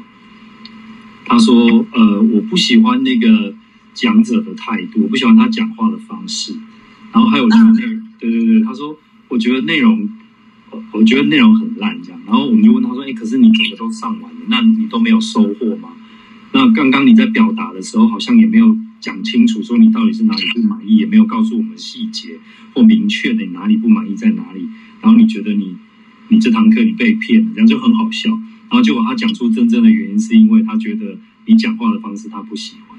他说，呃，我不喜欢那个讲者的态度，我不喜欢他讲话的方式，然后还有就是对对对，他说，我觉得内容。我我觉得内容很烂，这样，然后我们就问他说：“哎，可是你整个都上完了，那你都没有收获吗？那刚刚你在表达的时候，好像也没有讲清楚，说你到底是哪里不满意，也没有告诉我们细节或明确的你哪里不满意在哪里。然后你觉得你你这堂课你被骗了，这样就很好笑。然后结果他讲出真正的原因，是因为他觉得你讲话的方式他不喜欢。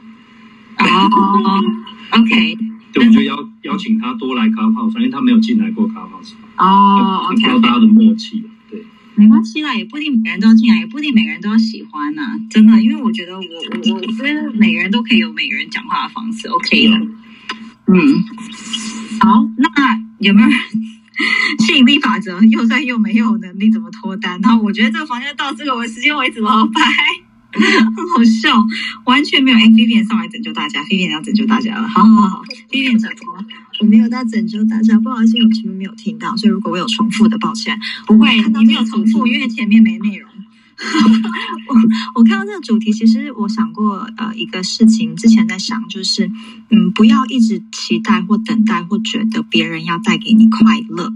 哦，OK。对，我就邀邀请他多来咖泡，反正他没有进来过咖泡，是吧？哦，OK，教大家的默契对，没关系啦，也不一定每个人都要进来，也不一定每个人都要喜欢呐，真的，因为我觉得我我我觉得每个人都可以有每个人讲话的方式，OK 的。嗯，好，那有没有人 [LAUGHS] 吸引力法则又帅又没有能力怎么脱单？然后我觉得这个房间到这个我时间为止了，拜。很 [LAUGHS] 好笑，完全没有。哎，Vivian 上来拯救大家，Vivian 要拯救大家了。好好好，Vivian [LAUGHS] 讲说，我没有在拯救大家，不好意思，我前面没有听到，所以如果我有重复的，抱歉。不会，你没有重复，因为前面没内容。[LAUGHS] 我我看到这个主题，其实我想过呃一个事情，之前在想，就是嗯，不要一直期待或等待或觉得别人要带给你快乐。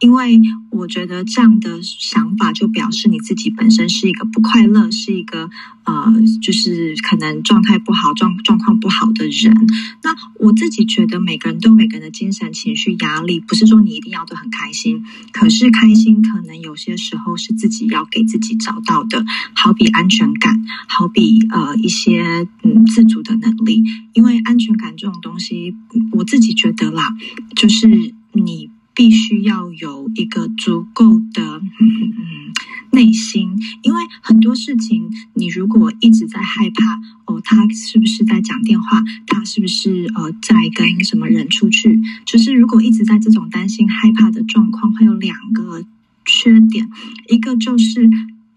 因为我觉得这样的想法就表示你自己本身是一个不快乐，是一个呃，就是可能状态不好、状状况不好的人。那我自己觉得每个人都有每个人的精神情绪压力，不是说你一定要都很开心。可是开心可能有些时候是自己要给自己找到的，好比安全感，好比呃一些嗯自主的能力。因为安全感这种东西，我自己觉得啦，就是你。必须要有一个足够的嗯内心，因为很多事情，你如果一直在害怕哦，他是不是在讲电话？他是不是呃在跟什么人出去？就是如果一直在这种担心、害怕的状况，会有两个缺点，一个就是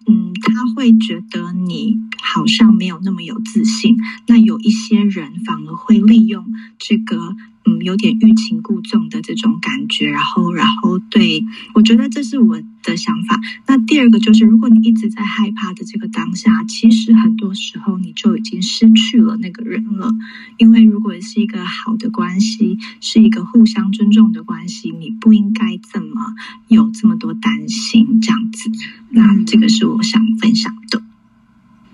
嗯，他会觉得你好像没有那么有自信。那有一些人反而会利用这个。嗯，有点欲擒故纵的这种感觉，然后，然后，对我觉得这是我的想法。那第二个就是，如果你一直在害怕的这个当下，其实很多时候你就已经失去了那个人了。因为如果是一个好的关系，是一个互相尊重的关系，你不应该这么有这么多担心这样子。那这个是我想分享的。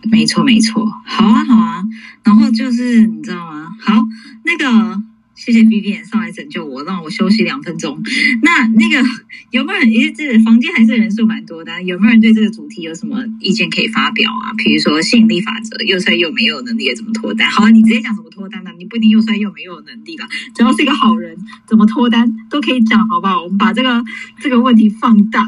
没错，没错，好啊，好啊。然后就是你知道吗？好，那个。谢谢 B B 上来拯救我，让我休息两分钟。那那个有没有人？因为这房间还是人数蛮多的，有没有人对这个主题有什么意见可以发表啊？比如说吸引力法则，又帅又没有能力怎么脱单？好啊，你直接讲怎么脱单的，你不一定又帅又没有能力了，只要是一个好人，怎么脱单都可以讲，好不好？我们把这个这个问题放大。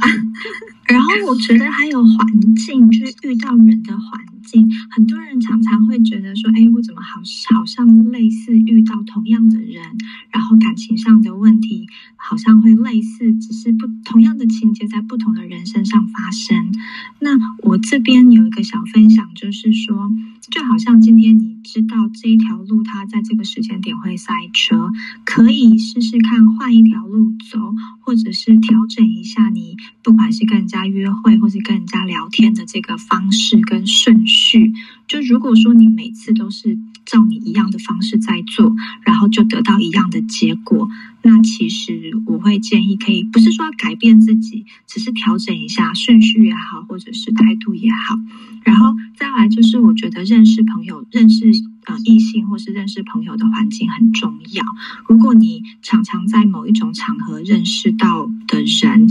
然后我觉得还有环境，就是遇到人的环境，很多人常常会觉得说，哎，我怎么好好像类似遇到同样的人，然后感情上的问题好像会类似，只是不同样的情节在不同的人身上发生。那我这边有一个小分享，就是说，就好像今天你知道这一条路它在这个时间点会塞车，可以试试看换一条路走，或者是调整一下你，不管是跟人家。约会或是跟人家聊天的这个方式跟顺序，序就如果说你每次都是照你一样的方式在做，然后就得到一样的结果，那其实我会建议可以不是说改变自己，只是调整一下顺序也好，或者是态度也好。然后再来就是，我觉得认识朋友、认识呃异性或是认识朋友的环境很重要。如果你常常在某一种场合认识到的人。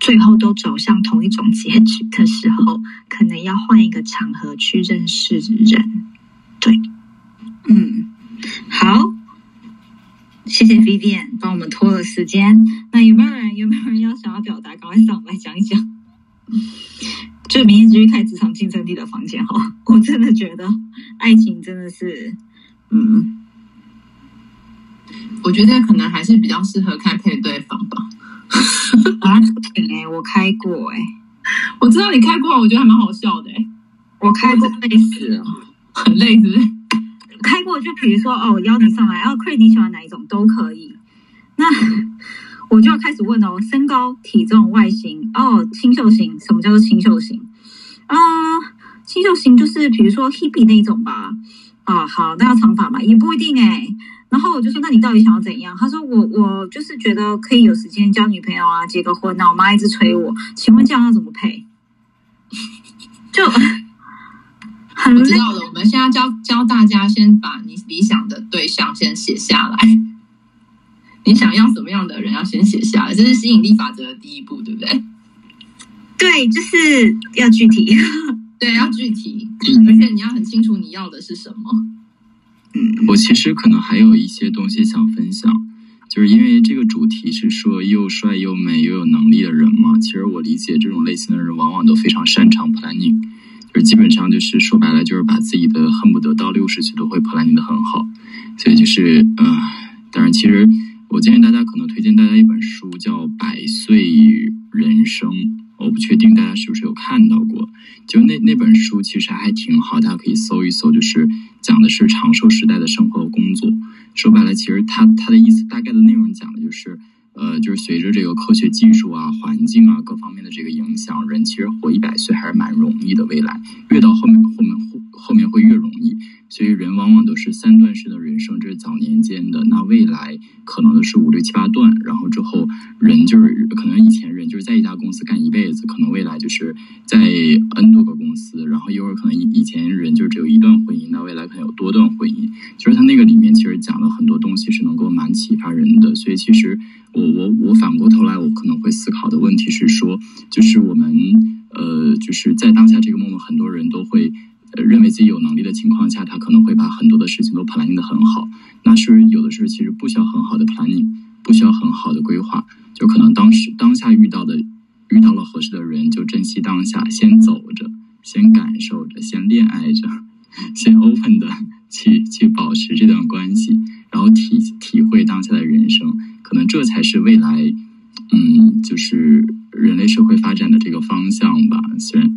最后都走向同一种结局的时候，可能要换一个场合去认识人。对，嗯，好，谢谢 Vivian 帮我们拖了时间。那有没有人有没有人要想要表达？赶快上来讲一讲。就明天继续开职场竞争力的房间哈。[LAUGHS] 我真的觉得爱情真的是，嗯，我觉得可能还是比较适合开配对房吧。[LAUGHS] 啊，不行哎，我开过哎，我知道你开过，我觉得还蛮好笑的哎。我开过累死了，很累是不是？开过就比如说哦，邀你上来，哦 c r a 你喜欢哪一种都可以。那我就要开始问哦，身高、体重、外形哦，清秀型，什么叫做清秀型？啊，清秀型就是比如说 Hebe 那一种吧。啊，好，那要长发嘛？也不一定哎。然后我就说，那你到底想要怎样？他说，我我就是觉得可以有时间交女朋友啊，结个婚啊。我妈一直催我，请问这样要怎么配？[LAUGHS] 就很。我知道了，我们现在教教大家，先把你理想的对象先写下来。你想要什么样的人，要先写下来，这是吸引力法则的第一步，对不对？对，就是要具体，[LAUGHS] 对，要具体，而且你要很清楚你要的是什么。我其实可能还有一些东西想分享，就是因为这个主题是说又帅又美又有能力的人嘛。其实我理解这种类型的人，往往都非常擅长 planning。就是基本上就是说白了，就是把自己的恨不得到六十岁都会 planning 的很好，所以就是嗯，当然其实我建议大家可能推荐大家一本书叫《百岁人生》，我不确定大家是不是有看到过，就那那本书其实还挺好，大家可以搜一搜，就是讲的是长寿时代的生活和工作。说白了，其实他他的意思大概的内容讲的就是。呃，就是随着这个科学技术啊、环境啊各方面的这个影响，人其实活一百岁还是蛮容易的。未来越到后面，后面后后面会越容易。所以人往往都是三段式的人生，这是早年间的。那未来可能都是五六七八段，然后之后人就是可能以前人就是在一家公司干一辈子，可能未来就是在 N 多个公司，然后一会儿可能以以前人就只有一段婚姻，那未来可能有多段婚姻。就是他那个里面其实讲了很多东西，是能够蛮启发人的。所以其实我我我反过头来，我可能会思考的问题是说，就是我们呃就是在当下这个 moment，很多人都会。认为自己有能力的情况下，他可能会把很多的事情都 planning 的很好。那是有的时候其实不需要很好的 planning，不需要很好的规划，就可能当时当下遇到的遇到了合适的人，就珍惜当下，先走着，先感受着，先恋爱着，先 open 的去去保持这段关系，然后体体会当下的人生，可能这才是未来。嗯，就是人类社会发展的这个方向吧。虽然，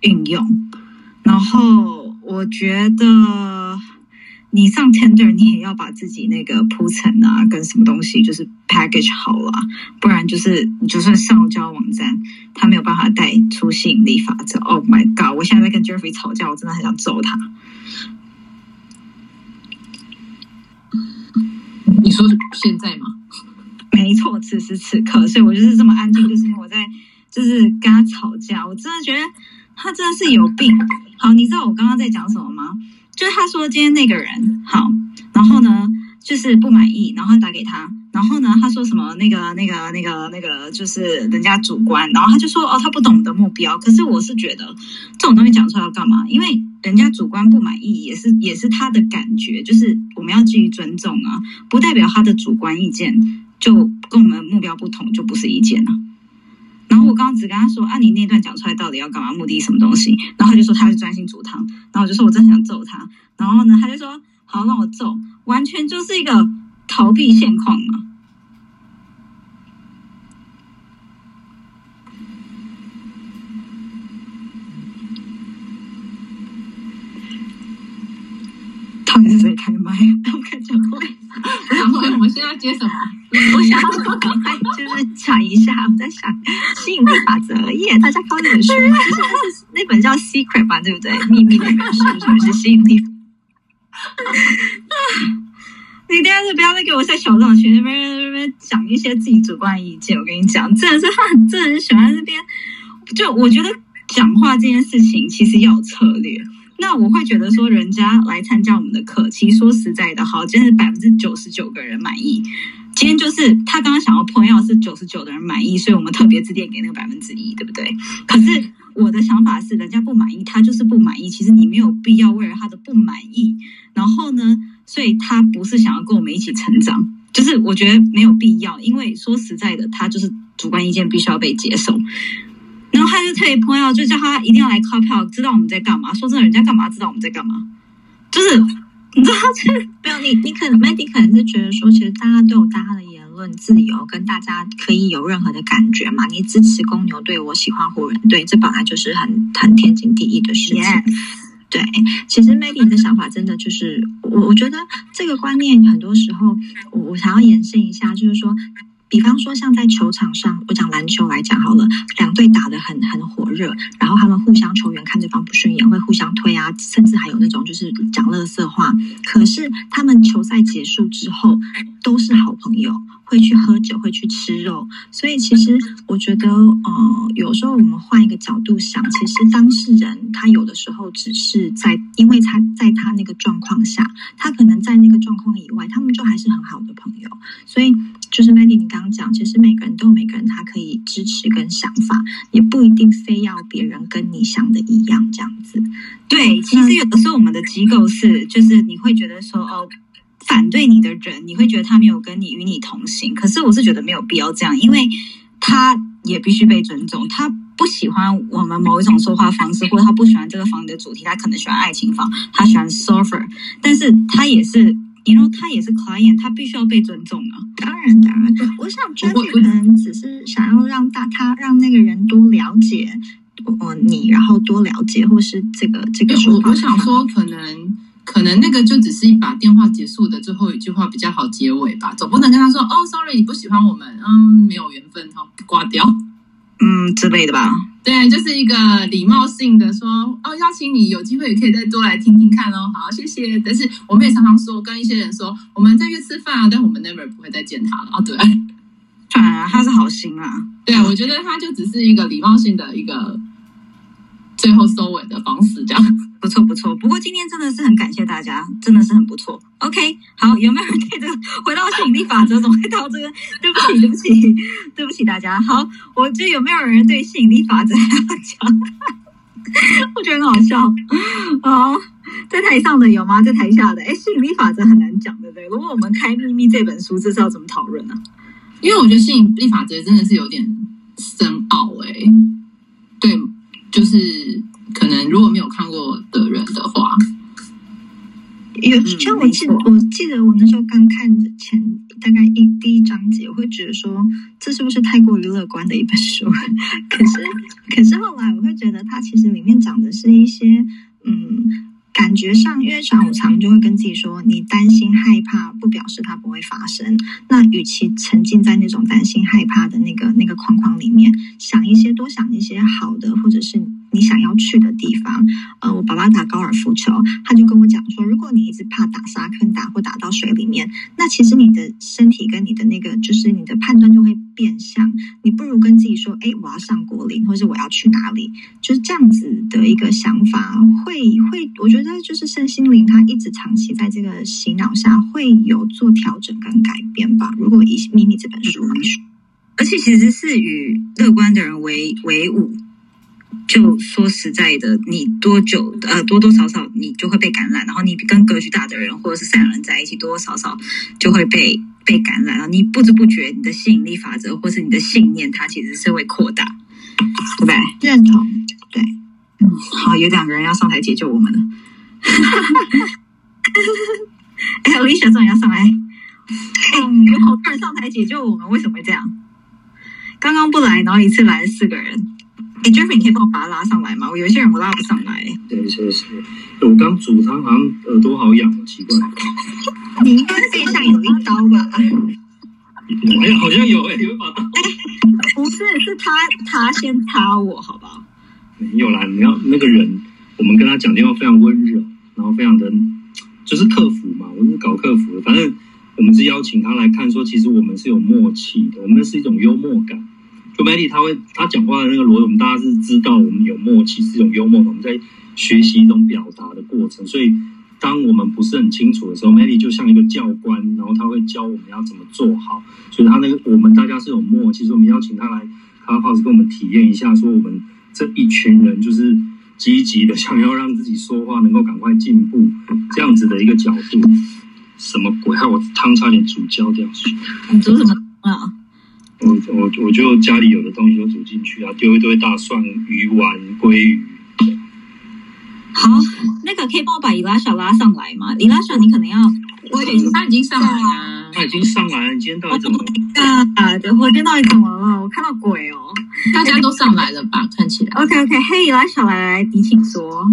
运用。然后我觉得你上 Tender，你也要把自己那个铺陈啊，跟什么东西就是 package 好了，不然就是你就算上交网站，他没有办法带出吸引力法则。Oh my god！我现在在跟 Jeffrey 吵架，我真的很想揍他。你说现在吗？没错，此时此刻，所以我就是这么安静，就是因为我在就是跟他吵架。我真的觉得他真的是有病。好，你知道我刚刚在讲什么吗？就是他说今天那个人好，然后呢，就是不满意，然后打给他，然后呢，他说什么那个那个那个那个就是人家主观，然后他就说哦，他不懂我们的目标。可是我是觉得这种东西讲出来要干嘛？因为人家主观不满意，也是也是他的感觉，就是我们要基于尊重啊，不代表他的主观意见就跟我们目标不同就不是意见啊。然后我刚刚只跟他说啊，你那段讲出来到底要干嘛？目的什么东西？然后他就说他是专心煮汤，然后我就说我真的想揍他。然后呢，他就说好，让我揍，完全就是一个逃避现况嘛。到底是谁开麦？我看讲会。我想说，我们现在接什么？我想要赶快就是讲一下，我在想吸引力法则耶，大家看那本书，就是那本叫《Secret》吧，对不对？秘密那本书是不是吸引力？你第二次不要再给我在小众群那边那边讲一些自己主观意见。我跟你讲，真的是他很真的很喜欢那边。就我觉得讲话这件事情其实要有策略。那我会觉得说，人家来参加我们的课，其实说实在的，好，今天是百分之九十九个人满意。今天就是他刚刚想要朋友是九十九的人满意，所以我们特别致电给那个百分之一，对不对？可是我的想法是，人家不满意，他就是不满意。其实你没有必要为了他的不满意，然后呢，所以他不是想要跟我们一起成长，就是我觉得没有必要。因为说实在的，他就是主观意见必须要被接受。然后他就特别朋友就叫他一定要来靠票，知道我们在干嘛。说真的，人家干嘛知道我们在干嘛？就是你知道，就是没有你，你可能 Mandy 可能是觉得说，其实大家都有大家的言论自由，跟大家可以有任何的感觉嘛。你支持公牛队，我喜欢湖人队，这本来就是很很天经地义的事情。对，其实 Mandy 的想法真的就是，我我觉得这个观念很多时候，我我想要延伸一下，就是说。比方说，像在球场上，我讲篮球来讲好了，两队打得很很火热，然后他们互相球员看对方不顺眼，会互相推啊，甚至还有那种就是讲乐色话。可是他们球赛结束之后都是好朋友，会去喝酒，会去吃肉。所以其实我觉得，呃，有时候我们换一个角度想，其实当事人他有的时候只是在，因为他在他那个状况下，他可能在那个状况以外，他们就还是很好的朋友。所以就是 Mandy 你刚。刚讲，其实每个人都有每个人他可以支持跟想法，也不一定非要别人跟你想的一样这样子。对，其实有的时候我们的机构是，就是你会觉得说，哦，反对你的人，你会觉得他没有跟你与你同行。可是我是觉得没有必要这样，因为他也必须被尊重。他不喜欢我们某一种说话方式，或者他不喜欢这个房的主题，他可能喜欢爱情房，他喜欢 surfer，但是他也是。你说他也是 client，他必须要被尊重啊。当然，当然，我想 Jeffy 可能只是想要让大他让那个人多了解我你，然后多了解，或是这个这个说法。我想说，可能可能那个就只是一把电话结束的最后一句话比较好结尾吧，总不能跟他说哦，sorry，你不喜欢我们，嗯，没有缘分，好挂掉。嗯，之类的吧。对，就是一个礼貌性的说，哦，邀请你有机会也可以再多来听听看哦。好，谢谢。但是我们也常常说，跟一些人说，我们再约吃饭啊，但我们 never 不会再见他了啊。对，反而他是好心啊。对，我觉得他就只是一个礼貌性的一个。最后收尾的方式，这样不错不错。不过今天真的是很感谢大家，真的是很不错。OK，好，有没有人对这个回到吸引力法则，总会到这个？对不起，对不起，对不起大家。好，我觉得有没有人对吸引力法则要讲？[LAUGHS] 我觉得很好笑。好，在台上的有吗？在台下的？哎，吸引力法则很难讲，对不对？如果我们开秘密这本书，这是要怎么讨论呢？因为我觉得吸引力法则真的是有点深奥，哎，对。就是可能如果没有看过的人的话，有像我记，我记得我那时候刚看的前大概一第一章节，我会觉得说这是不是太过于乐观的一本书？[LAUGHS] 可是可是后来我会觉得它其实里面讲的是一些嗯。感觉上，因为常我常就会跟自己说，你担心害怕不表示它不会发生。那与其沉浸在那种担心害怕的那个那个框框里面，想一些多想一些好的，或者是你想要去的地方。呃，我爸爸。打高尔夫球，他就跟我讲说，如果你一直怕打沙坑打或打到水里面，那其实你的身体跟你的那个就是你的判断就会变相，你不如跟自己说，哎，我要上国林，或是我要去哪里，就是这样子的一个想法，会会，我觉得就是身心灵它一直长期在这个洗脑下会有做调整跟改变吧。如果以《秘密》这本书来说，而且其实是与乐观的人为为伍。就说实在的，你多久呃多多少少你就会被感染，然后你跟格局大的人或者是善良人在一起，多多少少就会被被感染了。你不知不觉，你的吸引力法则或是你的信念，它其实是会扩大，对不对？认同，对，嗯，好，有两个人要上台解救我们了。[LAUGHS] 哎，Alicia 终于要上来，嗯，有好多人上台解救我们，为什么会这样？刚刚不来，然后一次来了四个人。哎，Jeffrey，你可以帮我把他拉上来吗？我有一些人我拉不上来。对，谢谢。我刚煮汤，好像耳朵好痒，奇怪。你应该背上有一刀吧？哎，好像有哎，有一把刀。不是，是他他先插我，好不好？没有啦，你要那个人，我们跟他讲电话非常温柔，然后非常的，就是客服嘛，我是搞客服的，反正我们是邀请他来看，说其实我们是有默契的，我们是一种幽默感。就 Maddy，他会他讲话的那个逻辑，我们大家是知道，我们有默契，是一种幽默，我们在学习一种表达的过程。所以，当我们不是很清楚的时候，Maddy 就像一个教官，然后他会教我们要怎么做好。所以，他那个我们大家是有默契，所以我们邀请他来 Clubhouse 跟我们体验一下，说我们这一群人就是积极的 [LAUGHS] 想要让自己说话能够赶快进步，这样子的一个角度。什么鬼？害我汤差点煮焦掉。你煮什么啊？我我我就家里有的东西都煮进去啊，丢一堆大蒜、鱼丸、鲑鱼。好，那个可以帮我把伊拉小拉上来吗？伊拉小，你可能要，我已经他已经上来了，他已经上来了。你今天到底怎么了？啊，我今天到底怎么了？我看到鬼哦！大家都上来了吧？看起来。OK OK，嘿，伊拉小来来，你请说。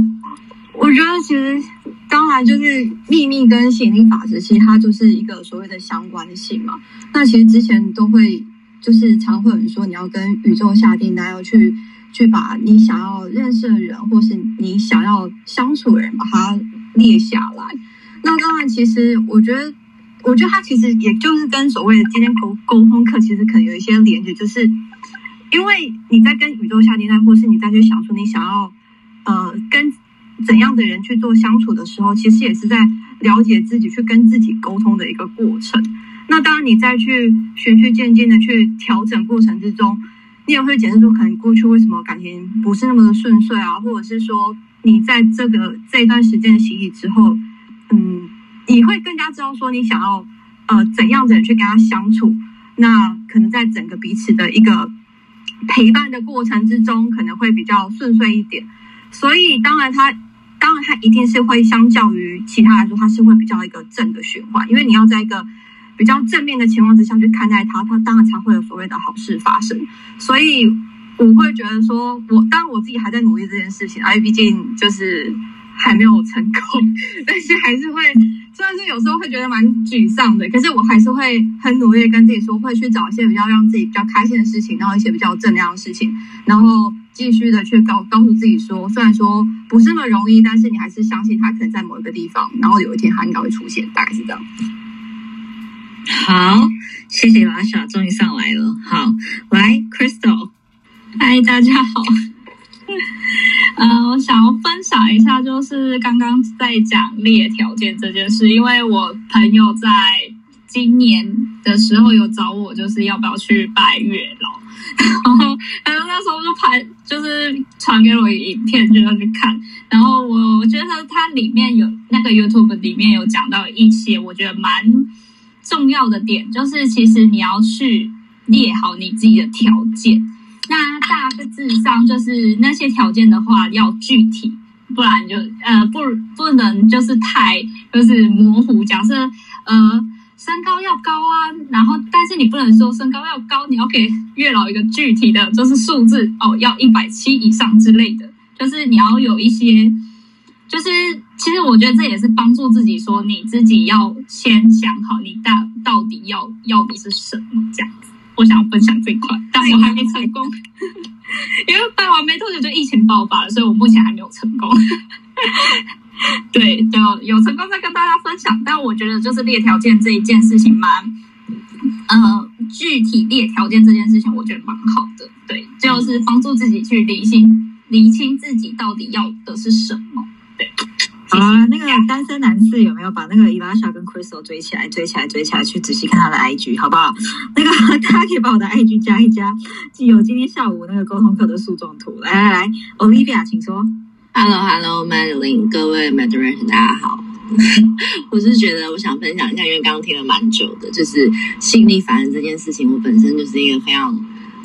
我觉得其实当然就是秘密跟吸引力法则，其实它就是一个所谓的相关性嘛。那其实之前都会。就是常会有人说，你要跟宇宙下订单，要去去把你想要认识的人，或是你想要相处的人，把它列下来。那当然，其实我觉得，我觉得它其实也就是跟所谓的今天沟沟通课，其实可能有一些连接，就是因为你在跟宇宙下订单，或是你再去想说你想要呃跟怎样的人去做相处的时候，其实也是在了解自己，去跟自己沟通的一个过程。那当然，你再去循序渐进的去调整过程之中，你也会检视出可能过去为什么感情不是那么的顺遂啊，或者是说你在这个这一段时间的洗礼之后，嗯，你会更加知道说你想要呃怎样的人去跟他相处，那可能在整个彼此的一个陪伴的过程之中，可能会比较顺遂一点。所以当然，他当然他一定是会相较于其他来说，他是会比较一个正的循环，因为你要在一个。比较正面的情况之下去看待它，它当然才会有所谓的好事发生。所以我会觉得说，我当然我自己还在努力这件事情，因为毕竟就是还没有成功，[LAUGHS] 但是还是会，虽然是有时候会觉得蛮沮丧的，可是我还是会很努力跟自己说，会去找一些比较让自己比较开心的事情，然后一些比较正能量的事情，然后继续的去告告诉自己说，虽然说不是那么容易，但是你还是相信它可能在某一个地方，然后有一天它应该会出现，大概是这样。好，谢谢拉莎，终于上来了。好，来，Crystal，嗨，大家好。嗯，[LAUGHS] 我想要分享一下，就是刚刚在讲列条件这件事，因为我朋友在今年的时候有找我，就是要不要去拜月老，然后，然后那时候就拍，就是传给我影片，就要去看。然后我我觉得它里面有那个 YouTube 里面有讲到一些，我觉得蛮。重要的点就是，其实你要去列好你自己的条件。那大致上就是那些条件的话要具体，不然就呃不不能就是太就是模糊。假设呃身高要高啊，然后但是你不能说身高要高，你要给月老一个具体的，就是数字哦，要一百七以上之类的。就是你要有一些，就是。其实我觉得这也是帮助自己，说你自己要先想好你大到底要要的是什么这样子。我想要分享这一块，但我还没成功。[LAUGHS] 因为办完没多久就疫情爆发了，所以我目前还没有成功。[LAUGHS] 对，就有成功再跟大家分享。但我觉得就是列条件这一件事情蛮，呃，具体列条件这件事情，我觉得蛮好的。对，就是帮助自己去理清、理清自己到底要的是什么。对，好啊，那个单身男士有没有把那个伊拉莎跟 Crystal 追起来、追起来、追起来，去仔细看他的 IG 好不好？[LAUGHS] 那个 [LAUGHS] 大家可以把我的 IG 加一加，既有今天下午那个沟通课的树状图。来来来，Olivia，请说。Hello，Hello，Madeline，各位 Madeline，大家好。[LAUGHS] 我是觉得我想分享一下，因为刚刚听了蛮久的，就是吸引力法则这件事情，我本身就是一个非常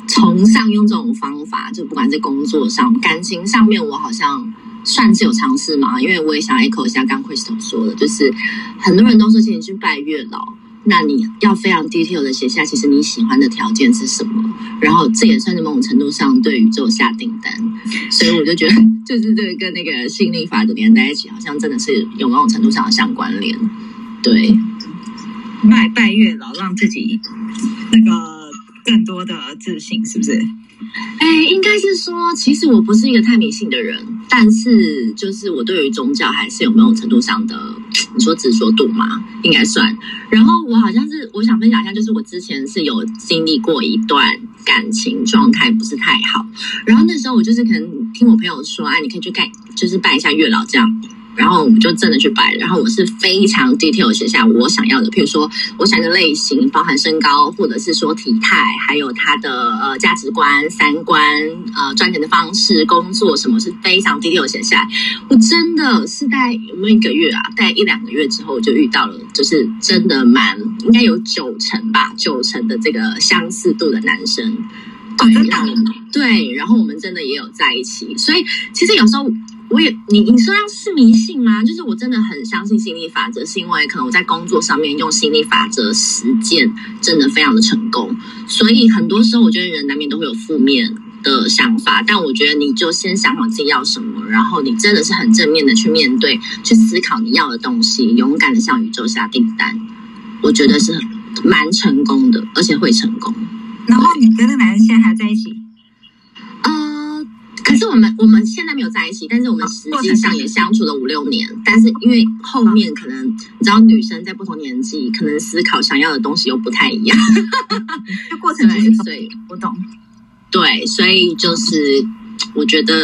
崇尚用这种方法，就不管在工作上、感情上面，我好像算是有尝试嘛。因为我也想 echo 一下刚 Crystal 说的，就是很多人都说，请你去拜月老。那你要非常 detail 的写下，其实你喜欢的条件是什么，然后这也算是某种程度上对宇宙下订单，所以我就觉得，[LAUGHS] 就是这个跟那个吸引力法则连在一起，好像真的是有某种程度上的相关联。对，拜拜月老，让自己那个更多的自信，是不是？哎，应该是说，其实我不是一个太迷信的人，但是就是我对于宗教还是有某种程度上的，你说执着度嘛，应该算。然后我好像是我想分享一下，就是我之前是有经历过一段感情状态不是太好，然后那时候我就是可能听我朋友说，哎，你可以去拜，就是拜一下月老这样。然后我们就真的去摆，然后我是非常 detail 写下我想要的，譬如说我想要的类型，包含身高，或者是说体态，还有他的呃价值观、三观、呃赚钱的方式、工作什么，是非常 detail 写下来。我真的是在有没有一个月啊，在一两个月之后就遇到了，就是真的蛮应该有九成吧，九成的这个相似度的男生。对，让对，然后我们真的也有在一起，所以其实有时候。我也你你说要是迷信吗？就是我真的很相信心理法则，是因为可能我在工作上面用心理法则实践，真的非常的成功。所以很多时候，我觉得人难免都会有负面的想法，但我觉得你就先想好自己要什么，然后你真的是很正面的去面对，去思考你要的东西，勇敢的向宇宙下订单，我觉得是蛮成功的，而且会成功。然后你跟那个男人现在还在一起？是我们我们现在没有在一起，但是我们实际上也相处了五六年。但是因为后面可能你知道，女生在不同年纪，可能思考想要的东西又不太一样。[LAUGHS] 这过程对，所以我懂。对，所以就是我觉得，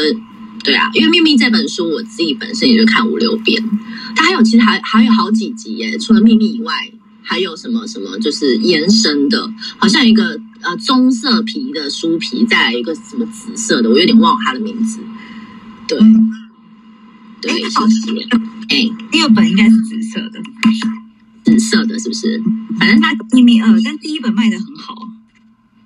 对啊，因为《秘密》这本书，我自己本身也就看五六遍。它还有其实还还有好几集耶，除了《秘密》以外，还有什么什么就是延伸的，好像一个。呃，棕色皮的书皮，再来一个什么紫色的，我有点忘了它的名字。对，嗯、对，好是哎，第二本应该是紫色的，紫色的是不是？反正它一米二，但第一本卖的很好。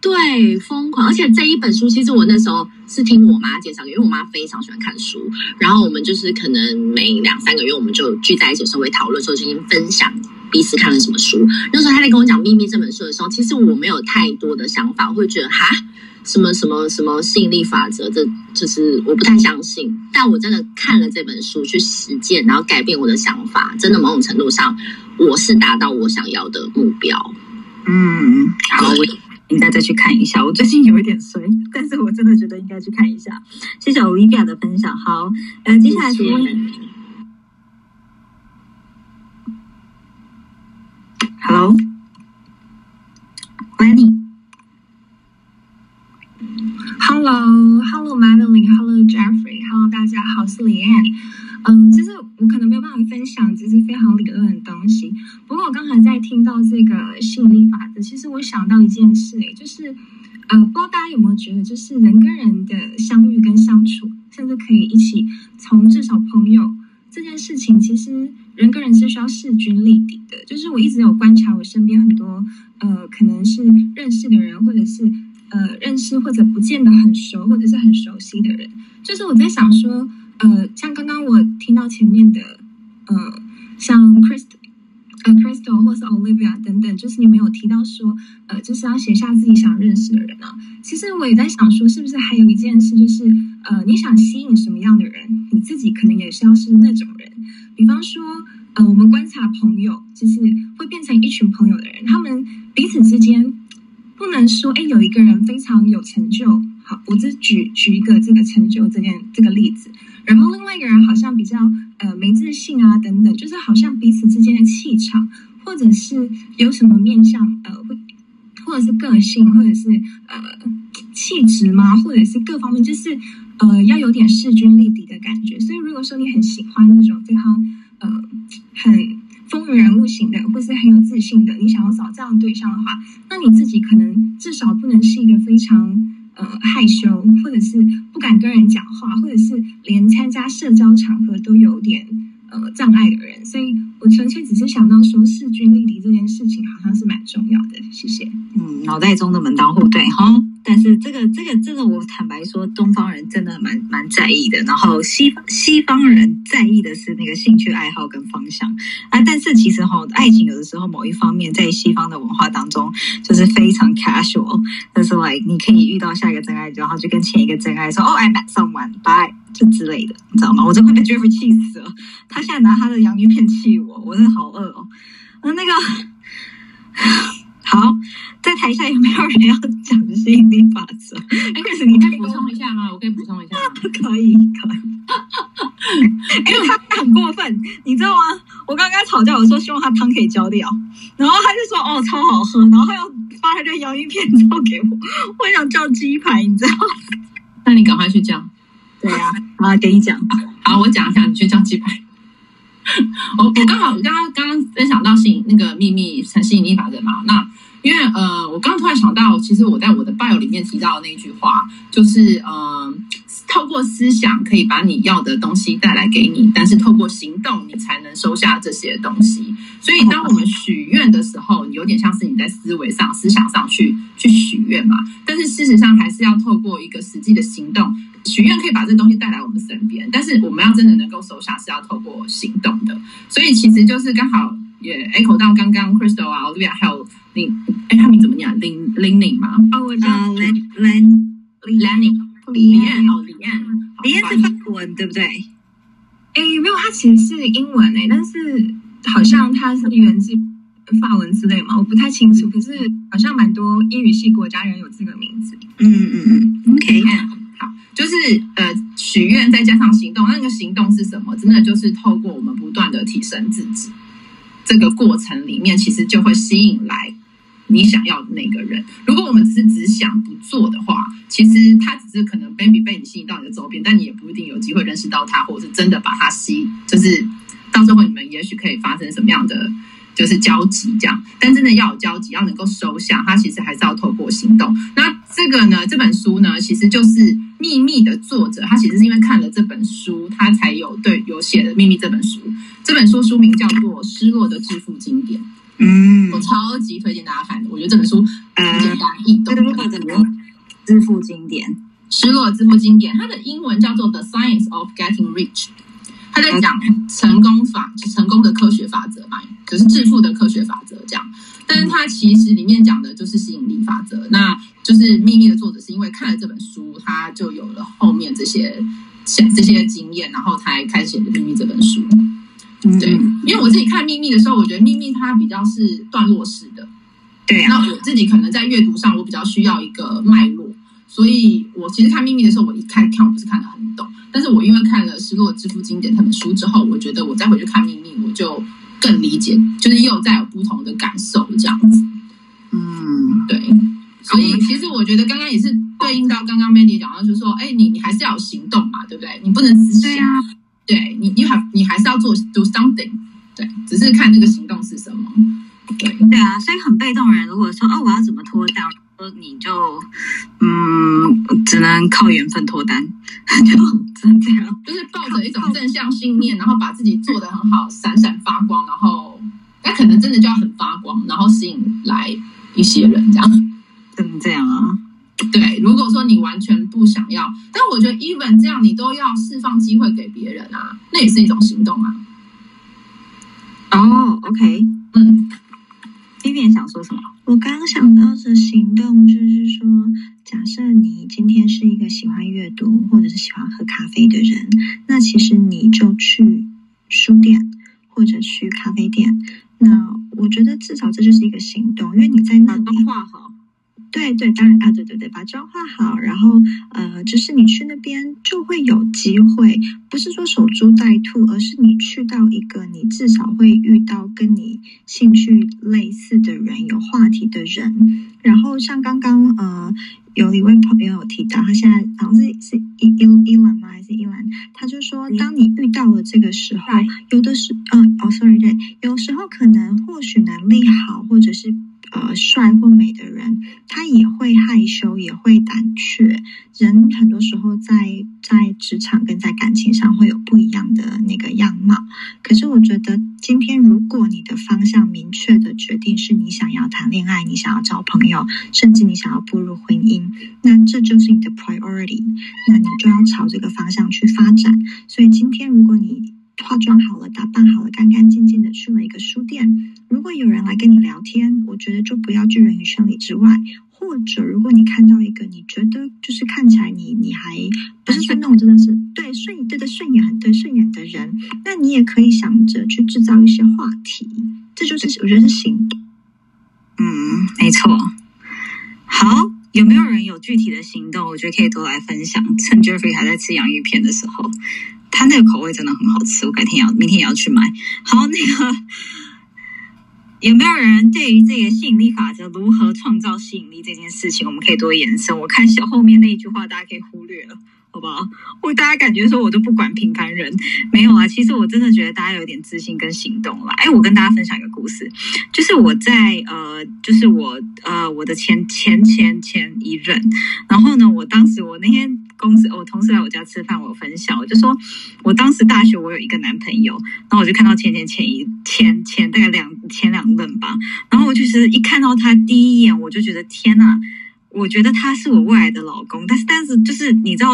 对，疯狂！而且这一本书，其实我那时候是听我妈介绍，因为我妈非常喜欢看书。然后我们就是可能每两三个月，我们就聚在一起，稍微讨论，说进行分享彼此看了什么书。那时候他在跟我讲《秘密》这本书的时候，其实我没有太多的想法，我会觉得哈，什么什么什么吸引力法则，这就是我不太相信。但我真的看了这本书去实践，然后改变我的想法，真的某种程度上，我是达到我想要的目标。嗯，好，我。应该再去看一下。我最近有一点衰，但是我真的觉得应该去看一下。谢谢 Olivia 的分享。好，呃，接下来是 Hello，欢迎你。Hello，Hello Madeline，Hello Jeffrey，Hello 大家好，我是李安。嗯，其实我可能没有办法分享，这些非常理论的东西。不过我刚才在听到这个吸引力法则，其实我想到一件事，诶，就是呃，不知道大家有没有觉得，就是人跟人的相遇跟相处，甚至可以一起从至少朋友这件事情，其实人跟人是需要势均力敌的。就是我一直有观察我身边很多呃，可能是认识的人，或者是呃认识或者不见得很熟，或者是很熟悉的人，就是我在想说。呃，像刚刚我听到前面的，呃，像 Crystal，呃，Crystal 或是 Olivia 等等，就是你们有提到说，呃，就是要写下自己想认识的人啊。其实我也在想说，是不是还有一件事，就是呃，你想吸引什么样的人，你自己可能也是要是那种人。比方说，呃，我们观察朋友，就是会变成一群朋友的人，他们彼此之间不能说，哎，有一个人非常有成就，好，我只举举一个这个成就这件这个例子。然后另外一个人好像比较呃没自信啊等等，就是好像彼此之间的气场，或者是有什么面向呃会，或者是个性，或者是呃气质吗？或者是各方面，就是呃要有点势均力敌的感觉。所以如果说你很喜欢那种非常呃很风云人物型的，或是很有自信的，你想要找这样的对象的话，那你自己可能至少不能是一个非常。呃，害羞，或者是不敢跟人讲话，或者是连参加社交场合都有点呃障碍的人，所以我纯粹只是想到说势均力敌这件事情好像是蛮重要的。谢谢。嗯，脑袋中的门当户对哈。但是这个这个这个，我坦白说，东方人真的蛮蛮在意的。然后西西方人在意的是那个兴趣爱好跟方向啊。但是其实哈，爱情有的时候某一方面在西方的文化当中就是非常 casual，就是 like 你可以遇到下一个真爱，然后就跟前一个真爱说哦，I met someone，bye，就之类的，你知道吗？我真会被 Jeffrey 气死了。他现在拿他的洋芋片气我，我真的好饿哦。那那个。好，在台下有没有人要讲吸引力法则？哎，你可以补充一下吗？我可以补充一下吗？[LAUGHS] 可以，可以。[LAUGHS] 因为，他很过分，你知道吗？我刚刚吵架，我说希望他汤可以浇掉，然后他就说哦超好喝，然后他又发了个洋芋片 [LAUGHS] 照给我，我想叫鸡排，你知道吗？那你赶快去叫。对呀，啊，给你讲。好，我讲一下，你去叫鸡排。我我刚好刚刚刚刚分享到吸引那个秘密成吸引力法则嘛，那。因为呃，我刚刚突然想到，其实我在我的 bio 里面提到的那句话，就是呃，透过思想可以把你要的东西带来给你，但是透过行动，你才能收下这些东西。所以，当我们许愿的时候，有点像是你在思维上、思想上去去许愿嘛。但是事实上，还是要透过一个实际的行动。许愿可以把这东西带来我们身边，但是我们要真的能够收下，是要透过行动的。所以，其实就是刚好也 echo 到刚刚 Crystal 啊，Olivia 还有。林，哎，他名怎么念？林林宁吗？哦，我知道。林林林林李燕哦，李燕，李燕是法文对不对？哎，没有，它其实是英文诶，但是好像它是源自法文之类嘛，我不太清楚。可是好像蛮多英语系国家人有这个名字。嗯嗯嗯，OK，好，就是呃，许愿再加上行动，那个行动是什么？真的就是透过我们不断的提升自己，这个过程里面，其实就会吸引来。你想要的那个人，如果我们只是只想不做的话，其实他只是可能 baby 被你吸引到你的周边，但你也不一定有机会认识到他，或者是真的把他吸，就是到最后你们也许可以发生什么样的就是交集这样。但真的要有交集，要能够收下，他其实还是要透过行动。那这个呢，这本书呢，其实就是《秘密》的作者，他其实是因为看了这本书，他才有对有写的《秘密》这本书。这本书书名叫做《失落的致富经典》。嗯，我超级推荐大家看的。我觉得这本书很简单易懂。致富经典，失落致富经典，它的英文叫做《The Science of Getting Rich》。他在讲成功法，就成功的科学法则嘛，就是致富的科学法则这样。但是他其实里面讲的就是吸引力法则。那就是秘密的作者是因为看了这本书，他就有了后面这些这些经验，然后才开始写的秘密这本书。对，因为我自己看《秘密》的时候，我觉得《秘密》它比较是段落式的。对，那我自己可能在阅读上，我比较需要一个脉络，所以我其实看《秘密》的时候，我一开看我不是看得很懂，但是我因为看了《失落致富经典》这本书之后，我觉得我再回去看《秘密》，我就更理解，就是又再有不同的感受这样子。嗯，对，所以其实我觉得刚刚也是对应到刚刚 Mandy 讲到，就是说，哎，你你还是要有行动嘛，对不对？你不能只想。对你，你还你还是要做 do something，对，只是看那个行动是什么。对对啊，所以很被动人，如果说哦，我要怎么脱单，说你就嗯，只能靠缘分脱单，[LAUGHS] 就只能这样，就是抱着一种正向信念，然后把自己做的很好，闪闪发光，然后那可能真的就要很发光，然后吸引来一些人，这样，只能这样啊。对，如果说你完全不想要，但我觉得 even 这样，你都要释放机会给别人啊，那也是一种行动啊。哦，OK，嗯，Vivian 想说什么？我刚想到的行动就是说，假设你今天是一个喜欢阅读或者是喜欢喝咖啡的人，那其实你就去书店或者去咖啡店。那我觉得至少这就是一个行动，因为你在那里画好。对对，当然啊，对对对，把妆化好，然后呃，就是你去那边就会有机会，不是说守株待兔，而是你去到一个你至少会遇到跟你兴趣类似的人，有话题的人。然后像刚刚呃，有一位朋友有提到，他现在好像是是伊伊伊兰吗？还是伊兰？他就说，当你遇到了这个时候，有的是呃哦，sorry，对，有时候可能或许能力好，或者是。呃，帅或美的人，他也会害羞，也会胆怯。人很多时候在在职场跟在感情上会有不一样的那个样貌。可是我觉得，今天如果你的方向明确的决定是你想要谈恋爱，你想要交朋友，甚至你想要步入婚姻，那这就是你的 priority。那你就要朝这个方向去发展。所以今天，如果你化妆好了，打扮好了，干干净净的去了一个书店。如果有人来跟你聊天，我觉得就不要拒人于千里之外。或者，如果你看到一个你觉得就是看起来你你还不是说那种真的是对顺眼对的顺眼很对顺眼的人，那你也可以想着去制造一些话题。这就是我觉得是行动。嗯，没错。好，有没有人有具体的行动？我觉得可以多来分享。趁 Jeffrey 还在吃洋芋片的时候。他那个口味真的很好吃，我改天要明天也要去买。好，那个有没有人对于这个吸引力法则如何创造吸引力这件事情，我们可以多延伸？我看小后面那一句话，大家可以忽略了。好不好？我大家感觉说我都不管平凡人，没有啊。其实我真的觉得大家有点自信跟行动了。哎，我跟大家分享一个故事，就是我在呃，就是我呃，我的前前前前一任，然后呢，我当时我那天公司我同事来我家吃饭，我分享，我就说我当时大学我有一个男朋友，然后我就看到前前前一前前大概两前两任吧，然后我就是一看到他第一眼，我就觉得天呐！我觉得他是我未来的老公，但是但是就是你知道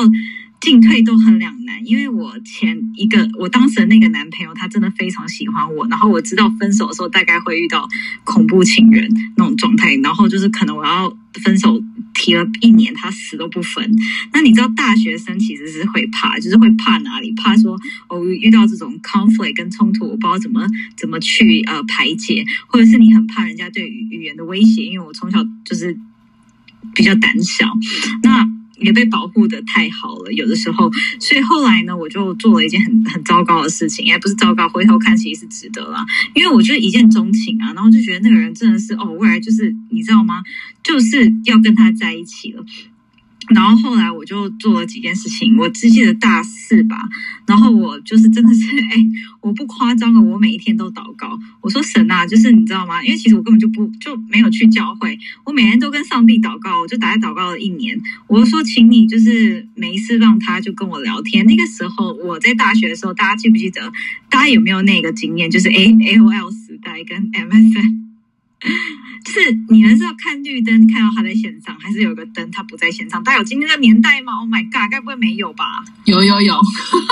进退都很两难，因为我前一个我当时的那个男朋友他真的非常喜欢我，然后我知道分手的时候大概会遇到恐怖情人那种状态，然后就是可能我要分手提了一年他死都不分。那你知道大学生其实是会怕，就是会怕哪里？怕说哦遇到这种 conflict 跟冲突，我不知道怎么怎么去呃排解，或者是你很怕人家对语语言的威胁，因为我从小就是。比较胆小，那也被保护的太好了。有的时候，所以后来呢，我就做了一件很很糟糕的事情，也不是糟糕，回头看其实是值得啦。因为我就一见钟情啊，然后就觉得那个人真的是哦，未来就是你知道吗？就是要跟他在一起了。然后后来我就做了几件事情，我只记得大四吧。然后我就是真的是，[LAUGHS] 哎，我不夸张了，我每一天都祷告。我说神啊，就是你知道吗？因为其实我根本就不就没有去教会，我每天都跟上帝祷告，我就打在祷告了一年。我说，请你就是没事让他就跟我聊天。那个时候我在大学的时候，大家记不记得？大家有没有那个经验？就是 A A O L 时代跟 M S N。是你们是要看绿灯看到他在线上，还是有个灯他不在线上？他有今天的年代吗？Oh my god，该不会没有吧？有有有。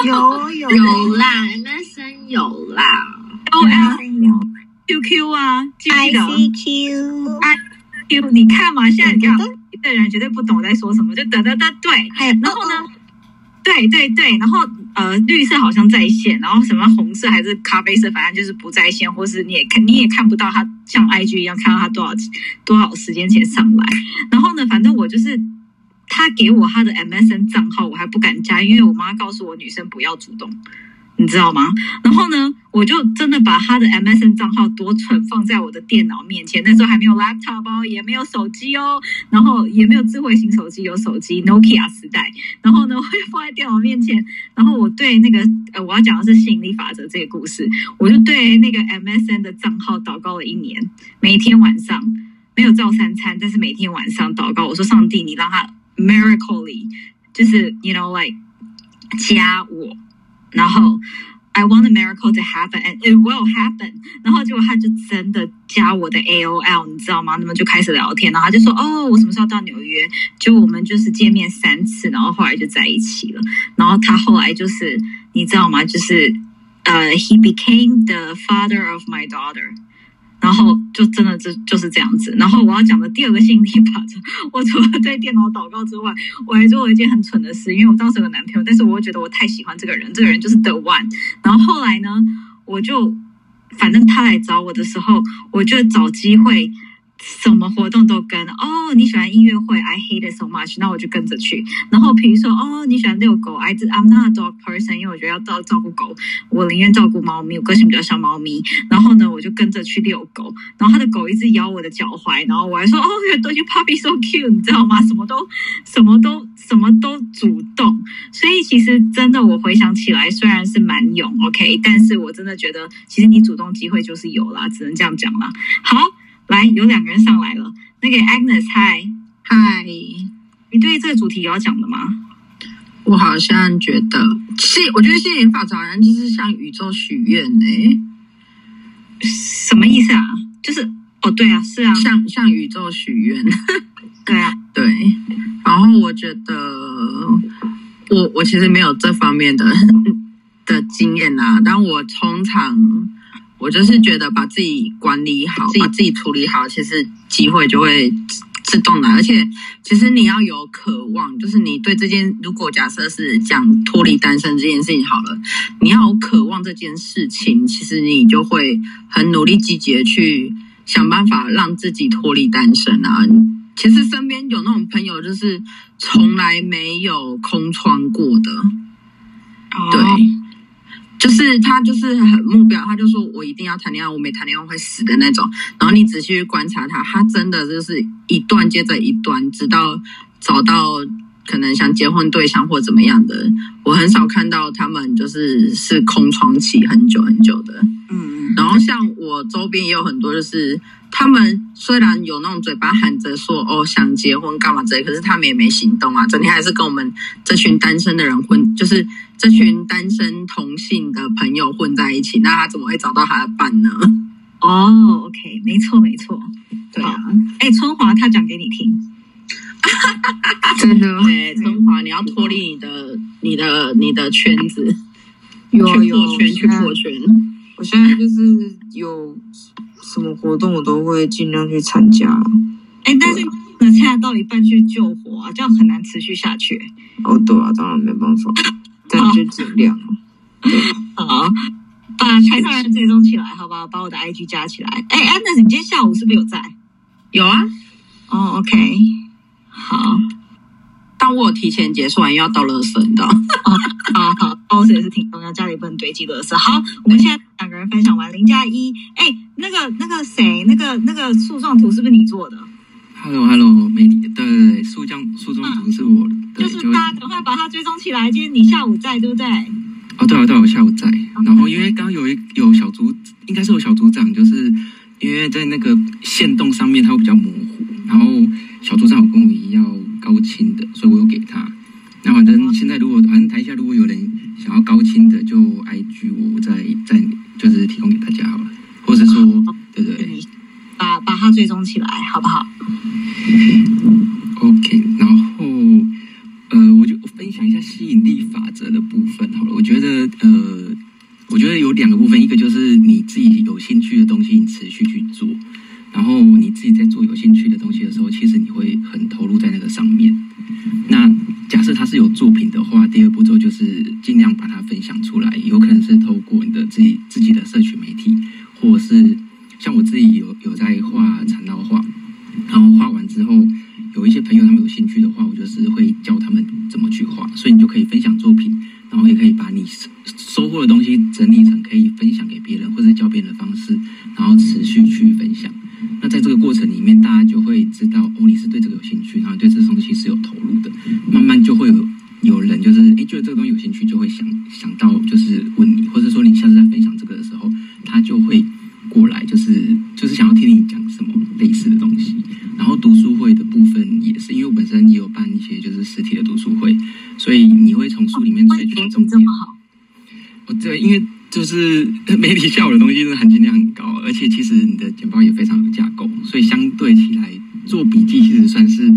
有有。有啦，MSN 有啦，O L 有。QQ 啊，I C Q I Q，你看嘛，现在你看，的人绝对不懂我在说什么，就得得得对，还有然后呢？对对对，然后呃，绿色好像在线，然后什么红色还是咖啡色，反正就是不在线，或是你也看你也看不到他像 IG 一样看到他多少多少时间前上来。然后呢，反正我就是他给我他的 MSN 账号，我还不敢加，因为我妈告诉我女生不要主动。你知道吗？然后呢，我就真的把他的 MSN 账号多存放在我的电脑面前。那时候还没有 laptop 哦，也没有手机哦，然后也没有智慧型手机，有手机 Nokia 时代。然后呢，我就放在电脑面前。然后我对那个呃，我要讲的是吸引力法则这个故事，我就对那个 MSN 的账号祷告了一年，每天晚上没有照三餐，但是每天晚上祷告，我说上帝，你让他 miracly，就是 you know like 加我。然后，I want a miracle to happen and it will happen。然后结果他就真的加我的 AOL，你知道吗？那么就开始聊天，然后他就说：“哦，我什么时候到纽约？”就我们就是见面三次，然后后来就在一起了。然后他后来就是你知道吗？就是呃，He became the father of my daughter。然后就真的就就是这样子。然后我要讲的第二个心理法则，[LAUGHS] 我除了对电脑祷告之外，我还做了一件很蠢的事。因为我当时有个男朋友，但是我又觉得我太喜欢这个人，这个人就是 the one。然后后来呢，我就反正他来找我的时候，我就找机会什么活动都跟哦，你喜欢音乐会，I hate it so much，那我就跟着去。然后比如说哦，你喜欢遛狗，I I'm not a dog person，因为我觉得要照照顾狗，我宁愿照顾猫咪，我个性比较像猫咪。然后呢，我就跟着去遛狗，然后他的狗一直咬我的脚踝，然后我还说哦，Your dog puppy so cute，你知道吗？什么都什么都什么都主动。所以其实真的，我回想起来，虽然是蛮勇，OK，但是我真的觉得，其实你主动机会就是有啦，只能这样讲啦。好。来，有两个人上来了。那个 Agnes，嗨嗨，你对这个主题有要讲的吗？我好像觉得，吸，我觉得吸引法则好像就是向宇宙许愿呢。什么意思啊？就是哦，对啊，是啊，向向宇宙许愿。[LAUGHS] 对啊，对。然后我觉得，我我其实没有这方面的的经验啊，但我通常。我就是觉得把自己管理好，把自己处理好，其实机会就会自动来。而且，其实你要有渴望，就是你对这件，如果假设是讲脱离单身这件事情好了，你要有渴望这件事情，其实你就会很努力、积极的去想办法让自己脱离单身啊。其实身边有那种朋友，就是从来没有空窗过的，对。就是他，就是很目标，他就说我一定要谈恋爱，我没谈恋爱会死的那种。然后你仔细去观察他，他真的就是一段接着一段，直到找到可能想结婚对象或怎么样的。我很少看到他们就是是空窗期很久很久的。嗯，然后像我周边也有很多，就是他们虽然有那种嘴巴喊着说哦想结婚干嘛之类，可是他们也没行动啊，整天还是跟我们这群单身的人混，就是这群单身同性的朋友混在一起，那他怎么会找到他的伴呢？哦，OK，没错没错，对啊，哎，春华他讲给你听，[LAUGHS] 真的，对，春华你要脱离你的你的你的圈子，有有圈去破圈。我现在就是有什么活动，我都会尽量去参加。哎，但是那参加到一半去救火啊，这样很难持续下去。哦，对啊，当然没办法，但就尽量。好，把台上人追踪起来，好不好？把我的 IG 加起来。哎，Anna，你今天下午是不是有在？有啊。哦，OK，好。但我有提前结束完，又要倒垃圾，你知道？[LAUGHS] 好好，倒垃圾也是挺重要，家里不能堆积垃圾。好，我们现在两个人分享完零加一。哎，那个那个谁，那个那个树状图是不是你做的？Hello，Hello，美丽，对对对，树状树状图是我的，就是大家赶快把它追踪起来。今天你下午在，对不对？哦，对啊，对啊，我下午在。然后因为刚刚有一有小组，应该是有小组长，就是因为在那个线动上面它会比较模糊，然后小组长有跟我一样。高清的，所以我有给他。那反正现在如果反正台下如果有人想要高清的，就 I G 我再再就是提供给大家好了，或者说对对，把把它追踪起来，好不好？OK，然后呃，我就分享一下吸引力法则的部分好了。我觉得呃，我觉得有两个部分，一个就是你自己有兴趣的东西，你持续去做。然后你自己在做有兴趣的东西的时候，其实你会很投入在那个上面。那假设它是有作品的话，第二步骤就是尽量把它分享出来，有可能是透过你的自己自己的社群媒体，或是像我自己有有在画缠绕画，然后画完之后，有一些朋友他们有兴趣的话，我就是会教他们怎么去画，所以你就可以分享作品，然后也可以把你收获的东西整理成可以分享给别人或者教别人的方式，然后持续去分享。那在这个过程里面，大家就会知道哦，你是对这个有兴趣，然后对这东西是有投入的。慢慢就会有有人就是哎，觉得这个东西有兴趣，就会想想到就是问你，或者说你下次在分享这个的时候，他就会过来，就是就是想要听你讲什么类似的东西。然后读书会的部分也是，因为我本身也有办一些就是实体的读书会，所以你会从书里面萃取重点。我对，因为。就是 [LAUGHS] 媒体下午的东西，是含金量很高，而且其实你的简报也非常有架构，所以相对起来做笔记其实算是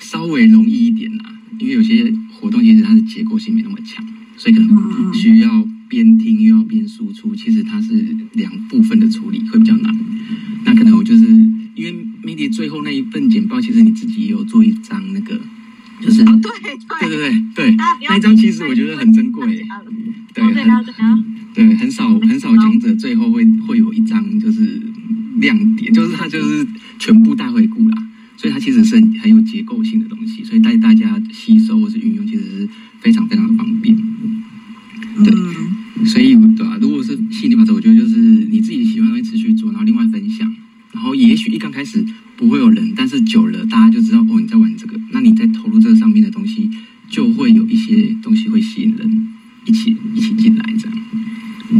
稍微容易一点啦。因为有些活动其实它的结构性没那么强，所以可能需要边听又要边输出，其实它是两部分的处理会比较难。那可能我就是因为媒体最后那一份简报，其实你自己也有做一张那个，就是对对对对对，那一张其实我觉得很珍贵，对，很。对，很少很少讲者最后会会有一张就是亮点，就是它就是全部大回顾啦，所以它其实是很很有结构性的东西，所以带大家吸收或是运用，其实是非常非常的方便。对，所以对啊，如果是吸引力法则，我觉得就是你自己喜欢的东西持续做，然后另外分享，然后也许一刚开始不会有人，但是久了大家就知道哦你在玩这个，那你在投入这个上面的东西，就会有一些东西会吸引人一起一起进来这样。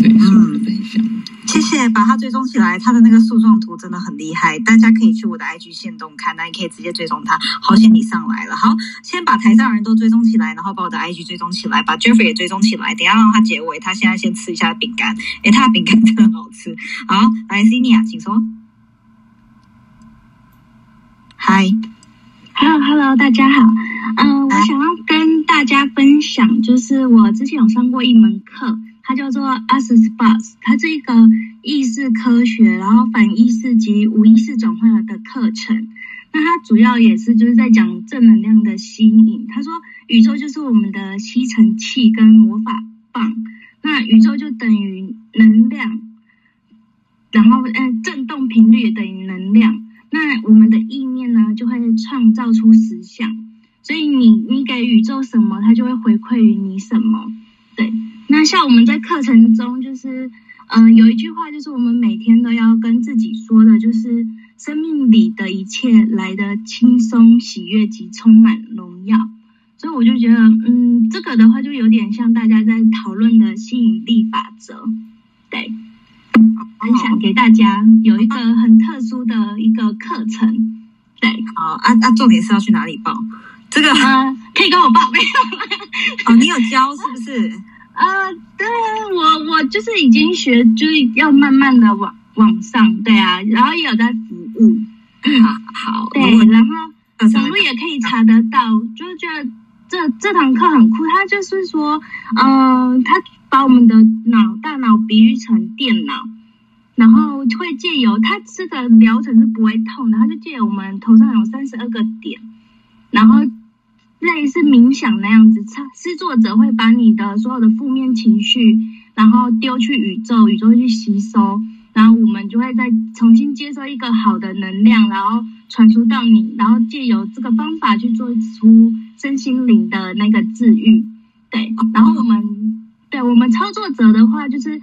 对，是我的分享。谢谢，把它追踪起来。他的那个树状图真的很厉害，大家可以去我的 IG 线动看，那你可以直接追踪他。好险你上来了，好，先把台上人都追踪起来，然后把我的 IG 追踪起来，把 Jeffrey 也追踪起来。等一下让他结尾，他现在先吃一下饼干，诶，他的饼干真的很好吃。好，来 c i n i a 请说。嗨，Hello Hello，大家好。嗯、我想要跟大家分享，就是我之前有上过一门课，它叫做 Access Bus，它是一个意识科学，然后反意识及无意识转换的课程。那它主要也是就是在讲正能量的吸引。他说，宇宙就是我们的吸尘器跟魔法棒，那宇宙就等于能量，然后嗯，振动频率等于能量。那我们的意念呢，就会创造出实相。所以你你给宇宙什么，它就会回馈于你什么。对，那像我们在课程中，就是嗯、呃有一句话，就是我们每天都要跟自己说的，就是生命里的一切来的轻松、喜悦及充满荣耀。所以我就觉得，嗯，这个的话就有点像大家在讨论的吸引力法则。对，分享给大家有一个很特殊的一个课程。对，好啊啊，重点是要去哪里报？这个呃，可以跟我报没有？哦，你有教是不是？呃，对啊，我我就是已经学，就是要慢慢的往往上，对啊，然后也有在服务，嗯，好，对，然后网络也可以查得到，就是觉得这这堂课很酷，他就是说，嗯、它把我们的脑大脑比喻成电脑，然后会借由他这个疗程是不会痛的，他就借由我们头上有三十二个点，然后类似冥想那样子，操施作者会把你的所有的负面情绪，然后丢去宇宙，宇宙会去吸收，然后我们就会再重新接收一个好的能量，然后传输到你，然后借由这个方法去做出身心灵的那个治愈。对，然后我们对我们操作者的话，就是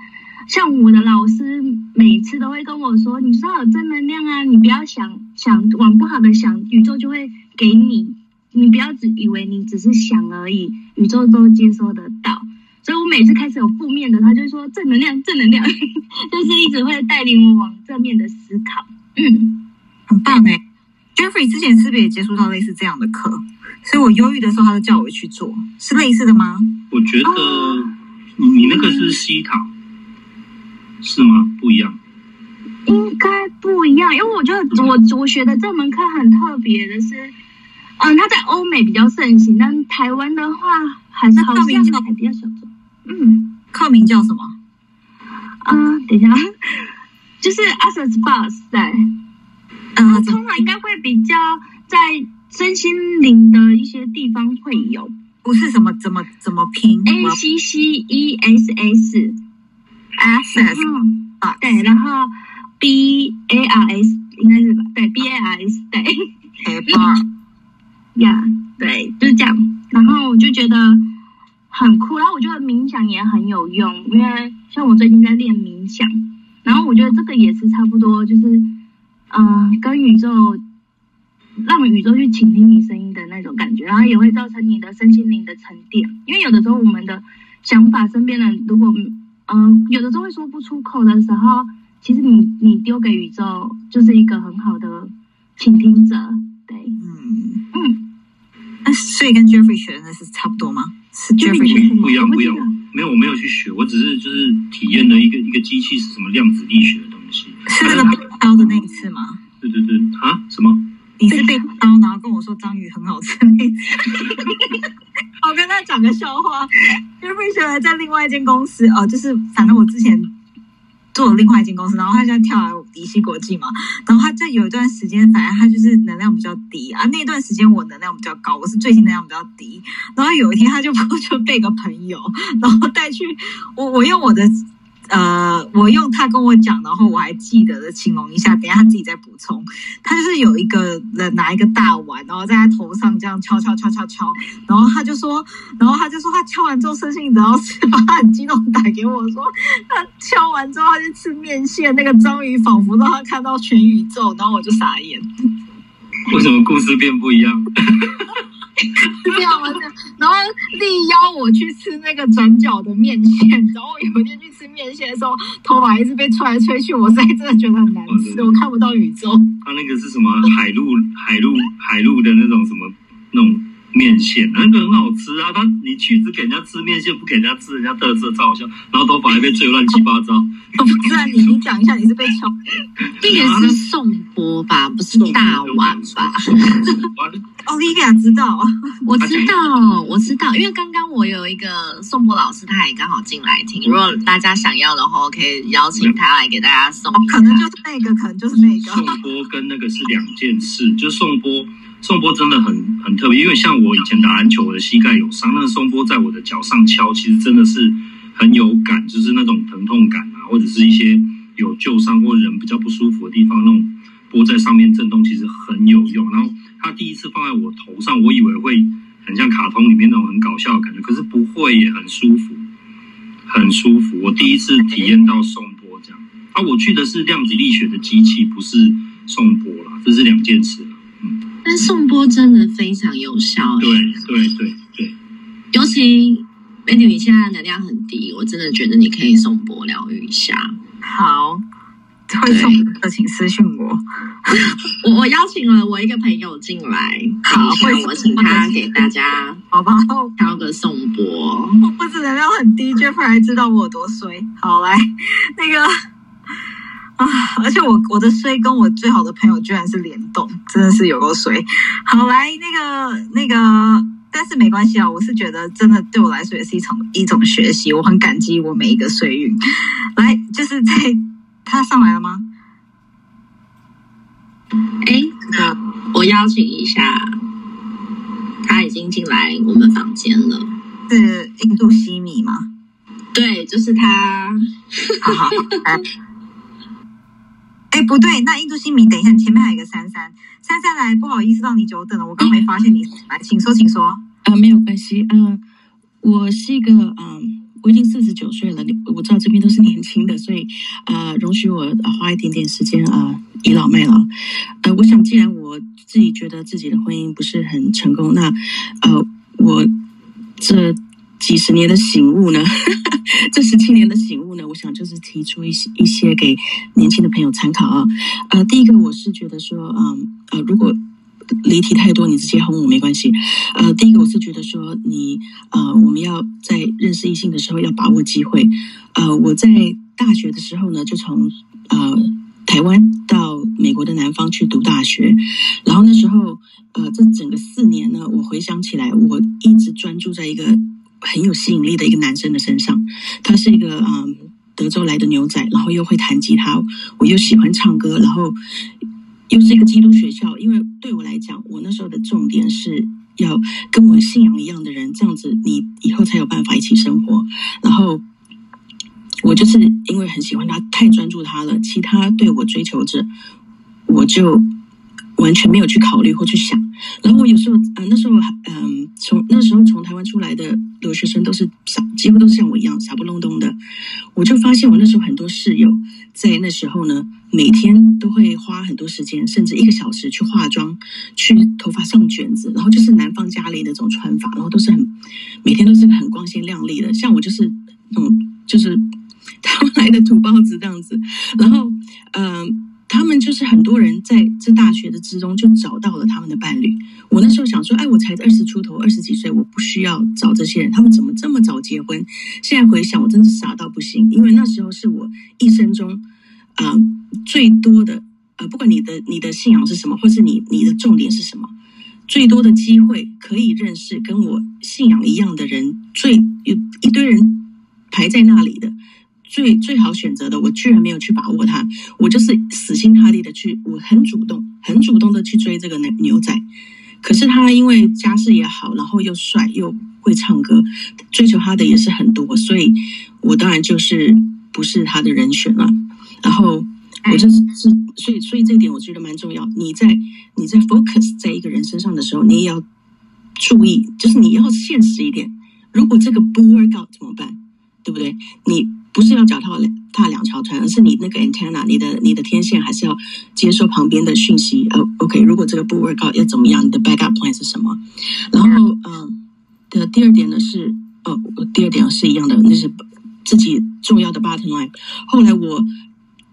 像我的老师每次都会跟我说，你说要有正能量啊，你不要想想往不好的想，宇宙就会给你。你不要只以为你只是想而已，宇宙都接收得到。所以我每次开始有负面的，他就说正能量，正能量，[LAUGHS] 就是一直会带领我往正面的思考。嗯，很棒哎。Jeffrey 之前是不是也接触到类似这样的课？所以我忧郁的时候，他就叫我去做，是类似的吗？我觉得你你那个是西塔，是吗？不一样。应该不一样，因为我觉得我我学的这门课很特别的是，嗯，它在欧美比较盛行，但台湾的话还是好像还比较小众。嗯，靠名叫什么？啊、等一下，[LAUGHS] 就是 Access Bus 在，嗯、通常应该会比较在身心灵的一些地方会有。不是什么怎么怎么拼？A C C E S S access 嗯，对，然后 B A R S 应该是吧？对，B A R S 对。A bar 呀对，就是这样。然后我就觉得很酷，然后我觉得冥想也很有用，因为像我最近在练冥想，然后我觉得这个也是差不多，就是嗯、跟宇宙让宇宙去倾听你声音的那种感觉，然后也会造成你的身心灵的沉淀。因为有的时候我们的想法，身边人如果嗯、有的时候会说不出口的时候，其实你你丢给宇宙就是一个很好的倾听者。所以跟 Jeffrey 学的那是差不多吗？是 Jeffrey 学的不一样，不一样。没有，我没有去学，我只是就是体验了一个一个机器是什么量子力学的东西。是那个被刀的那一次吗？对对对，啊，什么？你是被刀，然后跟我说章鱼很好吃那一次。[LAUGHS] 我跟他讲个笑话，Jeffrey 学的在另外一间公司哦，就是反正我之前做了另外一间公司，然后他现在跳来迪西国际嘛，然后他在有一段时间，反正他就是能量比较低啊，那段时间我能量比较高，我是最近能量比较低，然后有一天他就 [LAUGHS] 就被个朋友，然后带去我我用我的呃，我用他跟我讲，然后我还记得的形容一下，等一下他自己再补充。他就是有一个人拿一个大碗，然后在他头上这样敲敲敲敲敲，然后他就说，然后他就说他敲完之后生性，然后他很激动打给我说，他敲完之后他就吃面线，那个章鱼仿佛让他看到全宇宙，然后我就傻眼。为什么故事变不一样？是这样吗？这样，然后力邀我去吃那个转角的面线，然后有一天去吃面线的时候，头发一直被吹来吹去，我实在真的觉得很难吃，我看不到宇宙。他那个是什么海陆海陆海陆的那种什么那种面线，那个很好吃啊。他你去只给人家吃面线，不给人家吃人家特色，超好笑。然后头发还被吹乱七八糟。不是啊，你你讲一下，你是被敲？那个是宋波吧，不是大碗吧？奥利亚知道，我知道，我知道，因为刚刚我有一个宋波老师，他也刚好进来听。如果大家想要的话，可以邀请他来给大家送。可能就是那个，可能就是那个。宋波跟那个是两件事，就是颂钵，颂钵真的很很特别，因为像我以前打篮球，我的膝盖有伤，那个颂钵在我的脚上敲，其实真的是很有感，就是那种疼痛感啊，或者是一些有旧伤或人比较不舒服的地方，那种波在上面震动，其实很有用。然后他第一次放在我头上，我以为会很像卡通里面那种很搞笑的感觉，可是不会，也很舒服，很舒服。我第一次体验到颂钵这样。啊，我去的是量子力学的机器，不是颂钵啦，这是两件事。但颂钵真的非常有效，对对对对，尤其 Betty 你现在能量很低，我真的觉得你可以颂钵疗愈一下。好，会送的请私信我。[LAUGHS] 我我邀请了我一个朋友进来，好，[LAUGHS] 会我请他给大家 [LAUGHS] 好吧挑个颂钵。我不止能量很低，Jeff 还知道我有多衰。好来，那个。啊！[LAUGHS] 而且我我的衰跟我最好的朋友居然是联动，真的是有够衰。好，来那个那个，但是没关系啊，我是觉得真的对我来说也是一种一种学习，我很感激我每一个岁运。来，就是在他上来了吗？哎，那我邀请一下，他已经进来我们房间了。是印度西米吗？对，就是他。好好好。哎，不对，那印度新米，等一下，前面还有一个珊珊，珊珊来，不好意思让你久等了，我刚没发现你来，请说，请说。啊，没有关系，嗯，我是一个，嗯，我已经四十九岁了，你我知道这边都是年轻的，所以，呃，容许我花一点点时间啊，倚老卖老。呃，我想，既然我自己觉得自己的婚姻不是很成功，那，呃，我这。几十年的醒悟呢？[LAUGHS] 这十七年的醒悟呢？我想就是提出一些一些给年轻的朋友参考啊。呃，第一个我是觉得说，嗯呃，如果离题太多，你直接轰我没关系。呃，第一个我是觉得说，你呃，我们要在认识异性的时候要把握机会。呃，我在大学的时候呢，就从呃台湾到美国的南方去读大学，然后那时候呃，这整个四年呢，我回想起来，我一直专注在一个。很有吸引力的一个男生的身上，他是一个嗯德州来的牛仔，然后又会弹吉他，我又喜欢唱歌，然后又是一个基督学校。因为对我来讲，我那时候的重点是要跟我信仰一样的人，这样子你以后才有办法一起生活。然后我就是因为很喜欢他，太专注他了，其他对我追求者，我就。完全没有去考虑或去想，然后我有时候，呃，那时候，嗯，从那时候从台湾出来的留学生都是傻，几乎都是像我一样傻不隆咚的。我就发现我那时候很多室友在那时候呢，每天都会花很多时间，甚至一个小时去化妆，去头发上卷子，然后就是南方家里那种穿法，然后都是很每天都是很光鲜亮丽的。像我就是那种就是 [LAUGHS] 台湾来的土包子这样子，然后，嗯。他们就是很多人在这大学的之中就找到了他们的伴侣。我那时候想说，哎，我才二十出头，二十几岁，我不需要找这些人。他们怎么这么早结婚？现在回想，我真是傻到不行。因为那时候是我一生中啊最多的呃，不管你的你的信仰是什么，或是你你的重点是什么，最多的机会可以认识跟我信仰一样的人，最有一堆人排在那里的。最最好选择的，我居然没有去把握它，我就是死心塌地的去，我很主动，很主动的去追这个牛牛仔。可是他因为家世也好，然后又帅又会唱歌，追求他的也是很多，所以我当然就是不是他的人选了。然后我就是是，所以所以这一点我觉得蛮重要。你在你在 focus 在一个人身上的时候，你也要注意，就是你要现实一点。如果这个不 work out 怎么办？对不对？你不是要脚踏两踏两条船，而是你那个 antenna，你的你的天线还是要接收旁边的讯息。呃，OK，如果这个不 work out 要怎么样？你的 backup plan 是什么？然后，嗯，的第二点呢是，哦，第二点是一样的，那是自己重要的 bottom line。后来我，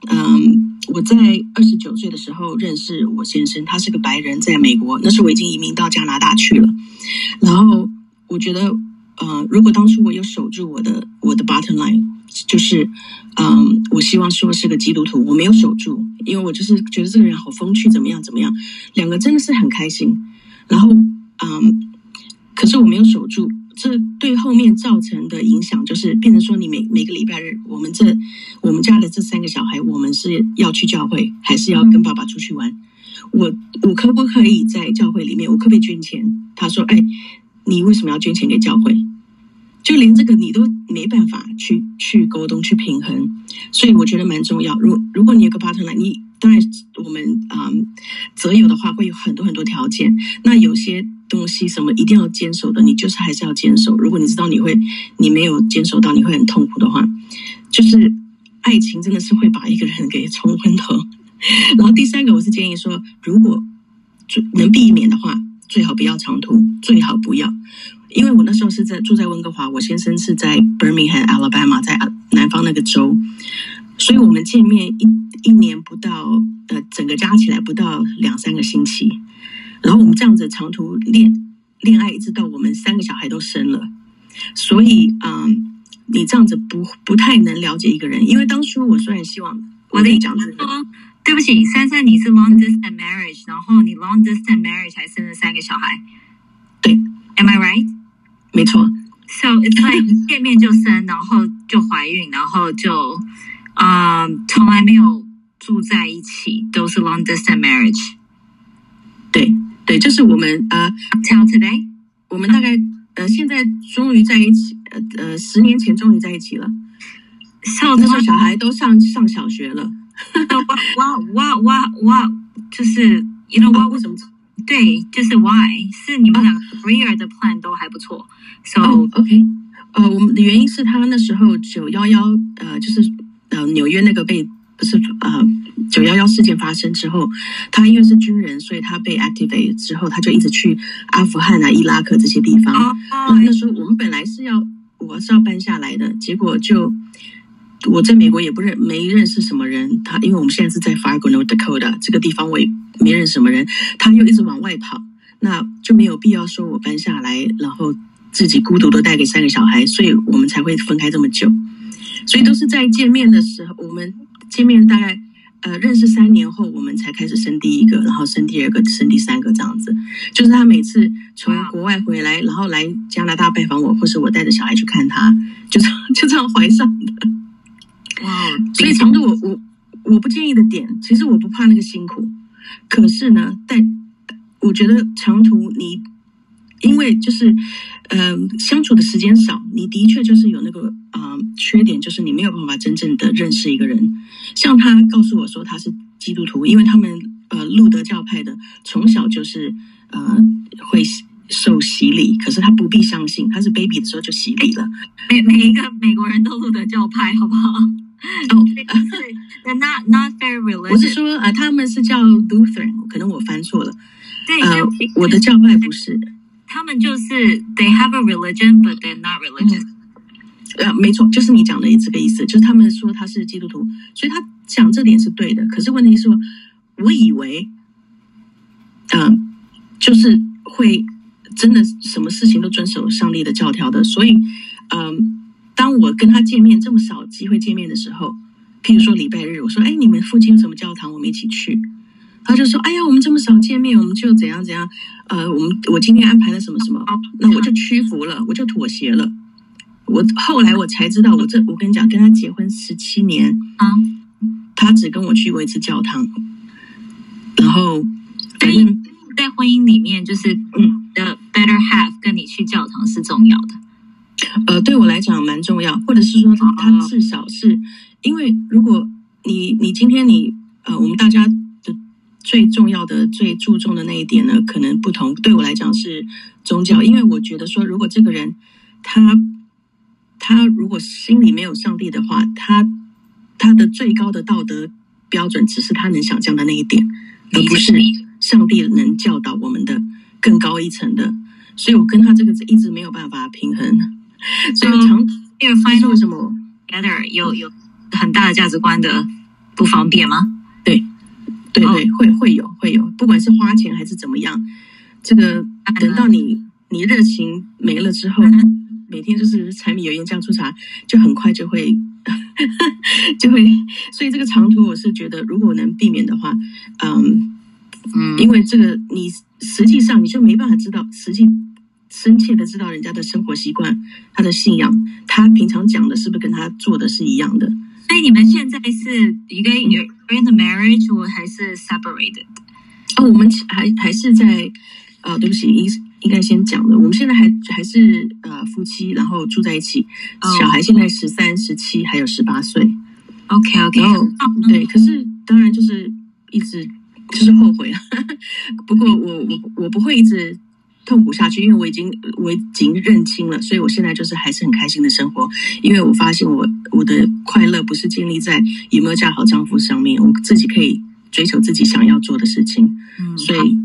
嗯，我在二十九岁的时候认识我先生，他是个白人，在美国，那时候我已经移民到加拿大去了。然后我觉得。呃，如果当初我有守住我的我的 bottom line，就是，嗯，我希望说是个基督徒，我没有守住，因为我就是觉得这个人好风趣，怎么样怎么样，两个真的是很开心，然后，嗯，可是我没有守住，这对后面造成的影响就是变成说，你每每个礼拜日，我们这我们家的这三个小孩，我们是要去教会，还是要跟爸爸出去玩？我我可不可以在教会里面，我可不可以捐钱？他说，哎。你为什么要捐钱给教会？就连这个你都没办法去去沟通去平衡，所以我觉得蛮重要。如如果你有个 partner，你当然我们啊择友的话会有很多很多条件。那有些东西什么一定要坚守的，你就是还是要坚守。如果你知道你会你没有坚守到，你会很痛苦的话，就是爱情真的是会把一个人给冲昏头。[LAUGHS] 然后第三个，我是建议说，如果能避免的话。最好不要长途，最好不要，因为我那时候是在住在温哥华，我先生是在 Birmingham Alabama，在南方那个州，所以我们见面一一年不到，呃，整个加起来不到两三个星期，然后我们这样子长途恋恋爱，一直到我们三个小孩都生了，所以，嗯，你这样子不不太能了解一个人，因为当初我虽然希望我的讲这个。对不起，珊珊，你是 long distance marriage，然后你 long distance marriage 还生了三个小孩。对，Am I right？没错。So it's like 见面就生，然后就怀孕，然后就啊，从来没有住在一起，都是 long distance marriage。对对，就是我们呃，till today，我们大概呃现在终于在一起，呃呃，十年前终于在一起了。So 那时候小孩都上上小学了。哇哇哇哇哇！就是 you know what 为什么？对，就是 why 是你们两个 career 的 plan 都还不错。So OK，呃，我们的原因是他那时候九幺幺呃，就是呃纽约那个被不是呃九幺幺事件发生之后，他因为是军人，所以他被 activate 之后，他就一直去阿富汗啊、伊拉克这些地方。那那时候我们本来是要我是要搬下来的，结果就。我在美国也不认没认识什么人，他因为我们现在是在 Fargo North Dakota 这个地方，我也没认识什么人。他又一直往外跑，那就没有必要说我搬下来，然后自己孤独的带给三个小孩，所以我们才会分开这么久。所以都是在见面的时候，我们见面大概呃认识三年后，我们才开始生第一个，然后生第二个，生第三个这样子。就是他每次从国外回来，然后来加拿大拜访我，或是我带着小孩去看他，就这样就这样怀上的。哇，所以长度我我我不建议的点，其实我不怕那个辛苦，可是呢，但我觉得长途你因为就是嗯相处的时间少，你的确就是有那个啊缺点，就是你没有办法真正的认识一个人。像他告诉我说他是基督徒，因为他们呃路德教派的从小就是呃会。受洗礼，可是他不必相信，他是 baby 的时候就洗礼了。每每一个美国人都路德教派，好不好？哦，是 not not very religious。我是说啊，他们是叫 Lutheran，可能我翻错了。对，呃，我的教派不是。他们就是 they have a religion，but they're not religious。呃，没错，就是你讲的这个意思，就是他们说他是基督徒，所以他讲这点是对的。可是问题是说，我以为，嗯，就是会。真的什么事情都遵守上帝的教条的，所以，嗯，当我跟他见面这么少机会见面的时候，譬如说礼拜日，我说，哎，你们附近有什么教堂，我们一起去。他就说，哎呀，我们这么少见面，我们就怎样怎样，呃，我们我今天安排了什么什么，那我就屈服了，我就妥协了。我后来我才知道，我这我跟你讲，跟他结婚十七年啊，他只跟我去过一次教堂，然后反正。在婚姻里面，就是嗯的 better half 跟你去教堂是重要的。呃，对我来讲蛮重要，或者是说他至少是因为如果你你今天你呃，我们大家的最重要的、最注重的那一点呢，可能不同。对我来讲是宗教，因为我觉得说，如果这个人他他如果心里没有上帝的话，他他的最高的道德标准只是他能想象的那一点，而不是上帝能教导我们的更高一层的。所以我跟他这个一直没有办法平衡。[LAUGHS] 所以长因为 final 为什么 together 有有很大的价值观的不方便吗？对对对，会会有会有，不管是花钱还是怎么样，这个等到你你热情没了之后，每天就是柴米油盐酱醋茶，就很快就会 [LAUGHS] 就会，所以这个长途我是觉得，如果能避免的话，嗯嗯，因为这个你实际上你就没办法知道实际。深切的知道人家的生活习惯、他的信仰，他平常讲的是不是跟他做的是一样的？所以你们现在是一个 in the marriage 我还是 separated？哦，我们还还是在呃，对不起，应应该先讲的，我们现在还还是呃夫妻，然后住在一起，小孩现在十三、十七，还有十八岁。OK OK，然后对，可是当然就是一直就是后悔啊。[LAUGHS] 不过我我我不会一直。痛苦下去，因为我已经我已经认清了，所以我现在就是还是很开心的生活。因为我发现我我的快乐不是建立在有没有嫁好丈夫上面，我自己可以追求自己想要做的事情。嗯，所以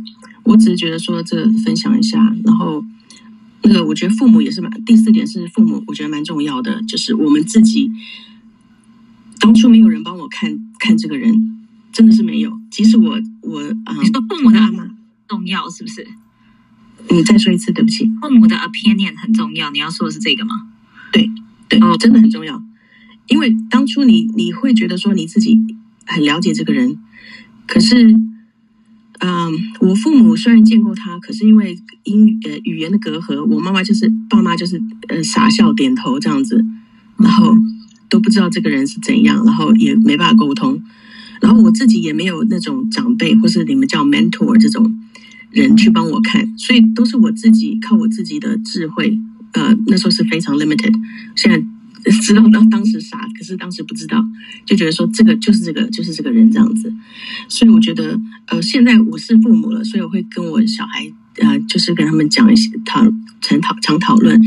我只是觉得说这分享一下，然后那个我觉得父母也是蛮。第四点是父母，我觉得蛮重要的，就是我们自己当初没有人帮我看看这个人，真的是没有。即使我我啊，你说父母的重要是不是？你再说一次，对不起。父母的 opinion 很重要，你要说的是这个吗？对对，哦，真的很重要。因为当初你你会觉得说你自己很了解这个人，可是，嗯，我父母虽然见过他，可是因为英呃语言的隔阂，我妈妈就是爸妈就是呃傻笑点头这样子，然后都不知道这个人是怎样，然后也没办法沟通，然后我自己也没有那种长辈或是你们叫 mentor 这种。人去帮我看，所以都是我自己靠我自己的智慧。呃，那时候是非常 limited。现在 [LAUGHS] 知道当当时傻，可是当时不知道，就觉得说这个就是这个就是这个人这样子。所以我觉得，呃，现在我是父母了，所以我会跟我小孩，呃，就是跟他们讲一些讨常讨常讨论，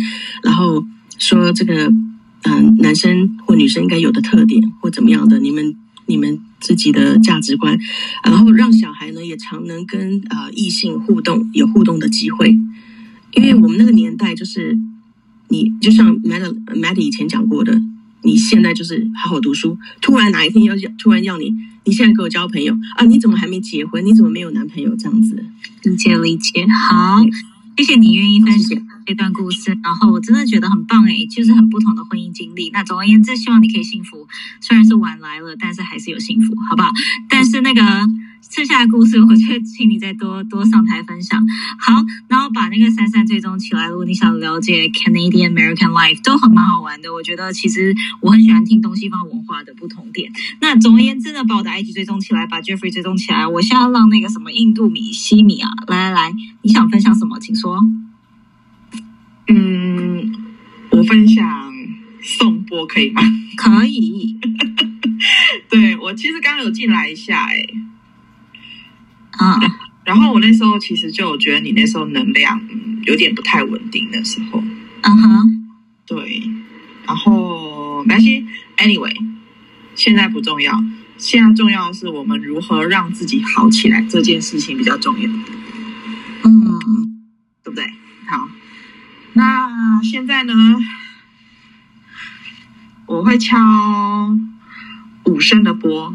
然后说这个，嗯，男生或女生应该有的特点或怎么样的，你们。你们自己的价值观，然后让小孩呢也常能跟呃异性互动，有互动的机会。因为我们那个年代就是你就像 Mad Mad 以前讲过的，你现在就是好好读书，突然哪一天要突然要你，你现在跟我交朋友啊？你怎么还没结婚？你怎么没有男朋友？这样子，理解理解。好，谢谢你愿意分享这段故事，然后我真的觉得很棒诶，就是很不同的婚姻经历。那总而言之，希望你可以幸福，虽然是晚来了，但是还是有幸福，好不好？但是那个剩下的故事，我就请你再多多上台分享。好，然后把那个珊珊追踪起来。如果你想了解 Canadian American life，都很蛮好玩的。我觉得其实我很喜欢听东西方文化的不同点。那总而言之呢，把我的 IG 追踪起来，把 Jeffrey 追踪起来。我现在要让那个什么印度米西米啊，来来来，你想分享什么，请说。嗯，我分享颂钵可以吗？可以。[LAUGHS] 对我其实刚刚有进来一下、欸，哎，啊，然后我那时候其实就觉得你那时候能量、嗯、有点不太稳定的时候，嗯哼，对，然后没关系，anyway，现在不重要，现在重要的是我们如何让自己好起来，这件事情比较重要，嗯，对不对？好。那现在呢？我会敲五声的波。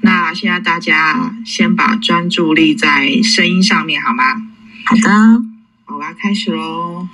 那现在大家先把专注力在声音上面，好吗？好的。好，我要开始喽。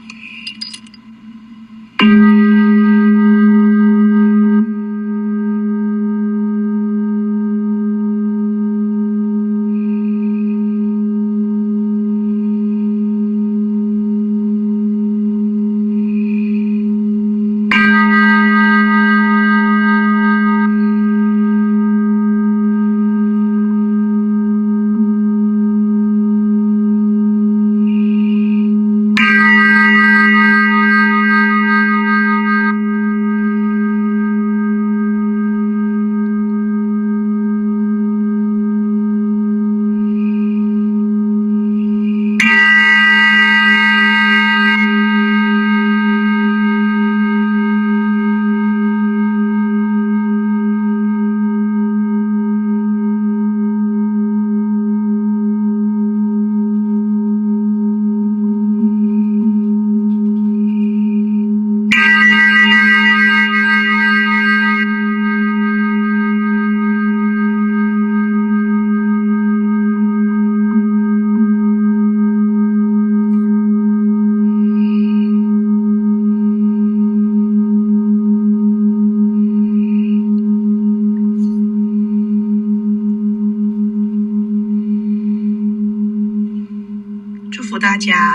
家。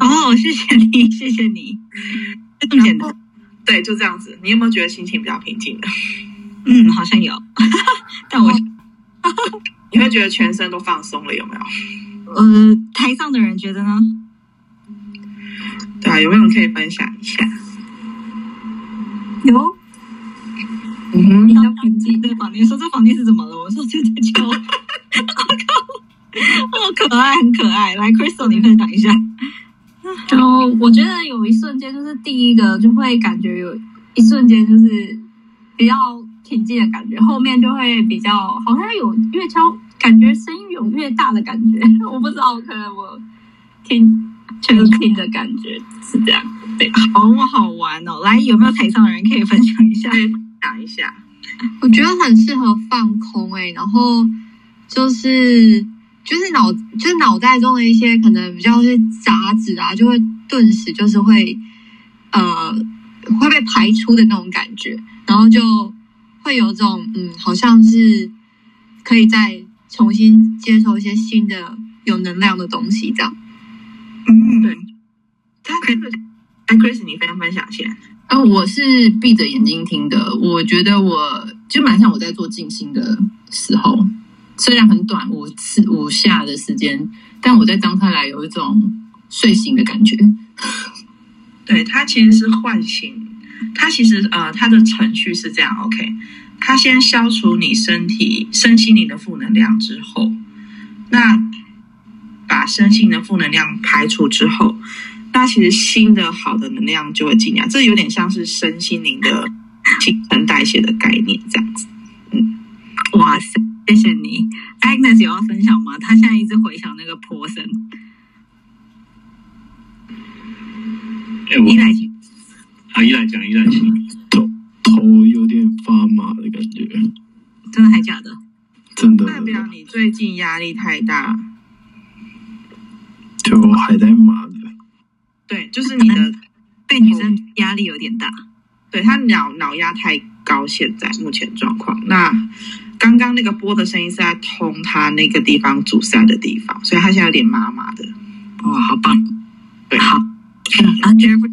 哦，谢谢你，谢谢你，这么简单。对，就这样子。你有没有觉得心情比较平静的？嗯，好像有，[LAUGHS] 但我 [LAUGHS] 你会觉得全身都放松了，有没有？呃，台上的人觉得呢？对啊，有没有人可以分享一下？有。嗯哼，比较平静。对，房间说这房间是怎么了？我说 [LAUGHS] 就在敲。我靠，好 [LAUGHS] 可爱，很可爱。来，Crystal，你分享一下。就我觉得有一瞬间，就是第一个就会感觉有一瞬间就是比较平静的感觉，后面就会比较好像有越敲，感觉声音有越大的感觉。[LAUGHS] 我不知道，可能我听全听的感觉是这样。对，好好玩哦。来，有没有台上的人可以分享一下？讲一下。我觉得很适合放空哎、然后就是就是脑就是脑袋中的一些可能比较是杂质啊，就会顿时就是会呃会被排出的那种感觉，然后就会有种嗯好像是可以再重新接受一些新的有能量的东西这样。嗯，对。他可以，哎，Chris，你分分享一下。啊，我是闭着眼睛听的，我觉得我就蛮像我在做静心的时候，虽然很短，五次五下的时间，但我在当下来有一种睡醒的感觉。[LAUGHS] 对，它其实是唤醒，它其实呃，它的程序是这样，OK，它先消除你身体身心灵的负能量之后，那把身心的负能量排除之后。那其实新的好的能量就会进来，这有点像是身心灵的新陈代谢的概念这样子。嗯，哇塞，谢谢你，Agnes 有要分享吗？他现在一直回想那个坡声。哎，我依赖啊，依赖讲依赖请。头头有点发麻的感觉，真的还假的？真的代表你最近压力太大，就还在麻的。对，就是你的被女生压力有点大，对他脑脑压太高，现在目前状况。那刚刚那个波的声音是在通他那个地方阻塞的地方，所以他现在有点麻麻的。哇，好棒！对，好。啊，Jeffrey，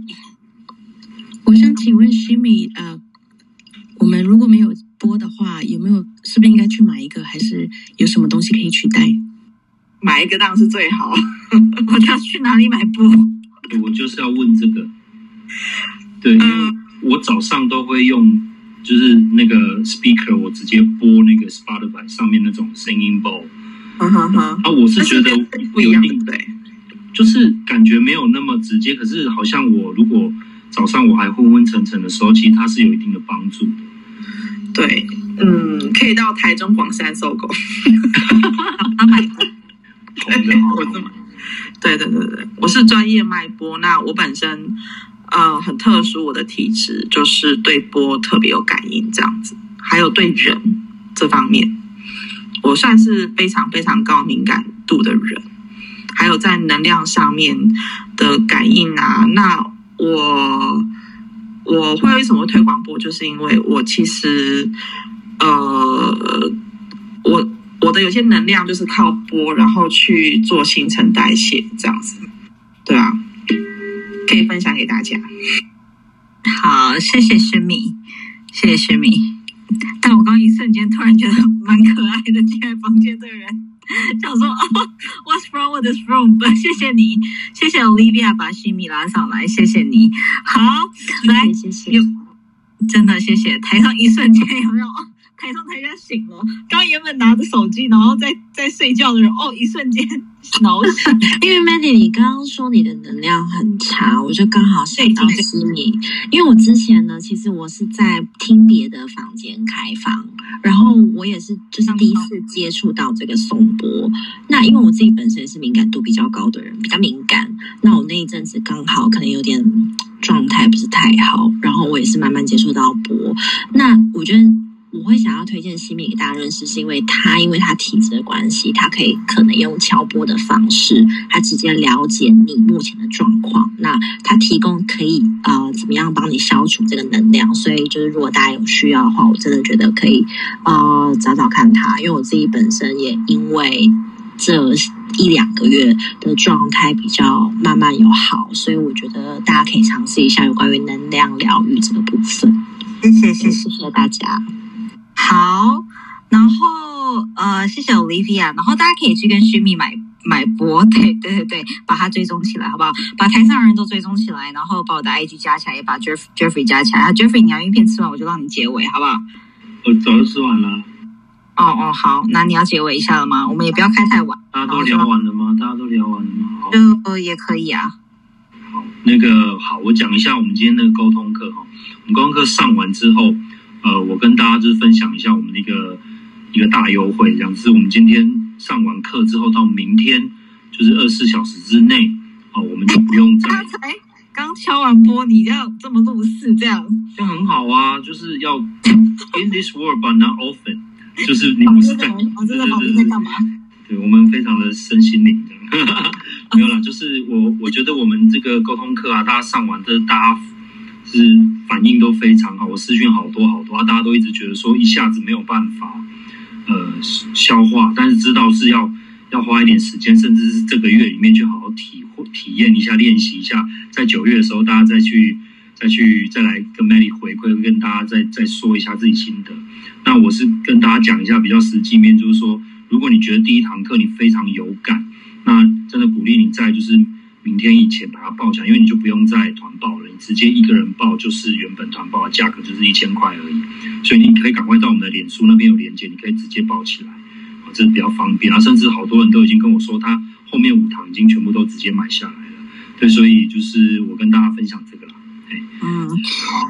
我想请问 Shimi，呃，我们如果没有波的话，有没有是不是应该去买一个，还是有什么东西可以取代？买一个当然是最好。[LAUGHS] 我要去哪里买波？我就是要问这个，对，因为我早上都会用，就是那个 speaker，我直接播那个 Spotify 上面那种声音包。嗯哼哼。啊，我是觉得不一样，对，就是感觉没有那么直接，可是好像我如果早上我还昏昏沉沉的时候，其实它是有一定的帮助的。对，嗯，可以到台中广山搜狗。[LAUGHS] 他买的，我这么。对对对对，我是专业脉波，那我本身呃很特殊，我的体质就是对波特别有感应，这样子，还有对人这方面，我算是非常非常高敏感度的人，还有在能量上面的感应啊，那我我会为什么推广波，就是因为我其实呃我。我的有些能量就是靠波，然后去做新陈代谢，这样子，对啊，可以分享给大家。好，谢谢诗米，谢谢诗米。但我刚一瞬间突然觉得蛮可爱的，进来房间的人想说哦，What's wrong with this room？谢谢你，谢谢 Olivia 把西米拉上来，谢谢你。好，来，谢谢，真的谢谢。台上一瞬间有没有？台上台下醒了，刚原本拿着手机，然后在在睡觉的人，哦，一瞬间挠醒。[LAUGHS] 因为 Mandy，你刚刚说你的能量很差，我就刚好想到西米。因为我之前呢，其实我是在听别的房间开房，然后我也是就是第一次接触到这个颂钵。那因为我自己本身是敏感度比较高的人，比较敏感。那我那一阵子刚好可能有点状态不是太好，然后我也是慢慢接触到钵。那我觉得。我会想要推荐西米给大家认识，是因为他因为他体质的关系，他可以可能用敲波的方式，他直接了解你目前的状况。那他提供可以呃怎么样帮你消除这个能量，所以就是如果大家有需要的话，我真的觉得可以呃找找看他，因为我自己本身也因为这一两个月的状态比较慢慢有好，所以我觉得大家可以尝试一下有关于能量疗愈这个部分。谢谢谢谢谢大家。好，然后呃，谢谢 Olivia，然后大家可以去跟徐米买买博，对对对对，把它追踪起来，好不好？把台上人都追踪起来，然后把我的 IG 加起来，也把 Jeff Jeffrey 加起来。啊，Jeffrey，你要一片吃完，我就让你结尾，好不好？我早就吃完了。哦哦，好，那你要结尾一下了吗？我们也不要开太晚。大家都聊完了吗？大家都聊完了吗？好，就也可以啊。好，那个好，我讲一下我们今天那个沟通课哈。我们沟通课上完之后，呃，我跟大家就是分享一下我们的一个一个大优惠，这样子。我们今天上完课之后到明天就是二十四小时之内，哦，我们就不用再刚才刚敲完玻璃，要这么入世，这样。就很好啊，就是要 in this world but not often，就是你不是在我真的旁边在干嘛？对我们非常的身心灵这样，[LAUGHS] 没有啦，就是我我觉得我们这个沟通课啊，大家上完，这大家是反应都非常好，我私讯好多好多啊，大家都一直觉得说一下子没有办法呃消化，但是知道是要要花一点时间，甚至是这个月里面去好好体会体验一下、练习一下，在九月的时候大家再去再去再来跟 Melly 回馈，跟大家再再说一下自己心得。那我是跟大家讲一下比较实际面，就是说，如果你觉得第一堂课你非常有感，那真的鼓励你在就是明天以前把它报起来，因为你就不用再团报了，你直接一个人报就是原本团报的价格，就是一千块而已。所以你可以赶快到我们的脸书那边有链接，你可以直接报起来，啊，这比较方便。然后甚至好多人都已经跟我说，他后面五堂已经全部都直接买下来了。对，所以就是我跟大家分享这个啦。嗯，好，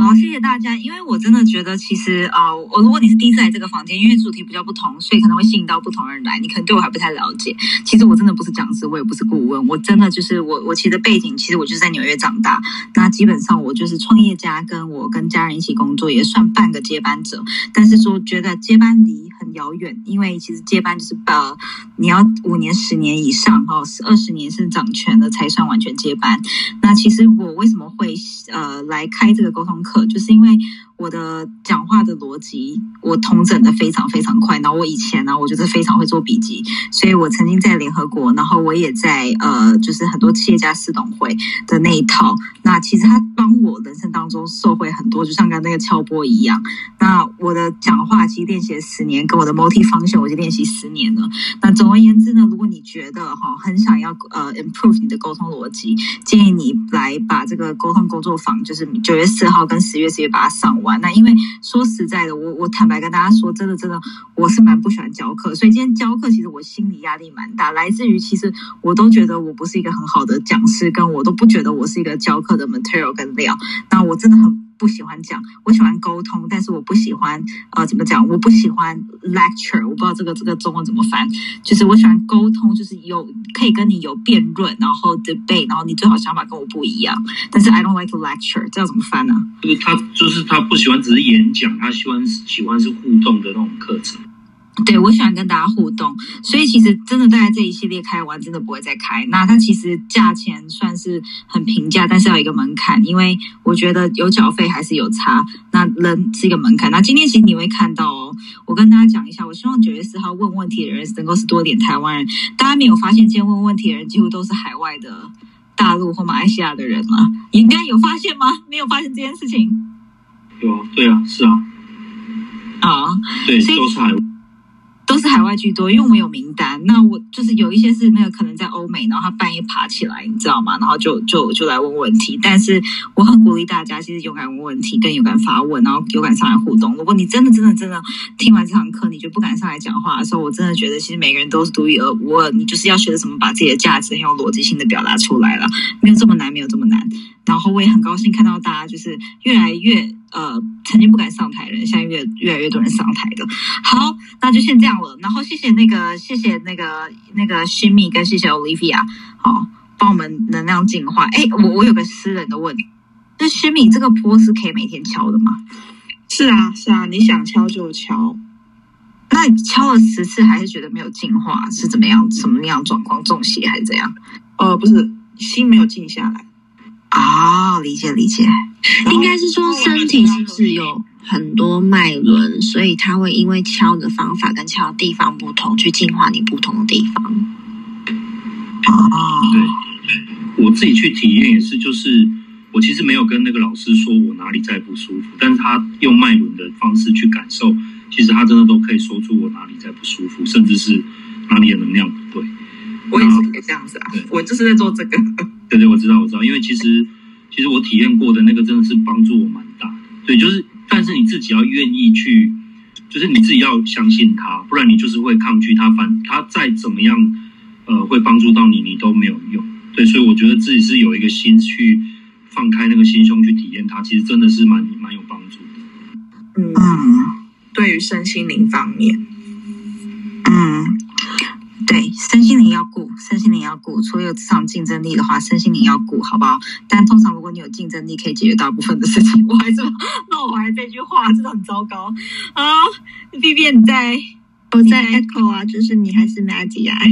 好谢谢大家。因为我真的觉得，其实呃，我如果你是第一次来这个房间，因为主题比较不同，所以可能会吸引到不同人来。你可能对我还不太了解。其实我真的不是讲师，我也不是顾问，我真的就是我，我其实背景其实我就是在纽约长大。那基本上我就是创业家，跟我跟家人一起工作，也算半个接班者。但是说觉得接班离很遥远，因为其实接班就是把，你要五年、十年以上哈，是二十年是掌权的才算完全接班。那其实我为什么会呃来开这个沟通课，就是因为我的讲话的逻辑，我统整的非常非常快。然后我以前呢，我就是非常会做笔记，所以我曾经在联合国，然后我也在呃，就是很多企业家私董会的那一套。那其实他帮我人生当中受惠很多，就像刚刚那个敲波一样。那我的讲话其实练习了十年，跟我的 multi function 我就练习十年了。那总而言之呢，如果你觉得哈很想要呃 improve 你的沟通逻辑，建议你来把这个沟通工作坊，就是九月四号跟十月十月把它上完。那因为说实在的，我我坦白跟大家说，真的真的，我是蛮不喜欢教课，所以今天教课其实我心理压力蛮大，来自于其实我都觉得我不是一个很好的讲师，跟我都不觉得我是一个教课的 material 跟料。那我真的很不喜欢讲，我喜欢沟通，但是我不喜欢呃怎么讲？我不喜欢 lecture，我不知道这个这个中文怎么翻，就是我喜欢沟通，就是有可以跟你有辩论，然后 debate，然后你最好想法跟我不一样，但是 I don't like lecture，这要怎么翻呢、就是他就是他不喜欢只是演讲，他喜欢喜欢是互动的那种课程。对，我喜欢跟大家互动，所以其实真的大概这一系列开完，真的不会再开。那它其实价钱算是很平价，但是要一个门槛，因为我觉得有缴费还是有差。那人是一个门槛。那今天其实你会看到哦，我跟大家讲一下，我希望九月四号问问题的人能够是多点台湾人。大家没有发现，今天问问题的人几乎都是海外的大陆或马来西亚的人吗？你应该有发现吗？没有发现这件事情有啊，对啊，是啊，啊？对，都是海外。都是海外居多，因为我有名单。那我就是有一些是那个可能在欧美，然后他半夜爬起来，你知道吗？然后就就就来问问题。但是我很鼓励大家，其实勇敢问问题，更勇敢发问，然后勇敢上来互动。如果你真的真的真的听完这堂课，你就不敢上来讲话的时候，我真的觉得其实每个人都是独一无二。你就是要学着怎么把自己的价值很有逻辑性的表达出来了，没有这么难，没有这么难。然后我也很高兴看到大家就是越来越呃，曾经不敢上台的人，现在越越来越多人上台的。好，那就先这样了。然后谢谢那个谢谢那个那个 Shimi 跟谢谢 Olivia，好，帮我们能量净化。哎，我我有个私人的问题，那 Shimi 这个坡是可以每天敲的吗？是啊，是啊，你想敲就敲。那你敲了十次还是觉得没有净化，是怎么样？什么样状况？中邪还是怎样？呃，不是，心没有静下来。啊、理解理解。应该是说身体是不是有很多脉轮，所以它会因为敲的方法跟敲的地方不同，去净化你不同的地方。哦，对，我自己去体验也是，就是我其实没有跟那个老师说我哪里在不舒服，但是他用脉轮的方式去感受，其实他真的都可以说出我哪里在不舒服，甚至是哪里的能量不对。我也是可以这样子啊，我就是在做这个。对对，我知道，我知道，因为其实其实我体验过的那个真的是帮助我蛮大的。对，就是但是你自己要愿意去，就是你自己要相信他，不然你就是会抗拒他，反他再怎么样，呃，会帮助到你，你都没有用。对，所以我觉得自己是有一个心去放开那个心胸去体验它，其实真的是蛮蛮有帮助的。嗯，对于身心灵方面，嗯。对，身心灵要顾，身心灵要顾。除了有职场竞争力的话，身心灵要顾，好不好？但通常如果你有竞争力，可以解决大部分的事情。我还是 [LAUGHS] 那我还这句话真的很糟糕啊！B B，你在我在 echo 啊，就是你还是 Maggie 啊？[LAUGHS]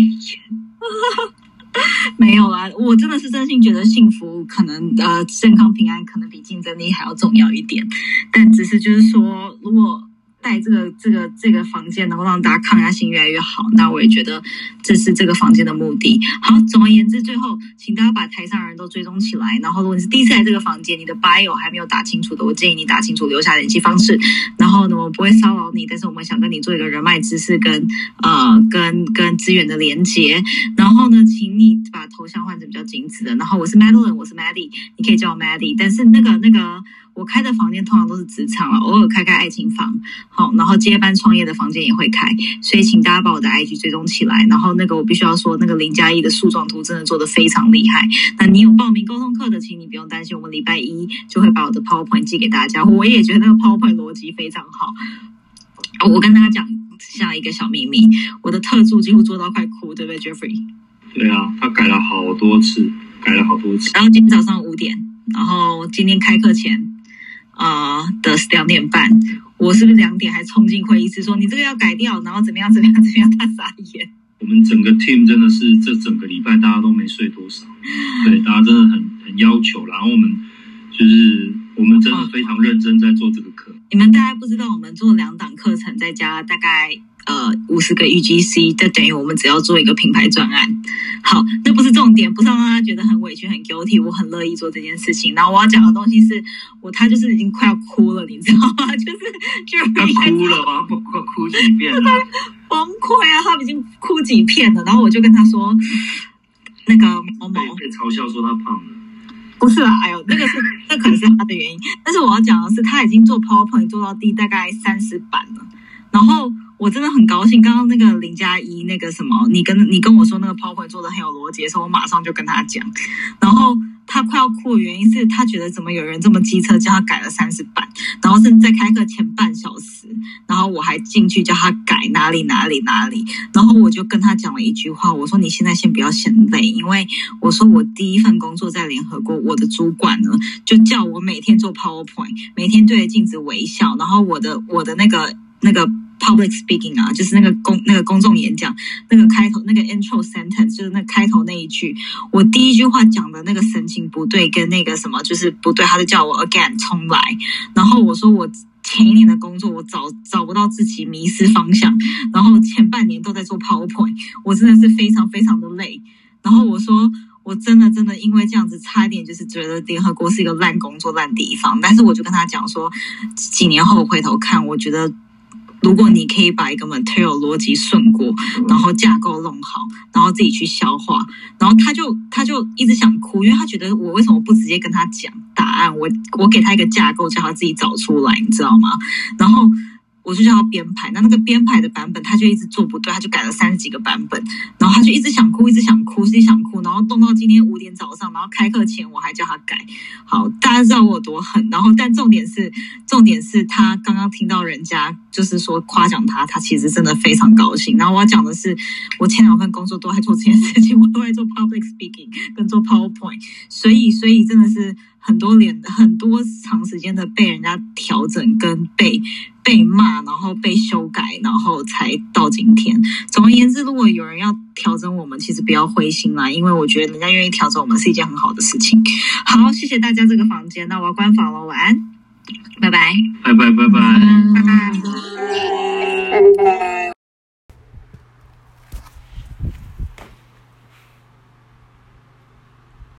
没有啦，我真的是真心觉得幸福，可能呃健康平安，可能比竞争力还要重要一点。但只是就是说，如果在这个这个这个房间能够让大家抗压性越来越好，那我也觉得这是这个房间的目的。好，总而言之，最后请大家把台上人都追踪起来。然后，如果你是第一次来这个房间，你的 bio 还没有打清楚的，我建议你打清楚，留下联系方式。然后呢，我不会骚扰你，但是我们想跟你做一个人脉知识跟呃跟跟资源的连接。然后呢，请你把头像换成比较精致的。然后我是 Madeline，我是 Maddie，你可以叫我 Maddie。但是那个那个。我开的房间通常都是职场了，偶尔开开爱情房，好，然后接班创业的房间也会开，所以请大家把我的 IG 追踪起来。然后那个我必须要说，那个零加一的树状图真的做的非常厉害。那你有报名沟通课的，请你不用担心，我们礼拜一就会把我的 PowerPoint 寄给大家。我也觉得那个 PowerPoint 逻辑非常好。我跟大家讲下一个小秘密，我的特助几乎做到快哭，对不对，Jeffrey？对啊，他改了好多次，改了好多次。然后今天早上五点，然后今天开课前。啊的两点半，我是不是两点还冲进会议室说你这个要改掉，然后怎么样怎么样怎么样？他傻眼。我们整个 team 真的是这整个礼拜大家都没睡多少，[LAUGHS] 对，大家真的很很要求，然后我们就是我们真的非常认真在做这个课。你们大概不知道，我们做两档课程，再加大概。呃，五十个 UGC，这等于我们只要做一个品牌专案。好，那不是重点，不是让大家觉得很委屈、很 guilty。我很乐意做这件事情。然后我要讲的东西是我，他就是已经快要哭了，你知道吗？[LAUGHS] 就是就他哭了吧？不快哭几遍了？崩溃啊！他已经哭几遍了。然后我就跟他说，那个某某被嘲笑说他胖了。不是啊，哎呦，那个是那可能是他的原因。但是我要讲的是，他已经做 PowerPoint 做到第大概三十版了，然后。我真的很高兴，刚刚那个零加一那个什么，你跟你跟我说那个 PowerPoint 做的很有逻辑的时候，我马上就跟他讲，然后他快要哭的原因是他觉得怎么有人这么机车，叫他改了三十版，然后甚至在开课前半小时，然后我还进去叫他改哪里哪里哪里，然后我就跟他讲了一句话，我说你现在先不要嫌累，因为我说我第一份工作在联合国，我的主管呢就叫我每天做 PowerPoint，每天对着镜子微笑，然后我的我的那个那个。Public speaking 啊，就是那个公那个公众演讲，那个开头那个 intro sentence，就是那开头那一句，我第一句话讲的那个神情不对，跟那个什么就是不对，他就叫我 again 重来。然后我说我前一年的工作我找找不到自己，迷失方向，然后前半年都在做 PowerPoint，我真的是非常非常的累。然后我说我真的真的因为这样子差一点就是觉得联合国是一个烂工作烂地方，但是我就跟他讲说，几年后回头看，我觉得。如果你可以把一个 material 逻辑顺过，然后架构弄好，然后自己去消化，然后他就他就一直想哭，因为他觉得我为什么不直接跟他讲答案？我我给他一个架构，叫他自己找出来，你知道吗？然后。我就叫他编排，那那个编排的版本他就一直做不对，他就改了三十几个版本，然后他就一直想哭，一直想哭，一直想哭，然后弄到今天五点早上，然后开课前我还叫他改。好，大家知道我有多狠，然后但重点是，重点是他刚刚听到人家就是说夸奖他，他其实真的非常高兴。然后我要讲的是，我前两份工作都在做这件事情，我都在做 public speaking 跟做 PowerPoint，所以所以真的是。很多年很多长时间的被人家调整跟被被骂然后被修改然后才到今天。总而言之如果有人要调整我们其实不要灰心啦因为我觉得人家愿意调整我们是一件很好的事情。[LAUGHS] 好谢谢大家这个房间那我要关房了晚安。拜拜。拜拜拜拜。拜拜。